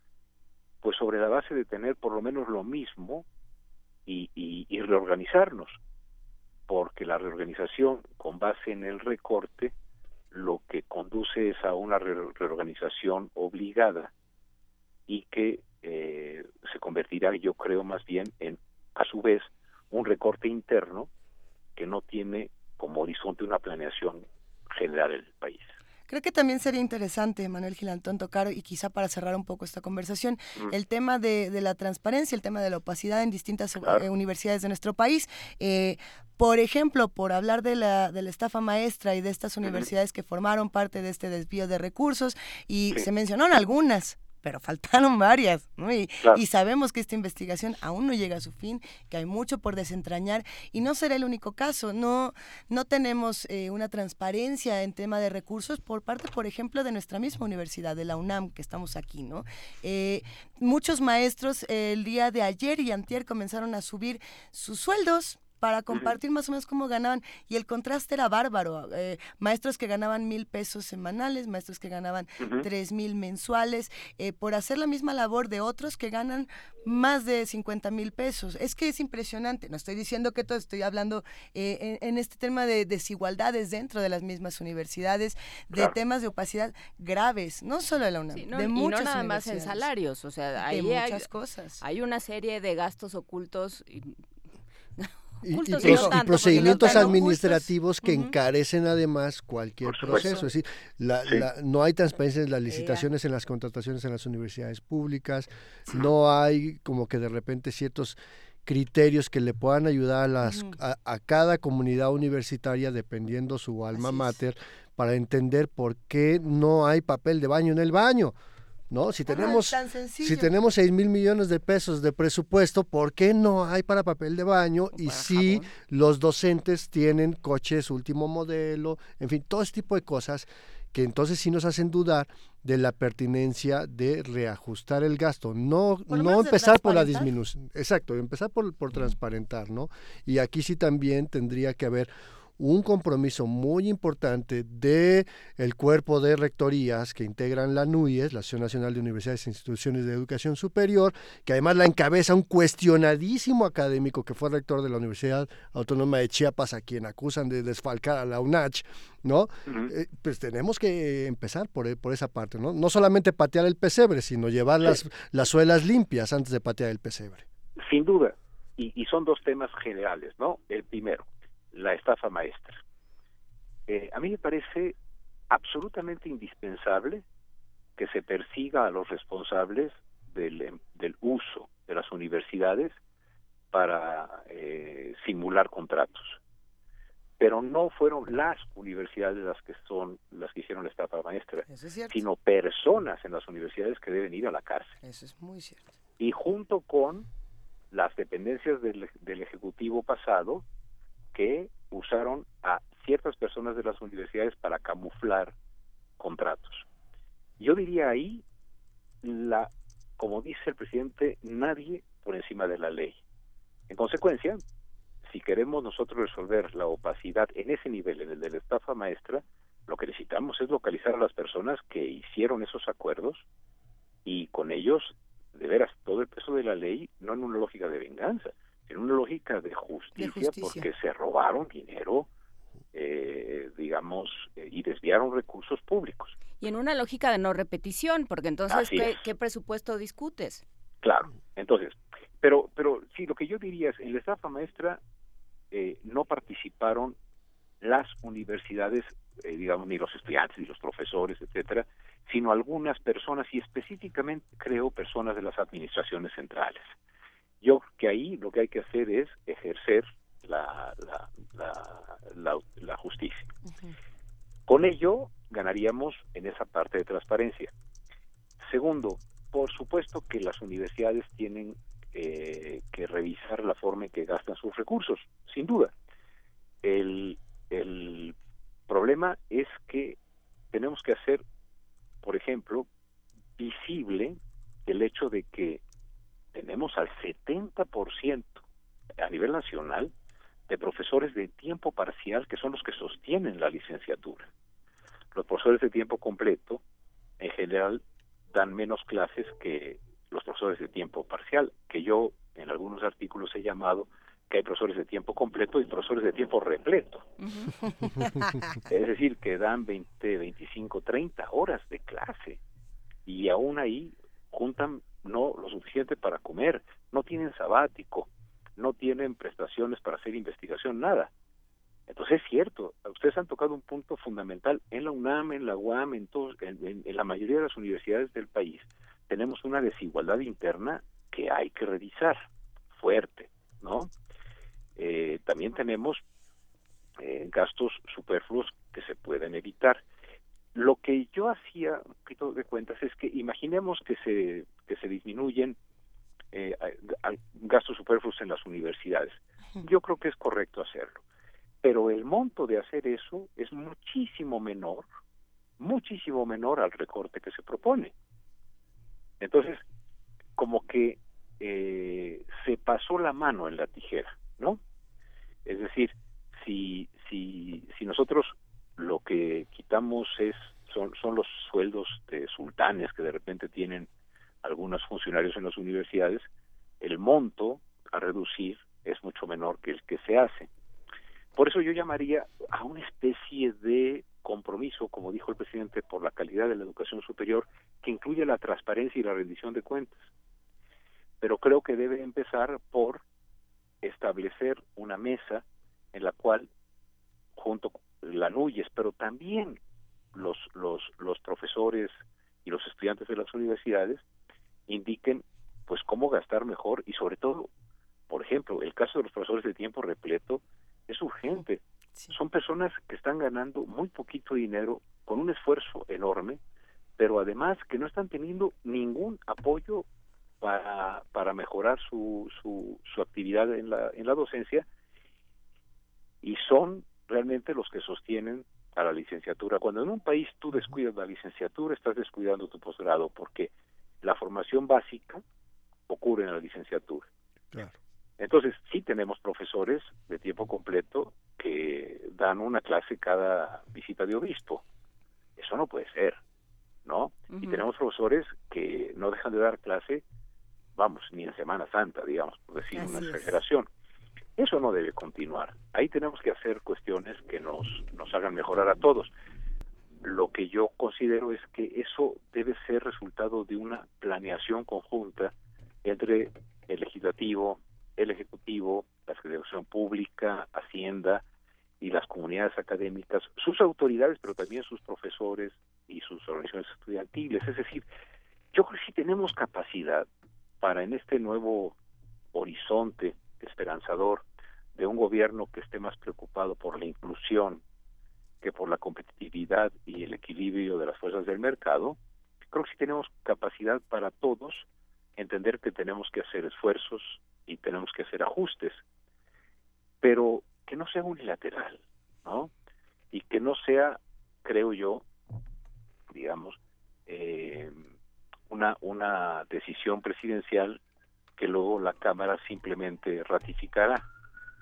Speaker 32: pues sobre la base de tener por lo menos lo mismo y, y, reorganizarnos, porque la reorganización con base en el recorte lo que conduce es a una re- reorganización obligada y que eh, se convertirá, yo creo, más bien en, a su vez, un recorte interno que no tiene como horizonte una planeación general del país.
Speaker 1: Creo que también sería interesante, Manuel Gilantón, tocar, y quizá para cerrar un poco esta conversación,
Speaker 32: Mm.
Speaker 1: el tema de, de la transparencia, el tema de la opacidad en distintas eh, universidades de nuestro país. Eh, por ejemplo, por hablar de la, de la estafa maestra y de estas universidades que formaron parte de este desvío de recursos, y se mencionaron algunas, pero faltaron varias, ¿no? Y,
Speaker 32: Claro.
Speaker 1: y sabemos que esta investigación aún no llega a su fin, que hay mucho por desentrañar y no será el único caso. No, no tenemos eh, una transparencia en tema de recursos por parte, por ejemplo, de nuestra misma universidad, de la UNAM, que estamos aquí, ¿no? Eh, muchos maestros eh, el día de ayer y antier comenzaron a subir sus sueldos para compartir más o menos cómo ganaban y el contraste era bárbaro. eh, maestros que ganaban mil pesos semanales, maestros que ganaban tres mil mensuales, eh, por hacer la misma labor de otros que ganan más de 50 mil pesos. Es que es impresionante. No estoy diciendo que todo, estoy hablando eh, en, en este tema de desigualdades dentro de las mismas universidades, de
Speaker 2: Claro.
Speaker 1: temas de opacidad graves, no solo de la UNAM,
Speaker 2: Sí, no,
Speaker 1: de
Speaker 2: y no
Speaker 1: muchas
Speaker 2: nada más en
Speaker 1: universidades.
Speaker 2: salarios, o sea, ahí
Speaker 1: muchas
Speaker 2: hay,
Speaker 1: cosas.
Speaker 2: hay una serie de gastos ocultos. Y-
Speaker 3: procedimientos
Speaker 2: no
Speaker 3: administrativos que encarecen además cualquier proceso. Es decir, la-
Speaker 32: Sí.
Speaker 3: la- no hay transparencia en las licitaciones, en las contrataciones en las universidades públicas, no hay como que de repente ciertos criterios que le puedan ayudar a, las, a, a cada comunidad universitaria, dependiendo su alma mater, para entender por qué no hay papel de baño en el baño. ¿No? Si tenemos, si tenemos 6 mil millones de pesos de presupuesto, ¿por qué no hay para papel de baño? Y si los docentes tienen coches último modelo, en fin, todo este tipo de cosas que entonces sí nos hacen dudar de la pertinencia de reajustar el gasto, no, no empezar por la disminución, exacto, empezar por, por transparentar, ¿no? Y aquí sí también tendría que haber un compromiso muy importante de el cuerpo de rectorías que integran la NUIES, la Asociación Nacional de Universidades e Instituciones de Educación Superior, que además la encabeza un cuestionadísimo académico que fue rector de la Universidad Autónoma de Chiapas, a quien acusan de desfalcar a la UNACH, ¿no? Eh, pues tenemos que empezar por, e- por esa parte, ¿no? No solamente patear el pesebre, sino llevar las, las suelas limpias antes de patear el pesebre.
Speaker 32: Sin duda. Y, y son dos temas generales, ¿no? El primero, la estafa maestra. Eh, a mí me parece absolutamente indispensable que se persiga a los responsables del, em- del uso de las universidades para eh, simular contratos. Pero no fueron las universidades las que son las que hicieron la estafa maestra,
Speaker 1: Eso es cierto.
Speaker 32: sino personas en las universidades que deben ir a la cárcel
Speaker 1: Eso es muy cierto.
Speaker 32: y junto con las dependencias del, del Ejecutivo pasado que usaron a ciertas personas de las universidades para camuflar contratos. Yo diría ahí, la, como dice el presidente, nadie por encima de la ley. En consecuencia, si queremos nosotros resolver la opacidad en ese nivel, en el de la estafa maestra, lo que necesitamos es localizar a las personas que hicieron esos acuerdos y con ellos, de veras, todo el peso de la ley, no en una lógica de venganza, en una lógica de justicia,
Speaker 1: justicia.
Speaker 32: porque se robaron dinero, eh, digamos, eh, y desviaron recursos públicos.
Speaker 2: Y en una lógica de no repetición, porque entonces,
Speaker 32: Así
Speaker 2: ¿qué,
Speaker 32: es.
Speaker 2: qué presupuesto discutes?
Speaker 32: Claro, entonces, pero, pero sí, lo que yo diría es, en la estafa maestra eh, no participaron las universidades, eh, digamos, ni los estudiantes, ni los profesores, etcétera, sino algunas personas y específicamente, creo, personas de las administraciones centrales. Yo creo que ahí lo que hay que hacer es ejercer la, la, la, la- la justicia. Con ello ganaríamos en esa parte de transparencia. Segundo, por supuesto que las universidades tienen eh, que revisar la forma en que gastan sus recursos, sin duda. El, el problema es que tenemos que hacer, por ejemplo, visible el hecho de que tenemos al 70% a nivel nacional de profesores de tiempo parcial que son los que sostienen la licenciatura. Los profesores de tiempo completo, en general, dan menos clases que los profesores de tiempo parcial, que yo en algunos artículos he llamado que hay profesores de tiempo completo y profesores de tiempo repleto. es decir, que dan 20, 25, 30 horas de clase y aún ahí juntan no lo suficiente para comer, no tienen sabático, no tienen prestaciones para hacer investigación, nada. Entonces es cierto, ustedes han tocado un punto fundamental en la UNAM, en la UAM, en, todos, en, la mayoría de las universidades del país. Tenemos una desigualdad interna que hay que revisar fuerte, ¿no? Eh, también tenemos eh, gastos superfluos que se pueden evitar. Lo que yo hacía un poquito de cuentas es que imaginemos que se que se disminuyen eh, a- a- gastos superfluos en las universidades. Yo creo que es correcto hacerlo, pero el monto de hacer eso es muchísimo menor, muchísimo menor al recorte que se propone. Entonces, como que eh, se pasó la mano en la tijera, ¿no? Es decir, si, si, si nosotros lo que quitamos es son, son los sueldos de sultanes que de repente tienen algunos funcionarios en las universidades, el monto a reducir es mucho menor que el que se hace. Por eso yo llamaría a una especie de compromiso, como dijo el presidente, por la calidad de la educación superior, que incluye la transparencia y la rendición de cuentas. Pero creo que debe empezar por establecer una mesa en la cual, junto con la NUYES, pero también los, los, los profesores y los estudiantes de las universidades, indiquen pues cómo gastar mejor y sobre todo, por ejemplo, el caso de los profesores de tiempo repleto es urgente. Son personas que están ganando muy poquito dinero con un esfuerzo enorme, pero además que no están teniendo ningún apoyo para, para mejorar su, su, su actividad en la, en la docencia y son realmente los que sostienen a la licenciatura. Cuando en un país tú descuidas la licenciatura, estás descuidando tu posgrado, porque la formación básica ocurre en la licenciatura.
Speaker 3: Claro.
Speaker 32: Entonces, sí tenemos profesores de tiempo completo que dan una clase cada visita de obispo. Eso no puede ser, ¿no? Y tenemos profesores que no dejan de dar clase, vamos, ni en Semana Santa, digamos, por decir una
Speaker 34: es.
Speaker 32: Eso no debe continuar. Ahí tenemos que hacer cuestiones que nos, nos hagan mejorar a todos. Lo que yo considero es que eso debe ser resultado de una planeación conjunta entre el legislativo, el ejecutivo, la Federación Pública, Hacienda y las comunidades académicas, sus autoridades, pero también sus profesores y sus organizaciones estudiantiles. Es decir, yo creo que sí tenemos capacidad para en este nuevo horizonte esperanzador de un gobierno que esté más preocupado por la inclusión que por la competitividad y el equilibrio de las fuerzas del mercado, creo que sí tenemos capacidad para todos entender que tenemos que hacer esfuerzos y tenemos que hacer ajustes, pero que no sea unilateral, ¿no? Y que no sea, creo yo, digamos, eh, una, una decisión presidencial que luego la Cámara simplemente ratificará.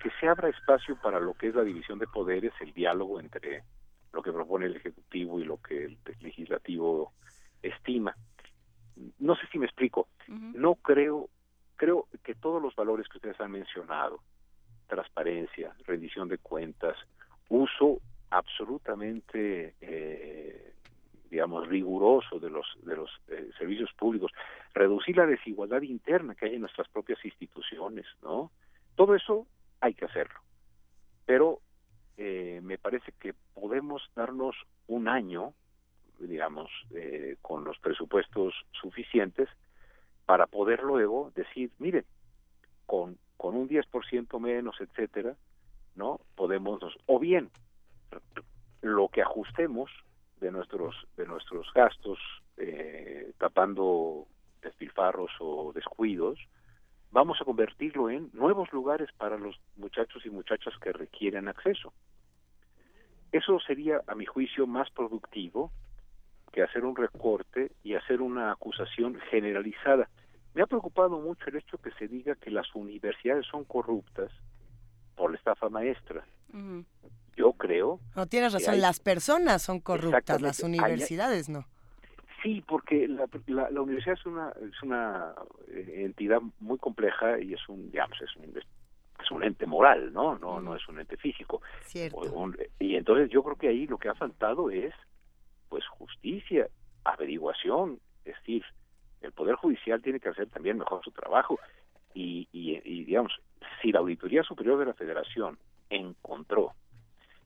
Speaker 32: Que se abra espacio para lo que es la división de poderes, el diálogo entre lo que propone el Ejecutivo y lo que el Legislativo estima. No sé si me explico. No creo, creo que todos los valores que ustedes han mencionado, transparencia, rendición de cuentas, uso absolutamente, eh, digamos, riguroso de los de los eh, servicios públicos, reducir la desigualdad interna que hay en nuestras propias instituciones, ¿no? Todo eso hay que hacerlo, pero eh, me parece que podemos darnos un año, digamos, eh, con los presupuestos suficientes para poder luego decir, miren, con, con un 10% menos, etcétera, ¿no? Podemos, o bien, lo que ajustemos de nuestros, de nuestros gastos, eh, tapando despilfarros o descuidos, vamos a convertirlo en nuevos lugares para los muchachos y muchachas que requieren acceso. Eso sería, a mi juicio, más productivo que hacer un recorte y hacer una acusación generalizada. Me ha preocupado mucho el hecho que se diga que las universidades son corruptas por la estafa maestra. Yo creo.
Speaker 1: No tienes razón,
Speaker 32: hay-
Speaker 1: las personas son corruptas, las.
Speaker 32: Hay-
Speaker 1: universidades no.
Speaker 32: Sí, porque la, la, la universidad es una es una eh, entidad muy compleja y es un digamos es un es un ente moral, ¿no? No, no es un ente físico.
Speaker 1: Cierto.
Speaker 32: Un- y entonces yo creo que ahí lo que ha faltado es, pues, justicia, averiguación, es decir, el Poder Judicial tiene que hacer también mejor su trabajo y, y, y, digamos, si la Auditoría Superior de la Federación encontró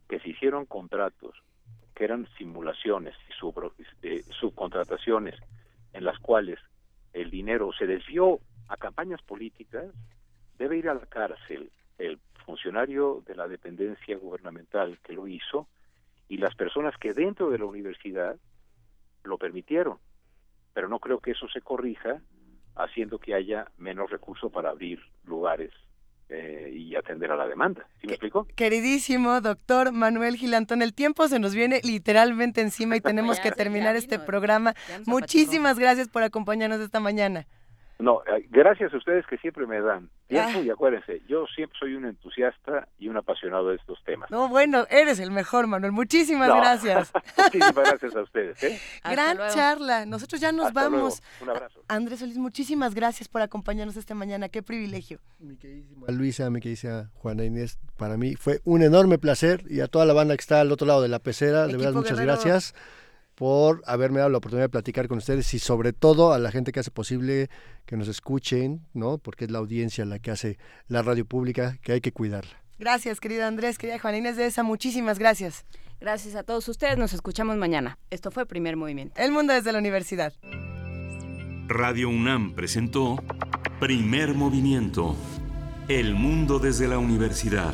Speaker 32: que se hicieron contratos que eran simulaciones y subro- eh, subcontrataciones en las cuales el dinero se desvió a campañas políticas, debe ir a la cárcel el funcionario de la dependencia gubernamental que lo hizo y las personas que dentro de la universidad lo permitieron. Pero no creo que eso se corrija haciendo que haya menos recursos para abrir lugares eh, y atender a la demanda. ¿Sí me explico?
Speaker 1: Queridísimo doctor Manuel Gilantón, el tiempo se nos viene literalmente encima y tenemos que terminar este programa. Muchísimas gracias por acompañarnos esta mañana.
Speaker 32: No, gracias a ustedes que siempre me dan tiempo
Speaker 1: Ah.
Speaker 32: y acuérdense, yo siempre soy un entusiasta y un apasionado de estos temas.
Speaker 1: No, bueno, eres el mejor, Manuel. Muchísimas
Speaker 32: No.
Speaker 1: gracias.
Speaker 32: Muchísimas gracias a ustedes. ¿eh?
Speaker 1: Gran charla. Nosotros ya nos
Speaker 32: Hasta
Speaker 1: vamos.
Speaker 32: luego. Un abrazo.
Speaker 1: Andrés Solís, muchísimas gracias por acompañarnos esta mañana. Qué privilegio.
Speaker 3: A Luisa, mi querida Juana Inés, para mí fue un enorme placer y a toda la banda que está al otro lado de la pecera, de
Speaker 1: Equipo
Speaker 3: verdad muchas
Speaker 1: Guerrero.
Speaker 3: gracias por haberme dado la oportunidad de platicar con ustedes y sobre todo a la gente que hace posible que nos escuchen, ¿no? Porque es la audiencia la que hace la radio pública, que hay que cuidarla.
Speaker 1: Gracias, querido Andrés, querida Juana Inés de esa. Muchísimas gracias.
Speaker 2: Gracias a todos ustedes. Nos escuchamos mañana. Esto fue Primer Movimiento.
Speaker 1: El mundo desde la universidad.
Speaker 31: Radio UNAM presentó Primer Movimiento. El mundo desde la universidad.